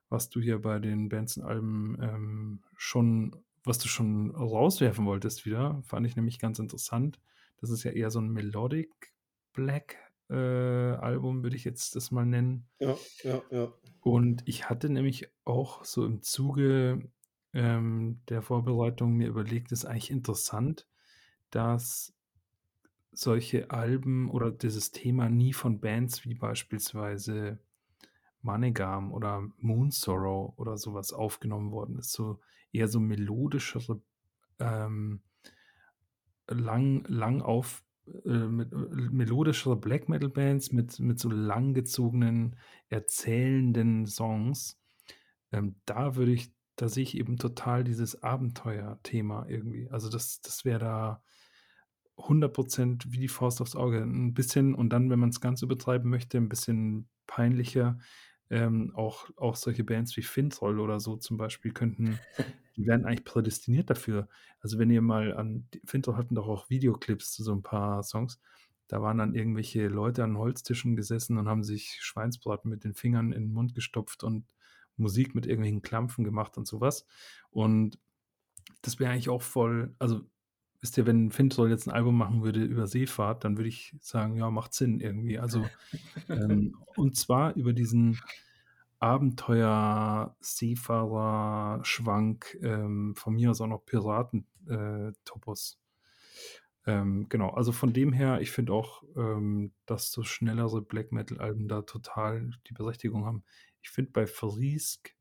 was du hier bei den Benson-Alben ähm, schon, was du schon rauswerfen wolltest wieder, fand ich nämlich ganz interessant. Das ist ja eher so ein Melodic Black äh, Album, würde ich jetzt das mal nennen. Ja, ja, ja. Und ich hatte nämlich auch so im Zuge ähm, der Vorbereitung mir überlegt, ist eigentlich interessant, dass solche Alben oder dieses Thema nie von Bands wie beispielsweise Monogam oder Moon Sorrow oder sowas aufgenommen worden ist. So eher so melodischere, ähm, lang, lang auf, äh, mit, äh, melodischere Black Metal Bands mit, mit so langgezogenen, erzählenden Songs. Ähm, da würde ich, da sehe ich eben total dieses Abenteuer-Thema irgendwie. Also das, das wäre da 100% wie die Faust aufs Auge. Ein bisschen, und dann, wenn man es ganz übertreiben möchte, ein bisschen peinlicher. Ähm, auch, auch solche Bands wie Fintroll oder so zum Beispiel könnten die werden eigentlich prädestiniert dafür. Also wenn ihr mal an, Finto hatten doch auch Videoclips zu so ein paar Songs. Da waren dann irgendwelche Leute an Holztischen gesessen und haben sich Schweinsbraten mit den Fingern in den Mund gestopft und Musik mit irgendwelchen Klampfen gemacht und sowas. Und das wäre eigentlich auch voll, also wisst ihr, wenn Fintroll jetzt ein Album machen würde über Seefahrt, dann würde ich sagen, ja, macht Sinn irgendwie. Also, ähm, und zwar über diesen Abenteuer, Seefahrer, Schwank, ähm, von mir aus auch noch Piraten-Topos. Äh, ähm, genau, also von dem her, ich finde auch, ähm, dass so schnellere Black Metal-Alben da total die Berechtigung haben. Ich finde bei Frisk,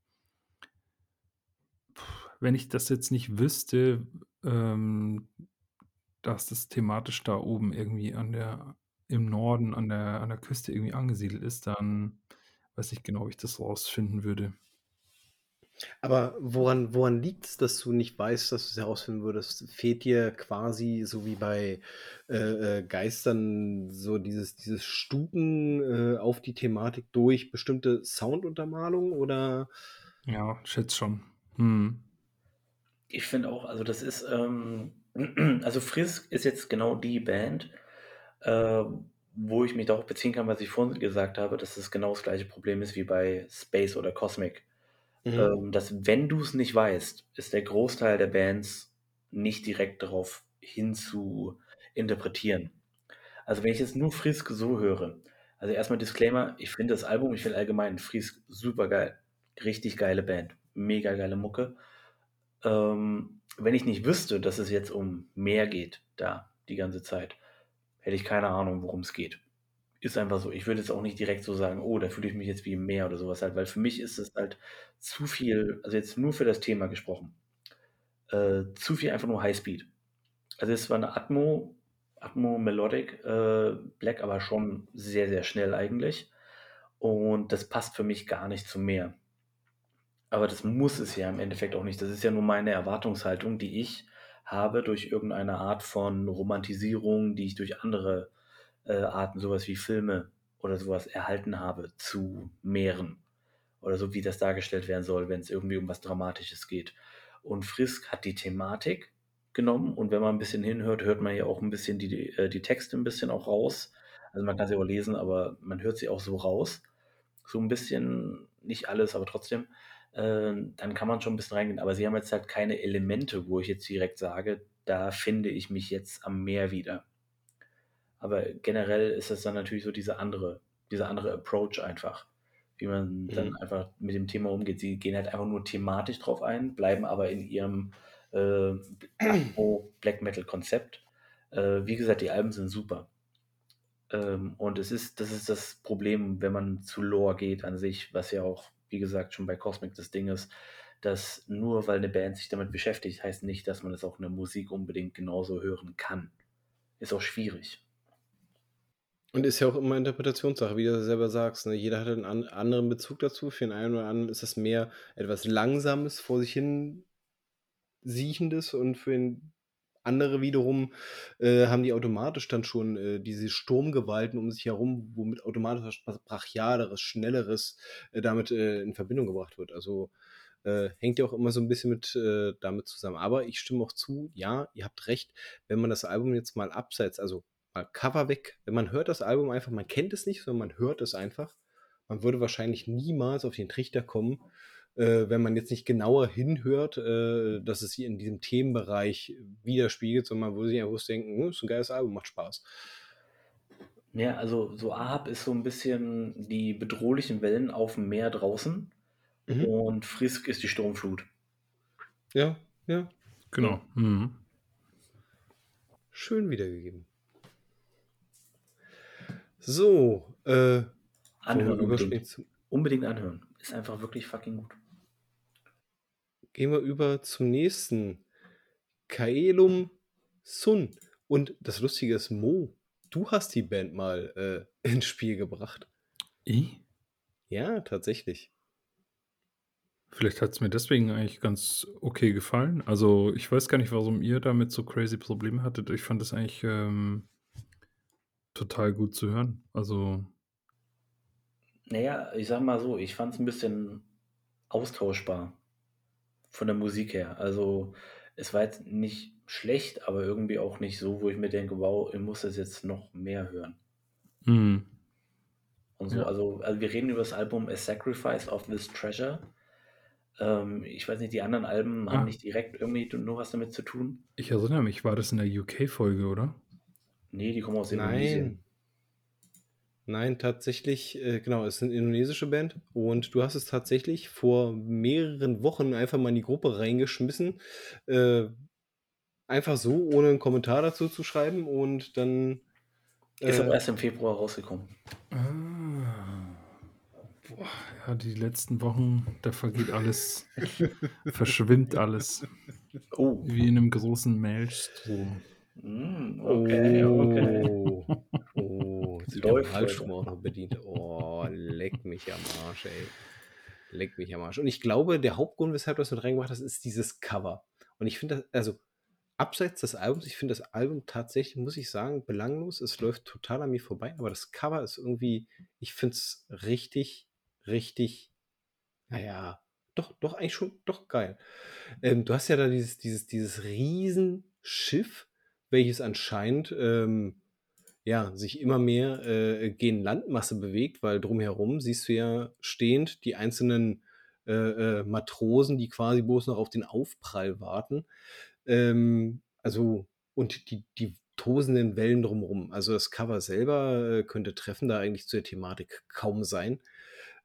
wenn ich das jetzt nicht wüsste, ähm, dass das thematisch da oben irgendwie an der, im Norden, an der, an der Küste irgendwie angesiedelt ist, dann weiß nicht genau, wie ich das rausfinden würde. Aber woran, woran liegt es, dass du nicht weißt, dass du es herausfinden würdest? Fehlt dir quasi, so wie bei äh, äh, Geistern, so dieses, dieses Stuken äh, auf die Thematik durch bestimmte Sounduntermalungen oder? Ja, schätze schon. Hm. Ich finde auch, also das ist, ähm, also Frisk ist jetzt genau die Band, äh, wo ich mich darauf beziehen kann, was ich vorhin gesagt habe, dass es genau das gleiche Problem ist wie bei Space oder Cosmic. Mhm. Ähm, dass wenn du es nicht weißt, ist der Großteil der Bands nicht direkt darauf hin zu interpretieren. Also wenn ich jetzt nur Frisk so höre, also erstmal Disclaimer, ich finde das Album, ich finde allgemein Frisk super geil. Richtig geile Band. Mega geile Mucke. Ähm, wenn ich nicht wüsste, dass es jetzt um mehr geht, da die ganze Zeit, hätte ich keine Ahnung, worum es geht. Ist einfach so. Ich würde jetzt auch nicht direkt so sagen, oh, da fühle ich mich jetzt wie im Meer oder sowas halt, weil für mich ist es halt zu viel, also jetzt nur für das Thema gesprochen, äh, zu viel einfach nur Highspeed. Also es war eine Atmo, Atmo Melodic äh, Black, aber schon sehr, sehr schnell eigentlich. Und das passt für mich gar nicht zum Meer. Aber das muss es ja im Endeffekt auch nicht. Das ist ja nur meine Erwartungshaltung, die ich habe durch irgendeine Art von Romantisierung, die ich durch andere äh, Arten, sowas wie Filme oder sowas erhalten habe, zu Meeren. Oder so, wie das dargestellt werden soll, wenn es irgendwie um was Dramatisches geht. Und Frisk hat die Thematik genommen und wenn man ein bisschen hinhört, hört man ja auch ein bisschen die, äh, die Texte ein bisschen auch raus. Also man kann sie auch lesen, aber man hört sie auch so raus. So ein bisschen, nicht alles, aber trotzdem. Ähm, dann kann man schon ein bisschen reingehen. Aber sie haben jetzt halt keine Elemente, wo ich jetzt direkt sage, da finde ich mich jetzt am Meer wieder. Aber generell ist das dann natürlich so diese andere, dieser andere Approach einfach, wie man dann Mhm. einfach mit dem Thema umgeht. Sie gehen halt einfach nur thematisch drauf ein, bleiben aber in ihrem äh, Black Metal Konzept. Äh, wie gesagt, die Alben sind super. Ähm, und es ist, das ist das Problem, wenn man zu Lore geht an sich, was ja auch, wie gesagt, schon bei Cosmic das Ding ist, dass nur weil eine Band sich damit beschäftigt, heißt nicht, dass man das auch in der Musik unbedingt genauso hören kann. Ist auch schwierig. Und ist ja auch immer Interpretationssache, wie du selber sagst. Ne? Jeder hat einen an anderen Bezug dazu. Für den einen oder anderen ist das mehr etwas Langsames, vor sich hin siechendes und für den andere wiederum äh, haben die automatisch dann schon äh, diese Sturmgewalten um sich herum, womit automatisch was Brachialeres, Schnelleres äh, damit äh, in Verbindung gebracht wird. Also äh, hängt ja auch immer so ein bisschen mit äh, damit zusammen. Aber ich stimme auch zu, ja, ihr habt recht, wenn man das Album jetzt mal abseits, also mal Cover weg, wenn man hört das Album einfach, man kennt es nicht, sondern man hört es einfach, man würde wahrscheinlich niemals auf den Trichter kommen, äh, wenn man jetzt nicht genauer hinhört, äh, dass es hier in diesem Themenbereich widerspiegelt, sondern man würde sich einfach denken, hm, ist ein geiles Album, macht Spaß. Ja, also so Ahab ist so ein bisschen die bedrohlichen Wellen auf dem Meer draußen Mhm. und Frisk ist die Sturmflut. Ja, ja. Genau. Mhm. Schön wiedergegeben. So, äh, Anhören unbedingt. Unbedingt anhören. Ist einfach wirklich fucking gut. Gehen wir über zum nächsten. Kaelum Sun. Und das Lustige ist, Mo, du hast die Band mal äh, ins Spiel gebracht. Ich? Ja, tatsächlich. Vielleicht hat es mir deswegen eigentlich ganz okay gefallen. Also ich weiß gar nicht, warum ihr damit so crazy Probleme hattet. Ich fand das eigentlich ähm, total gut zu hören. Also Naja, ich sag mal so, ich fand es ein bisschen austauschbar von der Musik her. Also es war jetzt nicht schlecht, aber irgendwie auch nicht so, wo ich mir denke, wow, ich muss das jetzt noch mehr hören. mhm. Und so, Ja. also, also wir reden über das Album A Sacrifice of This Treasure. Ähm, ich weiß nicht, die anderen Alben haben Ah. nicht direkt irgendwie nur was damit zu tun. ich erinnere mich, war das in der UK-Folge, oder? Nee, die kommen aus Indonesien. Nein. Nein, tatsächlich, äh, genau, es ist eine indonesische Band und du hast es tatsächlich vor mehreren Wochen einfach mal in die Gruppe reingeschmissen. Äh, einfach so, ohne einen Kommentar dazu zu schreiben und dann. Ist aber Äh, erst im Februar rausgekommen. Ah. Boah, ja, die letzten Wochen, da vergeht alles, verschwimmt alles. Oh, Wie in einem großen Maelstrom. mm, okay, okay. oh, Läuft, auch noch bedient. Oh, leck mich am Arsch, ey. Leck mich am Arsch. Und ich glaube, der Hauptgrund, weshalb du das mit reingebracht hast, ist dieses Cover. Und ich finde das, also abseits des Albums, ich finde das Album tatsächlich, muss ich sagen, belanglos. Es läuft total an mir vorbei, aber das Cover ist irgendwie, ich finde es richtig, richtig, naja, doch, doch, eigentlich schon, doch geil. Ähm, du hast ja da dieses, dieses, dieses Riesenschiff, welches anscheinend ähm, ja, sich immer mehr äh, gegen Landmasse bewegt, weil drumherum siehst du ja stehend die einzelnen äh, äh, Matrosen, die quasi bloß noch auf den Aufprall warten. Ähm, also, und die, die tosenden Wellen drumherum. Also das Cover selber äh, könnte treffender eigentlich zu der Thematik kaum sein.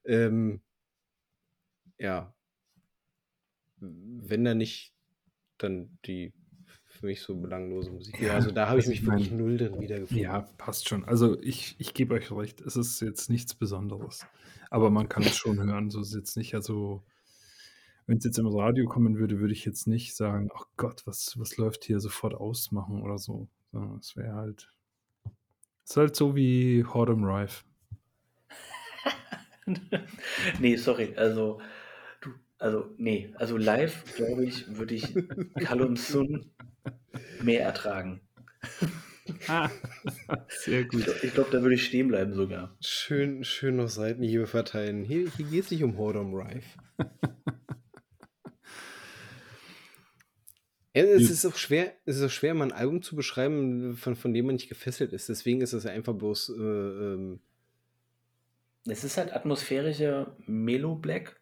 Ähm, ja, wenn da nicht dann die für mich so belanglose Musik. Ja, also da habe ich also mich ich wirklich null drin wiedergefunden. Ja, passt schon. Also ich, ich gebe euch recht, es ist jetzt nichts Besonderes. Aber man kann es schon hören. So ist es jetzt nicht, also wenn es jetzt im Radio kommen würde, würde ich jetzt nicht sagen, ach Gott, was, was läuft hier sofort ausmachen oder so. Sondern es wäre halt. Es ist halt so wie Hordem Rife. nee, sorry, also, also, nee, also live, glaube ich, würde ich Callum Sun mehr ertragen. Sehr Ich gut. glaube, glaub, da würde ich stehen bleiben sogar. Schön, schön noch Seitenhiebe verteilen. Hier, hier geht es nicht um Hordom Rife. Ja, es ist auch schwer, es ist auch schwer, mal ein Album zu beschreiben, von, von dem man nicht gefesselt ist. Deswegen ist es einfach bloß. Äh, ähm, Es ist halt atmosphärischer Melo Black,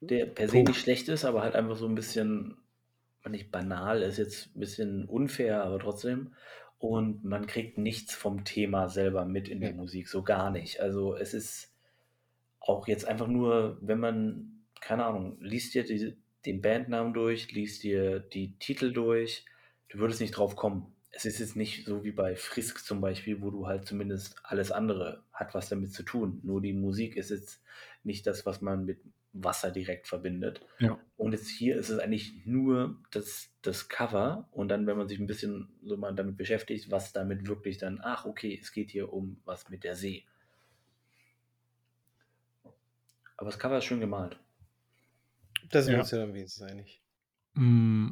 der per se nicht schlecht ist, aber halt einfach so ein bisschen, nicht banal, ist jetzt ein bisschen unfair, aber trotzdem. und man kriegt nichts vom Thema selber mit in der Ja. Musik, so gar nicht. Also, es ist auch jetzt einfach nur, wenn man keine Ahnung, liest dir die den Bandnamen durch, liest dir die Titel durch, du würdest nicht drauf kommen. Es ist jetzt nicht so wie bei Frisk zum Beispiel, wo du halt zumindest alles andere hat was damit zu tun. Nur die Musik ist jetzt nicht das, was man mit Wasser direkt verbindet. Ja. Und jetzt hier ist es eigentlich nur das, das Cover und dann, wenn man sich ein bisschen so mal damit beschäftigt, was damit wirklich dann, ach okay, es geht hier um was mit der See. Aber das Cover ist schön gemalt. Da sind wir Ja. uns ja dann wenigstens einig. Mm.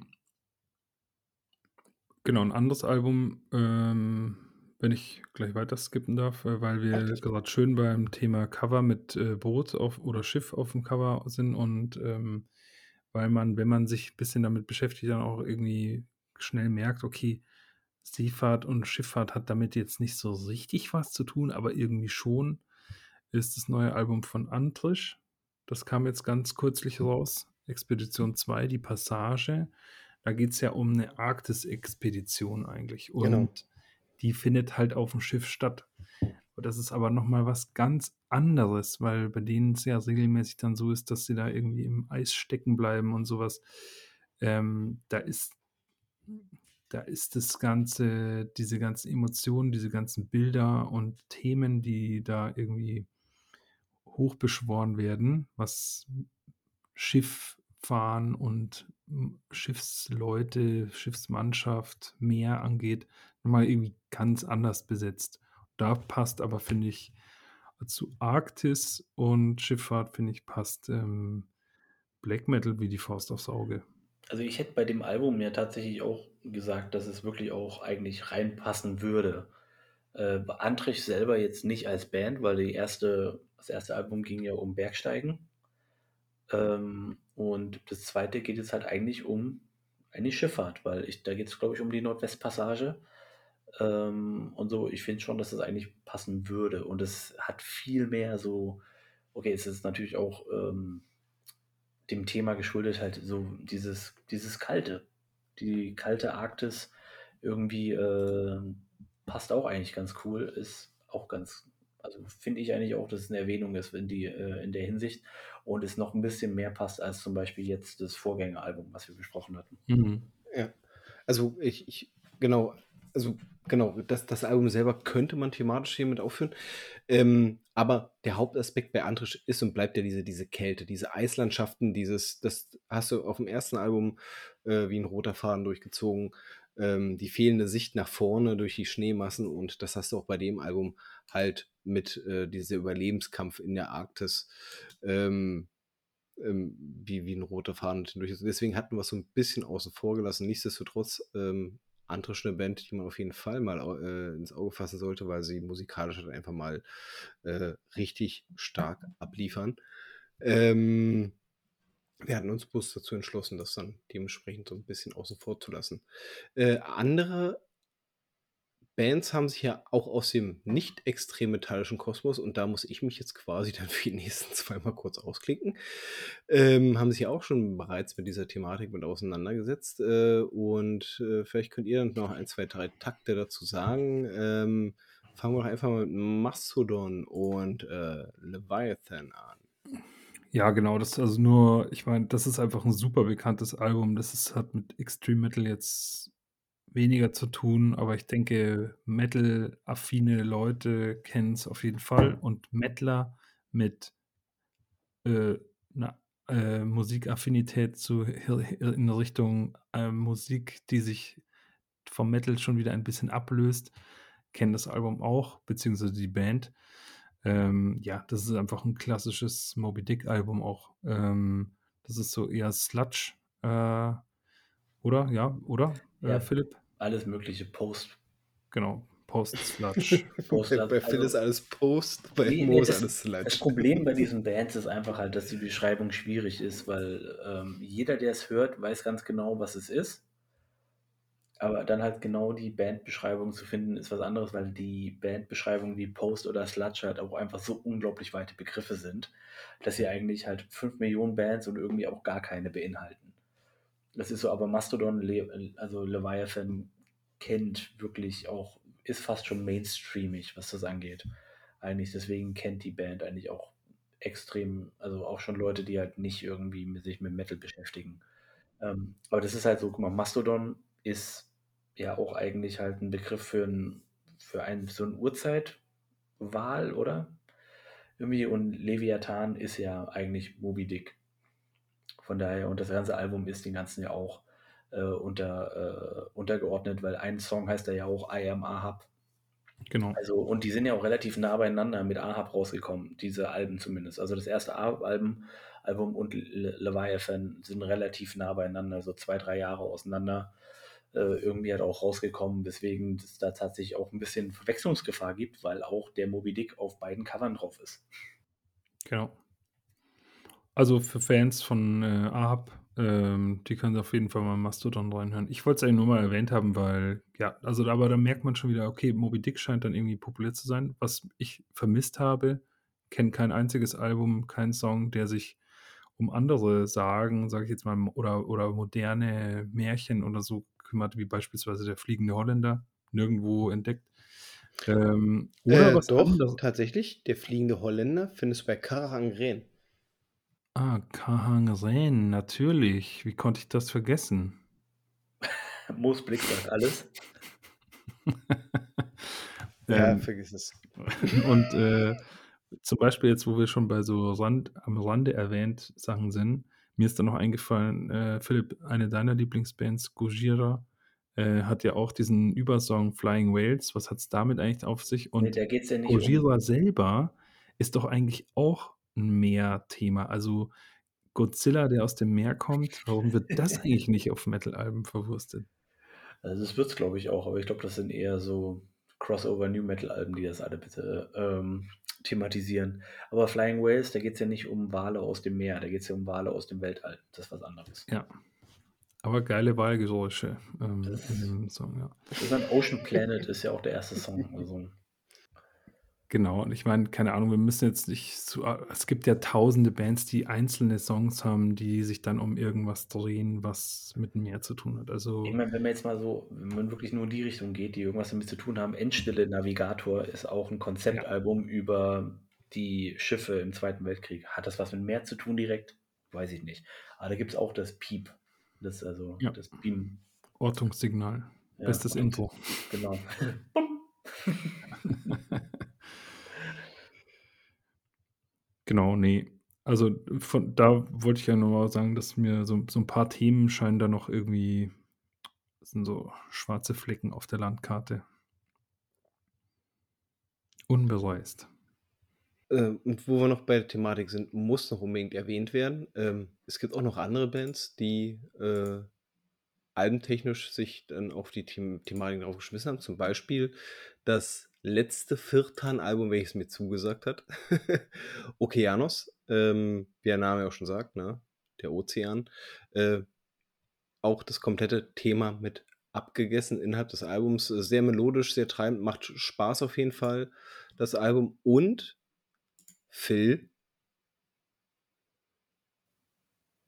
Genau, ein anderes Album, ähm, wenn ich gleich weiter skippen darf, äh, weil wir gerade schön beim Thema Cover mit äh, Boot auf oder Schiff auf dem Cover sind und ähm, weil man, wenn man sich ein bisschen damit beschäftigt, dann auch irgendwie schnell merkt, okay, Seefahrt und Schifffahrt hat damit jetzt nicht so richtig was zu tun, aber irgendwie schon, ist das neue Album von Antrisch. Das kam jetzt ganz kürzlich raus. Expedition 2, die Passage. Da geht es ja um eine Arktis-Expedition eigentlich. Und Genau. Die findet halt auf dem Schiff statt. Und das ist aber nochmal was ganz anderes, weil bei denen es ja regelmäßig dann so ist, dass sie da irgendwie im Eis stecken bleiben und sowas. Ähm, da ist da ist das ganze, diese ganzen Emotionen, diese ganzen Bilder und Themen, die da irgendwie hochbeschworen werden, was Schifffahren und Schiffsleute, Schiffsmannschaft, Meer angeht, nochmal irgendwie ganz anders besetzt. Da passt aber, finde ich, zu Arktis und Schifffahrt, finde ich, passt ähm, Black Metal wie die Faust aufs Auge. Also ich hätte bei dem Album ja tatsächlich auch gesagt, dass es wirklich auch eigentlich reinpassen würde. Äh, Antrich selber jetzt nicht als Band, weil die erste, das erste Album ging ja um Bergsteigen. Ähm, und das zweite geht jetzt halt eigentlich um eine Schifffahrt, weil ich, da geht es, glaube ich, um die Nordwestpassage. Ähm, und so, ich finde schon, dass das eigentlich passen würde. Und es hat viel mehr so, okay, es ist natürlich auch ähm, dem Thema geschuldet, halt so dieses, dieses Kalte. Die kalte Arktis irgendwie äh, passt auch eigentlich ganz cool, ist auch ganz, also finde ich eigentlich auch, dass es eine Erwähnung ist in, die, äh, in der Hinsicht und es noch ein bisschen mehr passt als zum Beispiel jetzt das Vorgängeralbum, was wir besprochen hatten. Mhm. Ja. Also ich, ich genau, also genau, das, das Album selber könnte man thematisch hier mit aufführen. Ähm, aber der Hauptaspekt bei Antrisch ist und bleibt ja diese, diese Kälte, diese Eislandschaften, dieses, das hast du auf dem ersten Album äh, wie ein roter Faden durchgezogen, ähm, die fehlende Sicht nach vorne durch die Schneemassen und das hast du auch bei dem Album halt mit äh, dieser Überlebenskampf in der Arktis. Ähm, ähm, wie, wie ein roter Faden durch. Deswegen hatten wir es so ein bisschen außen vor gelassen. Nichtsdestotrotz ähm, Antrisch eine Band, die man auf jeden Fall mal äh, ins Auge fassen sollte, weil sie musikalisch halt einfach mal äh, richtig stark abliefern. Ähm, wir hatten uns bloß dazu entschlossen, das dann dementsprechend so ein bisschen außen vor zu lassen. Äh, andere Bands haben sich ja auch aus dem nicht extrem metallischen Kosmos, und da muss ich mich jetzt quasi dann für die nächsten zwei mal kurz ausklicken, ähm, haben sich ja auch schon bereits mit dieser Thematik mit auseinandergesetzt. Äh, und äh, vielleicht könnt ihr dann noch ein, zwei, drei Takte dazu sagen. Ähm, fangen wir doch einfach mal mit Mastodon und äh, Leviathan an. Ja, genau, das ist also nur, ich meine, das ist einfach ein super bekanntes Album. Das ist, hat mit Extreme Metal jetzt weniger zu tun, aber ich denke, Metal-affine Leute kennen es auf jeden Fall und Metaler mit äh, einer äh, Musikaffinität zu, in Richtung äh, Musik, die sich vom Metal schon wieder ein bisschen ablöst, kennen das Album auch, beziehungsweise die Band. Ähm, ja, das ist einfach ein klassisches Moby Dick-Album auch. Ähm, das ist so eher Sludge, äh, oder? Ja, oder, Ja. äh, Philipp? Alles mögliche Post. Genau, Post-Sludge. Post bei, bei Phil also- ist alles Post, bei Nee, Mo ist das- alles Sludge. Das Problem bei diesen Bands ist einfach halt, dass die Beschreibung schwierig ist, weil ähm, jeder, der es hört, weiß ganz genau, was es ist. Aber dann halt genau die Bandbeschreibung zu finden, ist was anderes, weil die Bandbeschreibung wie Post oder Sludge halt auch einfach so unglaublich weite Begriffe sind, dass sie eigentlich halt 5 Millionen Bands und irgendwie auch gar keine beinhalten. Das ist so, aber Mastodon, Le also Leviathan kennt, wirklich auch, ist fast schon mainstreamig, was das angeht. Eigentlich, deswegen kennt die Band eigentlich auch extrem, also auch schon Leute, die halt nicht irgendwie mit, sich mit Metal beschäftigen. Ähm, aber das ist halt so, guck mal, Mastodon ist ja auch eigentlich halt ein Begriff für, ein, für ein, so eine Uhrzeitwahl, oder? Irgendwie, und Leviathan ist ja eigentlich Moby Dick. Von daher, und das ganze Album ist den ganzen ja auch äh, unter, äh, untergeordnet, weil ein Song heißt ja auch I Am Ahab. Genau. Also, und die sind ja auch relativ nah beieinander mit Ahab rausgekommen, diese Alben zumindest. Also das erste Ahab-Album Album und Le Leviathan sind relativ nah beieinander, so zwei, drei Jahre auseinander. Äh, irgendwie halt auch rausgekommen, weswegen es da tatsächlich auch ein bisschen Verwechslungsgefahr gibt, weil auch der Moby Dick auf beiden Covern drauf ist. Genau. Also für Fans von äh, Ahab, ähm, die können auf jeden Fall mal Mastodon reinhören. Ich wollte es eigentlich nur mal erwähnt haben, weil, ja, also aber da merkt man schon wieder, okay, Moby Dick scheint dann irgendwie populär zu sein. Was ich vermisst habe, kenne kein einziges Album, keinen Song, der sich um andere Sagen, sage ich jetzt mal, oder, oder moderne Märchen oder so kümmert, wie beispielsweise der fliegende Holländer, nirgendwo entdeckt. Ähm, oder äh, was doch, anderes. tatsächlich, der fliegende Holländer findest du bei Karangren. Ah, Kahangren, natürlich. Wie konnte ich das vergessen? Moosblick sagt alles. ja, ähm, vergiss es. Und äh, zum Beispiel jetzt, wo wir schon bei so Rand, am Rande erwähnt Sachen sind, mir ist da noch eingefallen, äh, Philipp, eine deiner Lieblingsbands, Gojira, äh, hat ja auch diesen Übersong Flying Whales. Was hat es damit eigentlich auf sich? Und nee, ja Gojira um. selber ist doch eigentlich auch Meerthema. Also Godzilla, der aus dem Meer kommt, warum wird das eigentlich nicht auf Metal-Alben verwurstet? Also das wird es, glaube ich, auch, aber ich glaube, das sind eher so Crossover New Metal Alben, die das alle bitte ähm, thematisieren. Aber Flying Whales, da geht es ja nicht um Wale aus dem Meer, da geht es ja um Wale aus dem Weltall. Das ist was anderes. Ja. Aber geile Wahlgeräusche ähm, in dem Song, ja. Das ist ein Ocean Planet, ist ja auch der erste Song. Also. Genau, und ich meine, keine Ahnung, wir müssen jetzt nicht so, es gibt ja tausende Bands, die einzelne Songs haben, die sich dann um irgendwas drehen, was mit Meer zu tun hat. Also, ich meine, wenn man jetzt mal so, wenn man wirklich nur in die Richtung geht, die irgendwas damit zu tun haben, Endstille Navigator ist auch ein Konzeptalbum ja. über die Schiffe im Zweiten Weltkrieg. Hat das was mit Meer zu tun direkt? Weiß ich nicht. Aber da gibt es auch das Piep. Das also ja. das Beam. Ortungssignal. Ja, Bestes Intro. Genau. Genau, nee. Also von da wollte ich ja nur mal sagen, dass mir so, so ein paar Themen scheinen da noch irgendwie, sind so schwarze Flecken auf der Landkarte. Unbereist. Ähm, und wo wir noch bei der Thematik sind, muss noch unbedingt erwähnt werden. Ähm, es gibt auch noch andere Bands, die äh, albentechnisch sich dann auf die The Thematik drauf geschmissen haben. Zum Beispiel das letzte Viertan-Album, welches mir zugesagt hat. Okeanos, ähm, wie der Name auch schon sagt, ne? der Ozean. Äh, auch das komplette Thema mit abgegessen innerhalb des Albums. Sehr melodisch, sehr treibend, macht Spaß auf jeden Fall, das Album. Und Phil.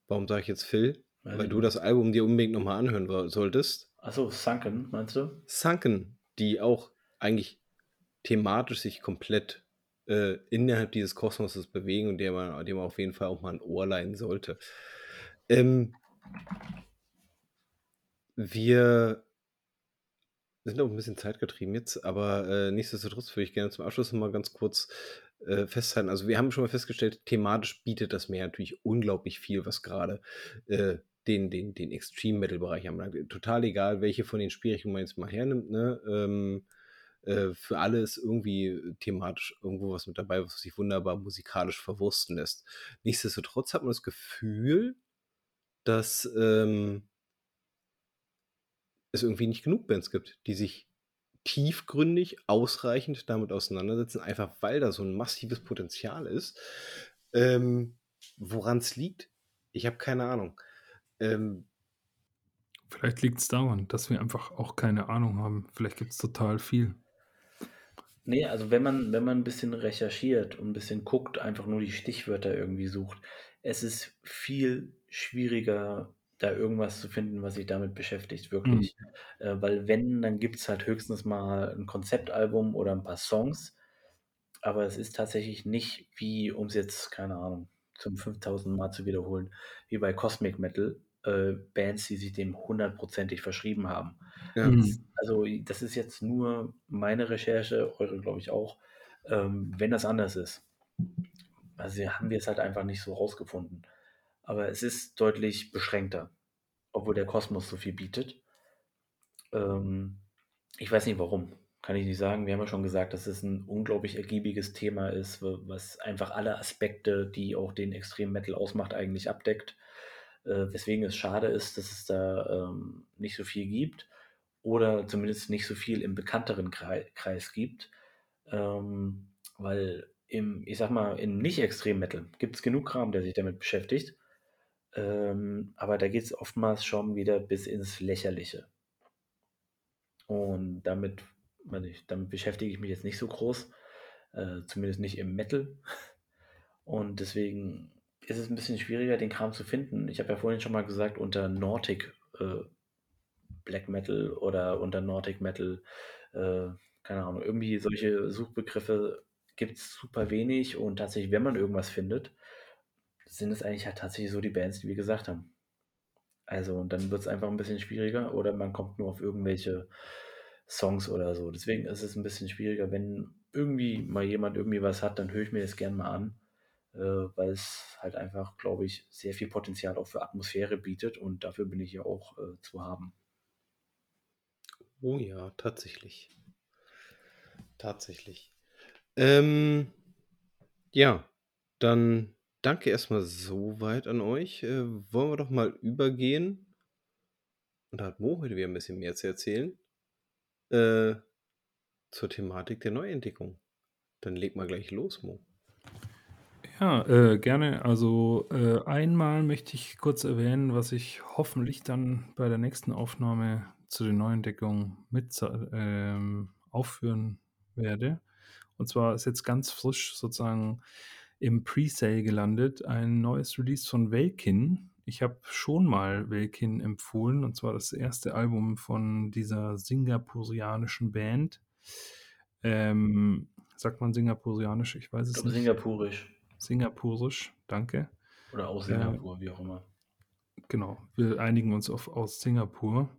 Warum sage ich jetzt Phil? Weil, Weil du das Album dir unbedingt nochmal anhören solltest. Achso, Sunken, meinst du? Sunken, die auch eigentlich thematisch sich komplett äh, innerhalb dieses Kosmoses bewegen und dem man, dem man auf jeden Fall auch mal ein Ohr leihen sollte. Ähm, wir sind auch ein bisschen zeitgetrieben jetzt, aber äh, nichtsdestotrotz würde ich gerne zum Abschluss noch mal ganz kurz äh, festhalten. Also wir haben schon mal festgestellt, thematisch bietet das Meer natürlich unglaublich viel, was gerade äh, den, den, den Extreme-Metal-Bereich anbelangt. Total egal, welche von den Spielrichtungen man jetzt mal hernimmt. Ne? Ähm, äh, für alle ist irgendwie äh, thematisch irgendwo was mit dabei, was sich wunderbar musikalisch verwursten lässt. Nichtsdestotrotz hat man das Gefühl, dass ähm, es irgendwie nicht genug Bands gibt, die sich tiefgründig, ausreichend damit auseinandersetzen, einfach weil da so ein massives Potenzial ist. Ähm, Woran es liegt, ich habe keine Ahnung. Ähm, Vielleicht liegt es daran, dass wir einfach auch keine Ahnung haben. Vielleicht gibt es total viel. Nee, also wenn man, wenn man ein bisschen recherchiert und ein bisschen guckt, einfach nur die Stichwörter irgendwie sucht, es ist viel schwieriger, da irgendwas zu finden, was sich damit beschäftigt, wirklich. Mhm. Äh, weil wenn, dann gibt's halt höchstens mal 'n Konzeptalbum oder 'n paar Songs, aber es ist tatsächlich nicht wie um's jetzt, keine Ahnung, zum 5.000. Mal zu wiederholen, wie bei Cosmic Metal, äh, Bands, die sich dem hundertprozentig verschrieben haben. Ja. Mhm. Also, das ist jetzt nur meine Recherche, eure, glaube ich, auch, ähm, wenn das anders ist. Also, haben wir's halt einfach nicht so rausgefunden. Aber es ist deutlich beschränkter, obwohl der Kosmos so viel bietet. Ähm, ich weiß nicht warum, kann ich nicht sagen. Wir haben ja schon gesagt, dass es 'n unglaublich ergiebiges Thema ist, was einfach alle Aspekte, die auch den Extrem Metal ausmacht, eigentlich abdeckt. Äh, weswegen es schade ist, dass es da, ähm, nicht so viel gibt oder zumindest nicht so viel im bekannteren Krei Kreis gibt. Ähm, weil im ich sage mal, im Nicht-Extrem Metal gibt's genug Kram, der sich damit beschäftigt. Ähm, aber da geht's oftmals schon wieder bis ins Lächerliche. Und damit nicht, damit beschäftige ich mich jetzt nicht so groß, äh, zumindest nicht im Metal. Und deswegen ist es 'n bisschen schwieriger, den Kram zu finden. Ich habe ja vorhin schon mal gesagt, unter Nordic, äh, Black Metal oder unter Nordic Metal, äh, keine Ahnung, irgendwie solche Suchbegriffe gibt's super wenig und tatsächlich, wenn man irgendwas findet, sind es eigentlich halt tatsächlich so die Bands, die wir gesagt haben. Also, und dann wird's einfach 'n bisschen schwieriger oder man kommt nur auf irgendwelche Songs oder so. Deswegen ist es 'n bisschen schwieriger. Wenn irgendwie mal jemand irgendwie was hat, dann höre ich mir das gern mal an, weil es halt einfach, glaube ich, sehr viel Potenzial auch für Atmosphäre bietet und dafür bin ich ja auch, äh, zu haben. Oh ja, tatsächlich. Tatsächlich. Ähm, ja, dann danke erst mal so weit an euch. Äh, wollen wir doch mal übergehen und da hat Mo heute wieder 'n bisschen mehr zu erzählen, äh, zur Thematik der Neuentdeckung. Dann leg mal gleich los, Mo. Ja, äh, gerne. Also, äh, einmal möchte ich kurz erwähnen, was ich hoffentlich dann bei der nächsten Aufnahme zu den Neuentdeckungen mit ähm, aufführen werde. Und zwar ist jetzt ganz frisch sozusagen im Presale gelandet ein neues Release von Welkin. Ich habe schon mal Welkin empfohlen, und zwar das erste Album von dieser singapurianischen Band. Ähm, sagt man singapurianisch? Ich weiß es glaube nicht. singapurisch. Singapurisch, danke. Oder aus Äh, Singapur, wie auch immer. genau, wir einigen uns auf aus Singapur.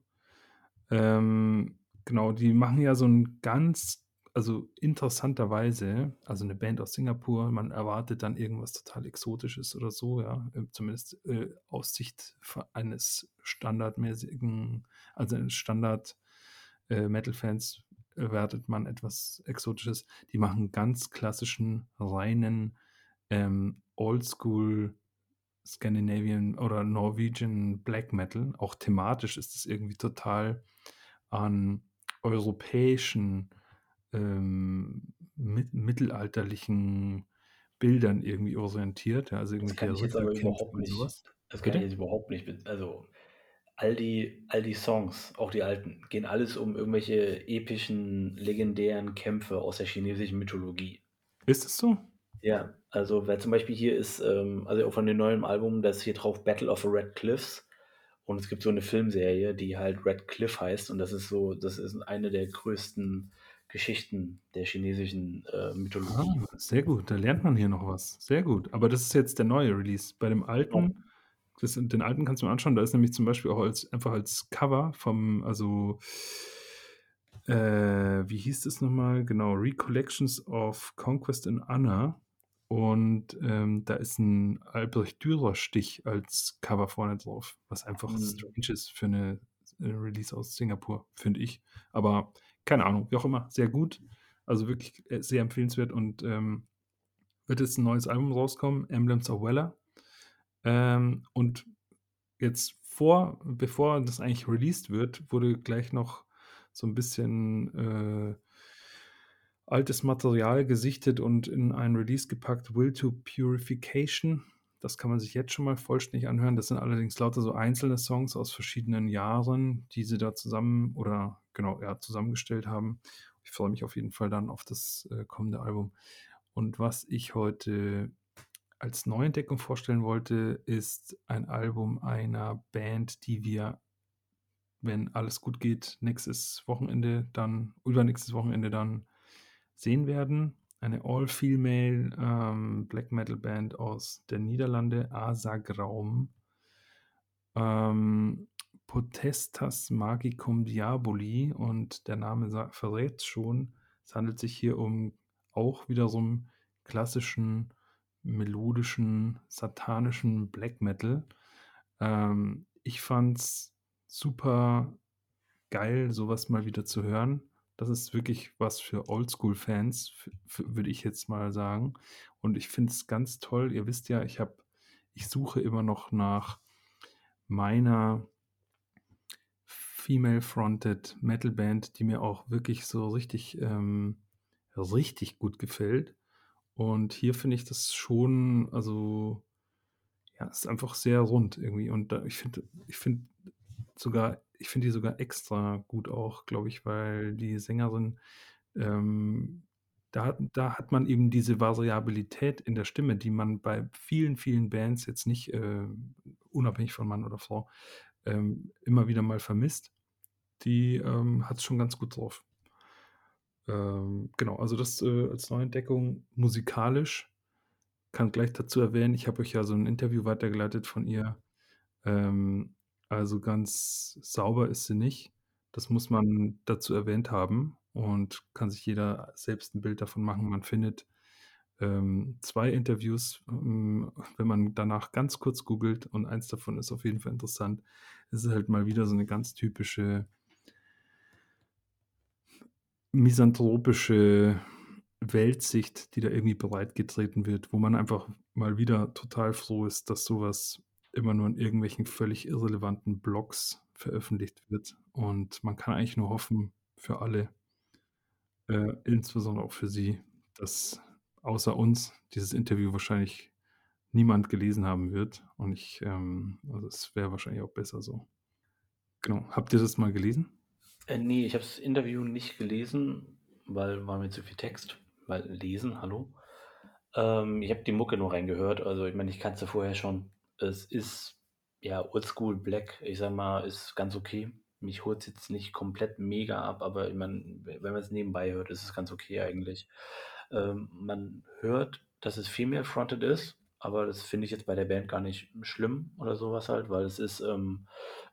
Ähm, genau, die machen ja so 'n ganz also interessanterweise also 'ne Band aus Singapur, man erwartet dann irgendwas total Exotisches oder so, ja, äh, zumindest, äh, aus Sicht eines standardmäßigen also eines Standard, äh, Metal-Fans erwartet man etwas Exotisches. Die machen ganz klassischen, reinen, ähm, Oldschool Scandinavian oder Norwegian Black Metal. Auch thematisch ist es irgendwie total an europäischen, ähm, mit mittelalterlichen Bildern irgendwie orientiert, ja, also Das kann ich jetzt aber überhaupt nicht was. das kann ich jetzt überhaupt nicht also, all die all die Songs, auch die alten, gehen alles um irgendwelche epischen, legendären Kämpfe aus der chinesischen Mythologie. Ist es so? Ja, also, weil zum Beispiel hier ist, ähm also auch von dem neuen Album, da ist hier drauf „Battle of the Red Cliffs“ und es gibt so 'ne Filmserie, die halt „Red Cliff“ heißt und das ist so das ist eine der größten Geschichten der chinesischen, äh, Mythologie. Ah, sehr gut, da lernt man hier noch was. Sehr gut. Aber das ist jetzt der neue Release. Bei dem Genau. alten das den alten kannst du mal anschauen, da ist nämlich zum Beispiel auch als einfach als Cover vom also äh, wie hieß das noch mal? Genau, „Recollections of Conquest and Honor“ und, ähm, da ist 'n Albrecht-Dürer-Stich als Cover vorne drauf, was einfach Mhm. strange ist für 'ne äh, Release aus Singapur, finde ich. Aber keine Ahnung, wie auch immer, sehr gut. Also wirklich, äh, sehr empfehlenswert und, ähm, wird jetzt 'n neues Album rauskommen, „Emblems of Valour“. Ähm, und jetzt vor bevor das eigentlich released wird, wurde gleich noch so 'n bisschen, äh altes Material gesichtet und in ein Release gepackt, „Will to Purification“. Das kann man sich jetzt schon mal vollständig anhören. Das sind allerdings lauter so einzelne Songs aus verschiedenen Jahren, die sie da zusammen oder genau, ja, zusammengestellt haben. Ich freue mich auf jeden Fall dann auf das, äh, kommende Album. Und was ich heute als Neuentdeckung vorstellen wollte, ist ein Album einer Band, die wir, wenn alles gut geht, nächstes Wochenende dann übernächstes Wochenende dann sehen werden. Eine All-Female, ähm, Black-Metal-Band aus der Niederlande, Asagraum. Ähm, Potestas Magicum Diaboli und der Name sa verrät's schon. Es handelt sich hier um auch wieder so 'n klassischen, melodischen, satanischen Black Metal. Ähm, ich fand's super geil, so was mal wieder zu hören. Das ist wirklich was für Oldschool-Fans, würde ich jetzt mal sagen. Und ich finde es ganz toll. Ihr wisst ja, ich habe ich suche immer noch nach meiner Female-Fronted Metal-Band, die mir auch wirklich so richtig, ähm richtig gut gefällt. Und hier finde ich das schon also ja, ist einfach sehr rund irgendwie. Und da ich finde ich finde sogar ich finde die sogar extra gut auch, glaube ich, weil die Sängerin, ähm da da hat man eben diese Variabilität in der Stimme, die man bei vielen, vielen Bands jetzt nicht, äh, unabhängig von Mann oder Frau, ähm, immer wieder mal vermisst. Die, ähm, hat's schon ganz gut drauf. Ähm, genau, also das, äh, als Neuentdeckung musikalisch. Kann gleich dazu erwähnen, ich habe euch ja so 'n Interview weitergeleitet von ihr. Ähm, also ganz sauber ist sie nicht. Das muss man dazu erwähnt haben und kann sich jeder selbst 'n Bild davon machen. Man findet, ähm, 2 Interviews, hm, wenn man danach ganz kurz googelt und eins davon ist auf jeden Fall interessant. Es ist halt mal wieder so 'ne ganz typische misanthropische Weltsicht, die da irgendwie breitgetreten wird, wo man einfach mal wieder total froh ist, dass so was immer nur in irgendwelchen völlig irrelevanten Blogs veröffentlicht wird. Und man kann eigentlich nur hoffen für alle äh, insbesondere auch für sie, dass außer uns dieses Interview wahrscheinlich niemand gelesen haben wird. Und ich, ähm also, es wäre wahrscheinlich auch besser so. Genau. Habt ihr das mal gelesen? Äh, ne, ich habe das Interview nicht gelesen, weil war mir zu viel Text. Weil lesen, hallo? Ähm, ich habe die Mucke nur reingehört. Also, ich meine, ich kannte vorher schon. Es ist, ja, Oldschool Black. Ich sage mal, ist ganz okay. Mich holt's jetzt nicht komplett mega ab, aber ich meine, we wenn man's nebenbei hört, ist es ganz okay eigentlich. Ähm, man hört, dass es Female Fronted ist, aber das finde ich jetzt bei der Band gar nicht schlimm oder so was halt, weil es ist, ähm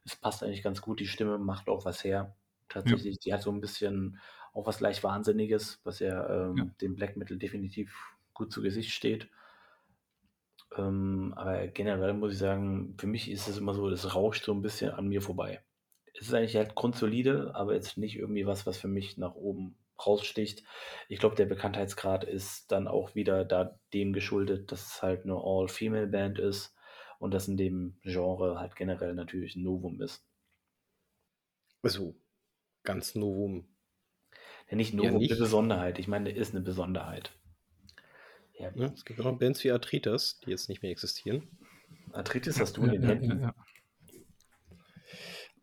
es passt eigentlich ganz gut. Die Stimme macht auch was her. Ja. Tatsächlich, die hat so 'n bisschen auch was leicht Wahnsinniges, was ja, Ja. ähm, dem Black Metal definitiv gut zu Gesicht steht. Ähm, aber generell muss ich sagen, für mich ist es immer so, es rauscht so 'n bisschen an mir vorbei. Es ist eigentlich halt grundsolide, aber jetzt nicht irgendwie was, was für mich nach oben raussticht. Ich glaube, der Bekanntheitsgrad ist dann auch wieder da dem geschuldet, dass es halt 'ne All-Female-Band ist und das in dem Genre halt generell natürlich 'n Novum ist. Also, ganz Novum Ja, nicht ja Novum, 'ne nicht. Besonderheit. Ich meine, ist 'ne Besonderheit. Ja. Ne, es gibt auch noch Bands wie Arthritis, die jetzt nicht mehr existieren. Arthritis hast du Ja, in den ja, ja, Händen? ja.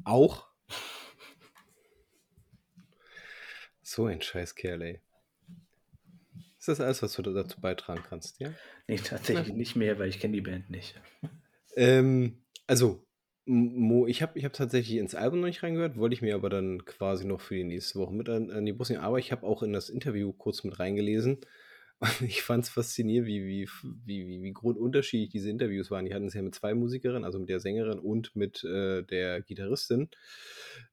Auch. So ein Scheißkerl, ey. Ist das alles, was du da dazu beitragen kannst, ja? Ne, Na tatsächlich gut. nicht mehr, weil ich kenne die Band nicht. Ähm, also, Mo ich habe ich habe tatsächlich ins Album noch nicht reingehört, wollte ich mir aber dann quasi noch für die nächste Woche mit an an die Brust nehmen. Aber ich habe auch in das Interview kurz mit reingelesen und ich fand's faszinierend, wie wie wie wie grundunterschiedlich diese Interviews waren. Die hatten es ja mit 2 Musikerinnen, also mit der Sängerin und mit, äh, der Gitarristin,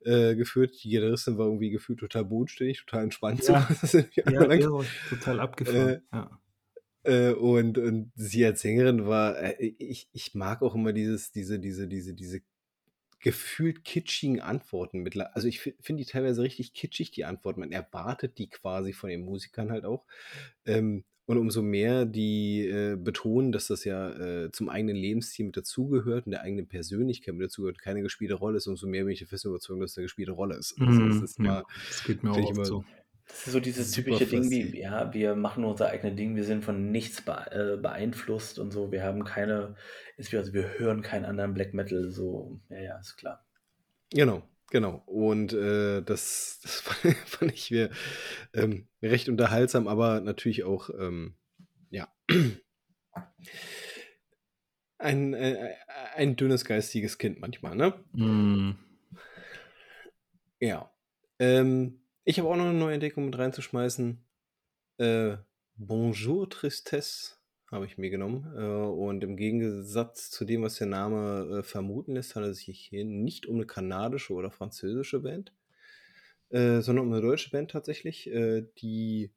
äh, geführt. Die Gitarristin war irgendwie gefühlt total bodenständig, total entspannt so, Ja. irgendwie Ja, irre, total Äh, abgefahren, ja. äh, und und sie als Sängerin war äh, ich ich mag auch immer dieses diese diese diese diese gefühlt kitschigen Antworten mittler also, ich fi finde die teilweise richtig kitschig, die Antworten. Man erwartet die quasi von den Musikern halt auch. Ähm, und umso mehr die, äh, betonen, dass das ja, äh, zum eigenen Lebensstil mit dazugehört und der eigenen Persönlichkeit mit dazugehört, keine gespielte Rolle ist, umso mehr bin ich der festen Überzeugung, dass es 'ne gespielte Rolle ist. Also, es Mhm, ist ja, immer das geht mir auch immer so. Das ist so dieses super typische Ding wie, ja, wir machen unser eigene Ding, wir sind von nichts äh, beeinflusst und so. Wir haben keine also, wir hören keinen anderen Black Metal so. Ja, ja, ist klar. Genau, genau. Und, äh, das das fand fand ich mir, ähm, recht unterhaltsam, aber natürlich auch, ähm, ja Ein, äh, ein dünnes geistiges Kind manchmal, ne? Mm. Ja. Ähm, ich habe auch noch eine neue Entdeckung mit reinzuschmeißen. Äh, Bonjour Tristesse habe ich mir genommen. Äh, und im Gegensatz zu dem, was der Name äh, vermuten lässt, handelt es sich hier nicht um eine kanadische oder französische Band, äh, sondern um eine deutsche Band tatsächlich, äh, die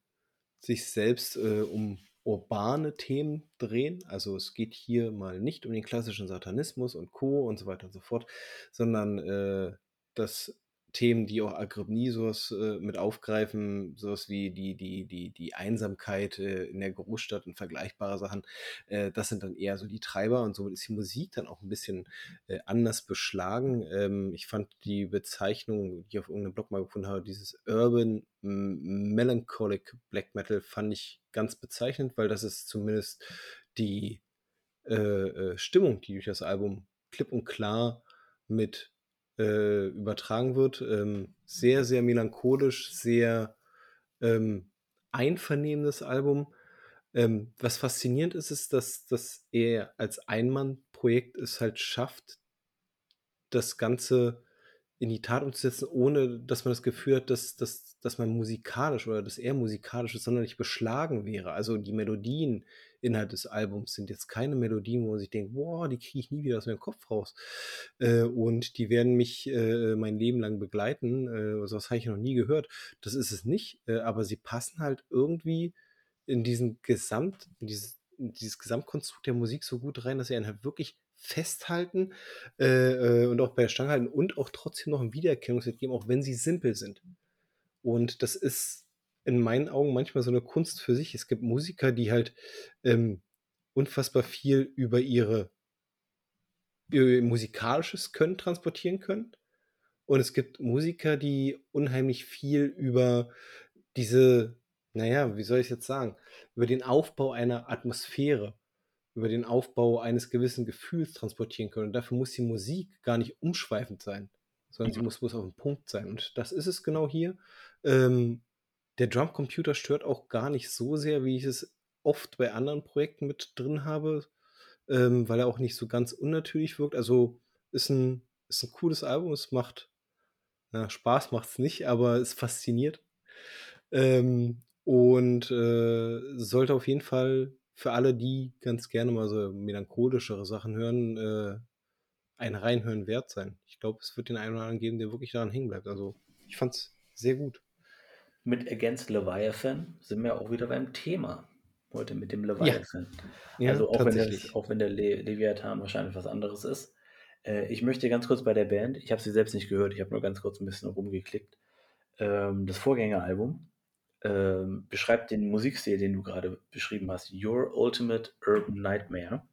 sich selbst äh, um urbane Themen drehen. Also es geht hier mal nicht um den klassischen Satanismus und Co. und so weiter und so fort, sondern das Themen, die auch Agrippnie sowas äh, mit aufgreifen, sowas wie die, die, die, die Einsamkeit äh, in der Großstadt und vergleichbare Sachen, äh, das sind dann eher so die Treiber und somit ist die Musik dann auch ein bisschen äh, anders beschlagen. Ähm, ich fand die Bezeichnung, die ich auf irgendeinem Blog mal gefunden habe, dieses Urban Melancholic Black Metal, fand ich ganz bezeichnend, weil das ist zumindest die äh, äh, Stimmung, die durch das Album klipp und klar mit äh, übertragen wird. Ähm, sehr, sehr melancholisch, sehr ähm, einvernehmendes Album. Ähm, was faszinierend ist, ist, dass, dass er als Einmannprojekt es halt schafft, das Ganze in die Tat umzusetzen, ohne dass man das Gefühl hat, dass, dass, dass man musikalisch oder dass er musikalisch sonderlich beschlagen wäre. Also die Melodien innerhalb des Albums sind jetzt keine Melodien, wo man sich denkt, boah, die kriege ich nie wieder aus meinem Kopf raus. Äh, und die werden mich äh, mein Leben lang begleiten. Äh, sowas habe ich noch nie gehört. Das ist es nicht, äh, aber sie passen halt irgendwie in diesen Gesamt, in dieses, in dieses Gesamtkonstrukt der Musik so gut rein, dass sie einen halt wirklich festhalten äh, äh, und auch bei der Stange halten und auch trotzdem noch ein Wiedererkennungswert geben, auch wenn sie simpel sind. Und das ist in meinen Augen manchmal so eine Kunst für sich. Es gibt Musiker, die halt ähm, unfassbar viel über ihre ihr musikalisches Können transportieren können. Und es gibt Musiker, die unheimlich viel über diese, naja, wie soll ich jetzt sagen, über den Aufbau einer Atmosphäre über den Aufbau eines gewissen Gefühls transportieren können. Und dafür muss die Musik gar nicht umschweifend sein, sondern sie muss, muss auf dem Punkt sein. Und das ist es genau hier. Ähm, der Drumcomputer stört auch gar nicht so sehr, wie ich es oft bei anderen Projekten mit drin habe, ähm, weil er auch nicht so ganz unnatürlich wirkt. Also ist ein, ist ein cooles Album, es macht, na, Spaß macht es nicht, aber es fasziniert. Ähm, und äh, sollte auf jeden Fall für alle, die ganz gerne mal so melancholischere Sachen hören, äh, ein Reinhören wert sein. Ich glaube, es wird den einen oder anderen geben, der wirklich daran hängen bleibt. Also ich fand es sehr gut. Mit Against Leviathan sind wir auch wieder beim Thema heute mit dem Leviathan. Ja. also auch wenn, das, auch wenn der Le Leviathan wahrscheinlich was anderes ist. Äh, ich möchte ganz kurz bei der Band, ich habe sie selbst nicht gehört, ich habe nur ganz kurz ein bisschen rumgeklickt. Ähm, das Vorgängeralbum ähm, beschreibt den Musikstil, den du gerade beschrieben hast, Your Ultimate Urban Nightmare.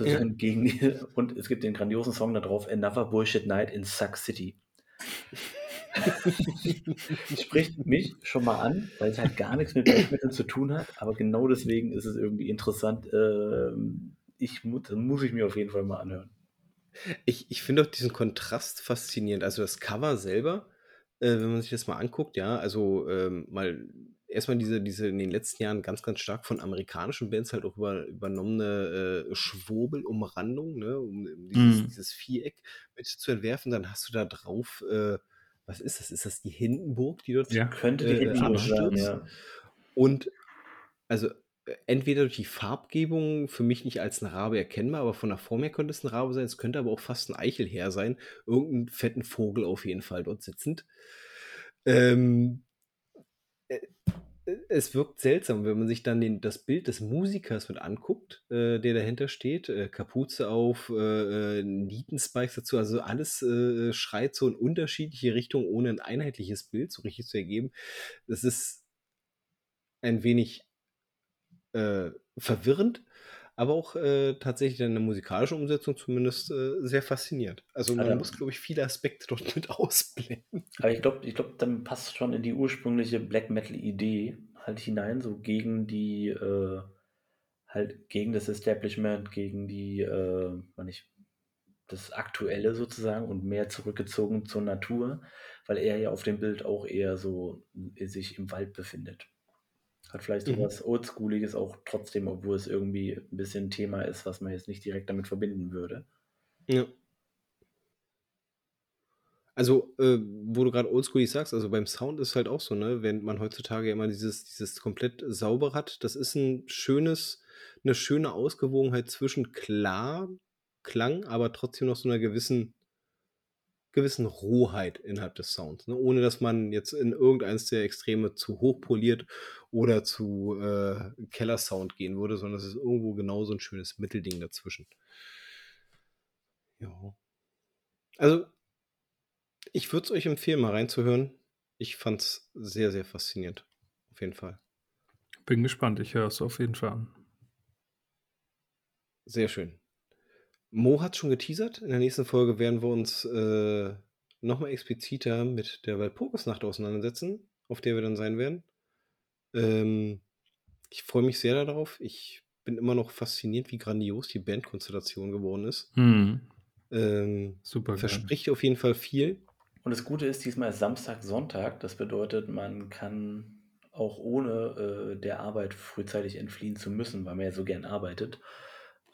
Ja. Gegen die, und es gibt den grandiosen Song darauf, Another Bullshit Night in Suck City. Spricht mich schon mal an, weil es halt gar nichts mit Weltmitteln zu tun hat, aber genau deswegen ist es irgendwie interessant. Ähm, ich, das muss ich mir auf jeden Fall mal anhören. Ich, ich finde auch diesen Kontrast faszinierend. Also das Cover selber äh, wenn man sich das mal anguckt, ja, also ähm, mal erstmal diese, diese in den letzten Jahren ganz, ganz stark von amerikanischen Bands halt auch über, übernommene äh, Schwobelumrandung, ne, um, um dieses, mm. dieses, Viereck mit zu entwerfen, dann hast du da drauf, äh, was ist das? Ist das die Hindenburg, die dort ja, könnte die äh, abstürzt? Sein, ja. Und also äh, entweder durch die Farbgebung für mich nicht als ein Rabe erkennbar, aber von der Form her könnte es ein Rabe sein. Es könnte aber auch fast ein Eichelherr sein. Irgendeinen fetten Vogel auf jeden Fall dort sitzend. Ähm, äh, es wirkt seltsam, wenn man sich dann den, das Bild des Musikers mit anguckt, äh, der dahinter steht. Äh, Kapuze auf, äh, äh Nietenspikes dazu. Also alles äh, schreit so in unterschiedliche Richtungen, ohne ein einheitliches Bild so richtig zu ergeben. Das ist ein wenig äh, verwirrend, aber auch äh, tatsächlich eine musikalische Umsetzung zumindest äh, sehr fasziniert. Also man also, muss, glaube ich, viele Aspekte dort mit ausblenden. Aber ich glaube, ich glaub, dann passt schon in die ursprüngliche Black Metal-Idee halt hinein, so gegen die, äh, halt gegen das Establishment, gegen die, äh, nicht, das Aktuelle sozusagen und mehr zurückgezogen zur Natur, weil er ja auf dem Bild auch eher so sich im Wald befindet. Hat vielleicht so Mhm. was Oldschooliges auch trotzdem, obwohl es irgendwie 'n bisschen Thema ist, was man jetzt nicht direkt damit verbinden würde. Ja. Also, äh, wo du grad oldschoolig sagst, also, beim Sound ist halt auch so, ne, wenn man heutzutage immer dieses dieses komplett saubere hat, das ist 'n schönes 'ne schöne Ausgewogenheit zwischen klar Klang, aber trotzdem noch so 'ner gewissen gewissen Rohheit innerhalb des Sounds, ne? Ohne dass man jetzt in irgendeins der Extreme zu hoch poliert oder zu, äh, Kellersound gehen würde, sondern es ist irgendwo genau so 'n schönes Mittelding dazwischen. Ja. Also ich würde es euch empfehlen, mal reinzuhören. Ich fand's sehr, sehr faszinierend. Auf jeden Fall. Bin gespannt. Ich höre es auf jeden Fall an. Sehr schön. Mo hat's schon geteasert. In der nächsten Folge werden wir uns, äh, noch mal expliziter mit der Walpurgisnacht auseinandersetzen, auf der wir dann sein werden. Ähm, ich freue mich sehr da drauf. Ich bin immer noch fasziniert, wie grandios die Bandkonstellation geworden ist. Mhm. Ähm, Supergeil. verspricht auf jeden Fall viel. Und das Gute ist, diesmal ist Samstag, Sonntag. Das bedeutet, man kann auch ohne, äh, der Arbeit frühzeitig entfliehen zu müssen, weil man ja so gern arbeitet,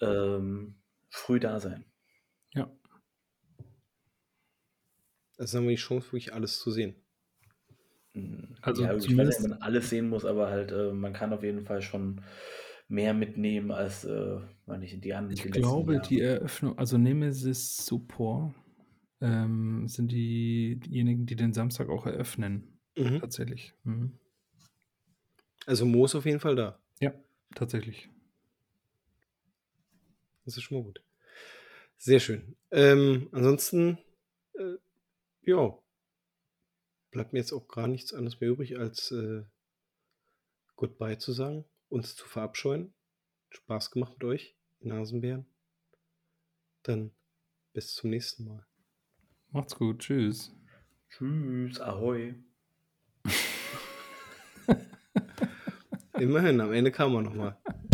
ähm, früh da sein. Ja. Also haben wir die Chance, wirklich alles zu sehen. Hm, Also ja, ich weiß nicht, man alles sehen muss, aber halt, äh, man kann auf jeden Fall schon mehr mitnehmen als, äh, meine ich, die an Ich die glaube, Jahre. die Eröffnung also Nemesis Support, ähm, sind die diejenigen, die den Samstag auch eröffnen, Mhm. tatsächlich. Mhm. Also Mo ist auf jeden Fall da. Ja, tatsächlich. Das ist schon mal gut. Sehr schön. Ähm, ansonsten, äh, ja, bleibt mir jetzt auch gar nichts anderes mehr übrig, als, äh, Goodbye zu sagen, uns zu verabscheuen. Spaß gemacht mit euch, Nasenbären. Dann bis zum nächsten Mal. Macht's gut. Tschüss. Tschüss, ahoi. Immerhin, am Ende kam er noch mal.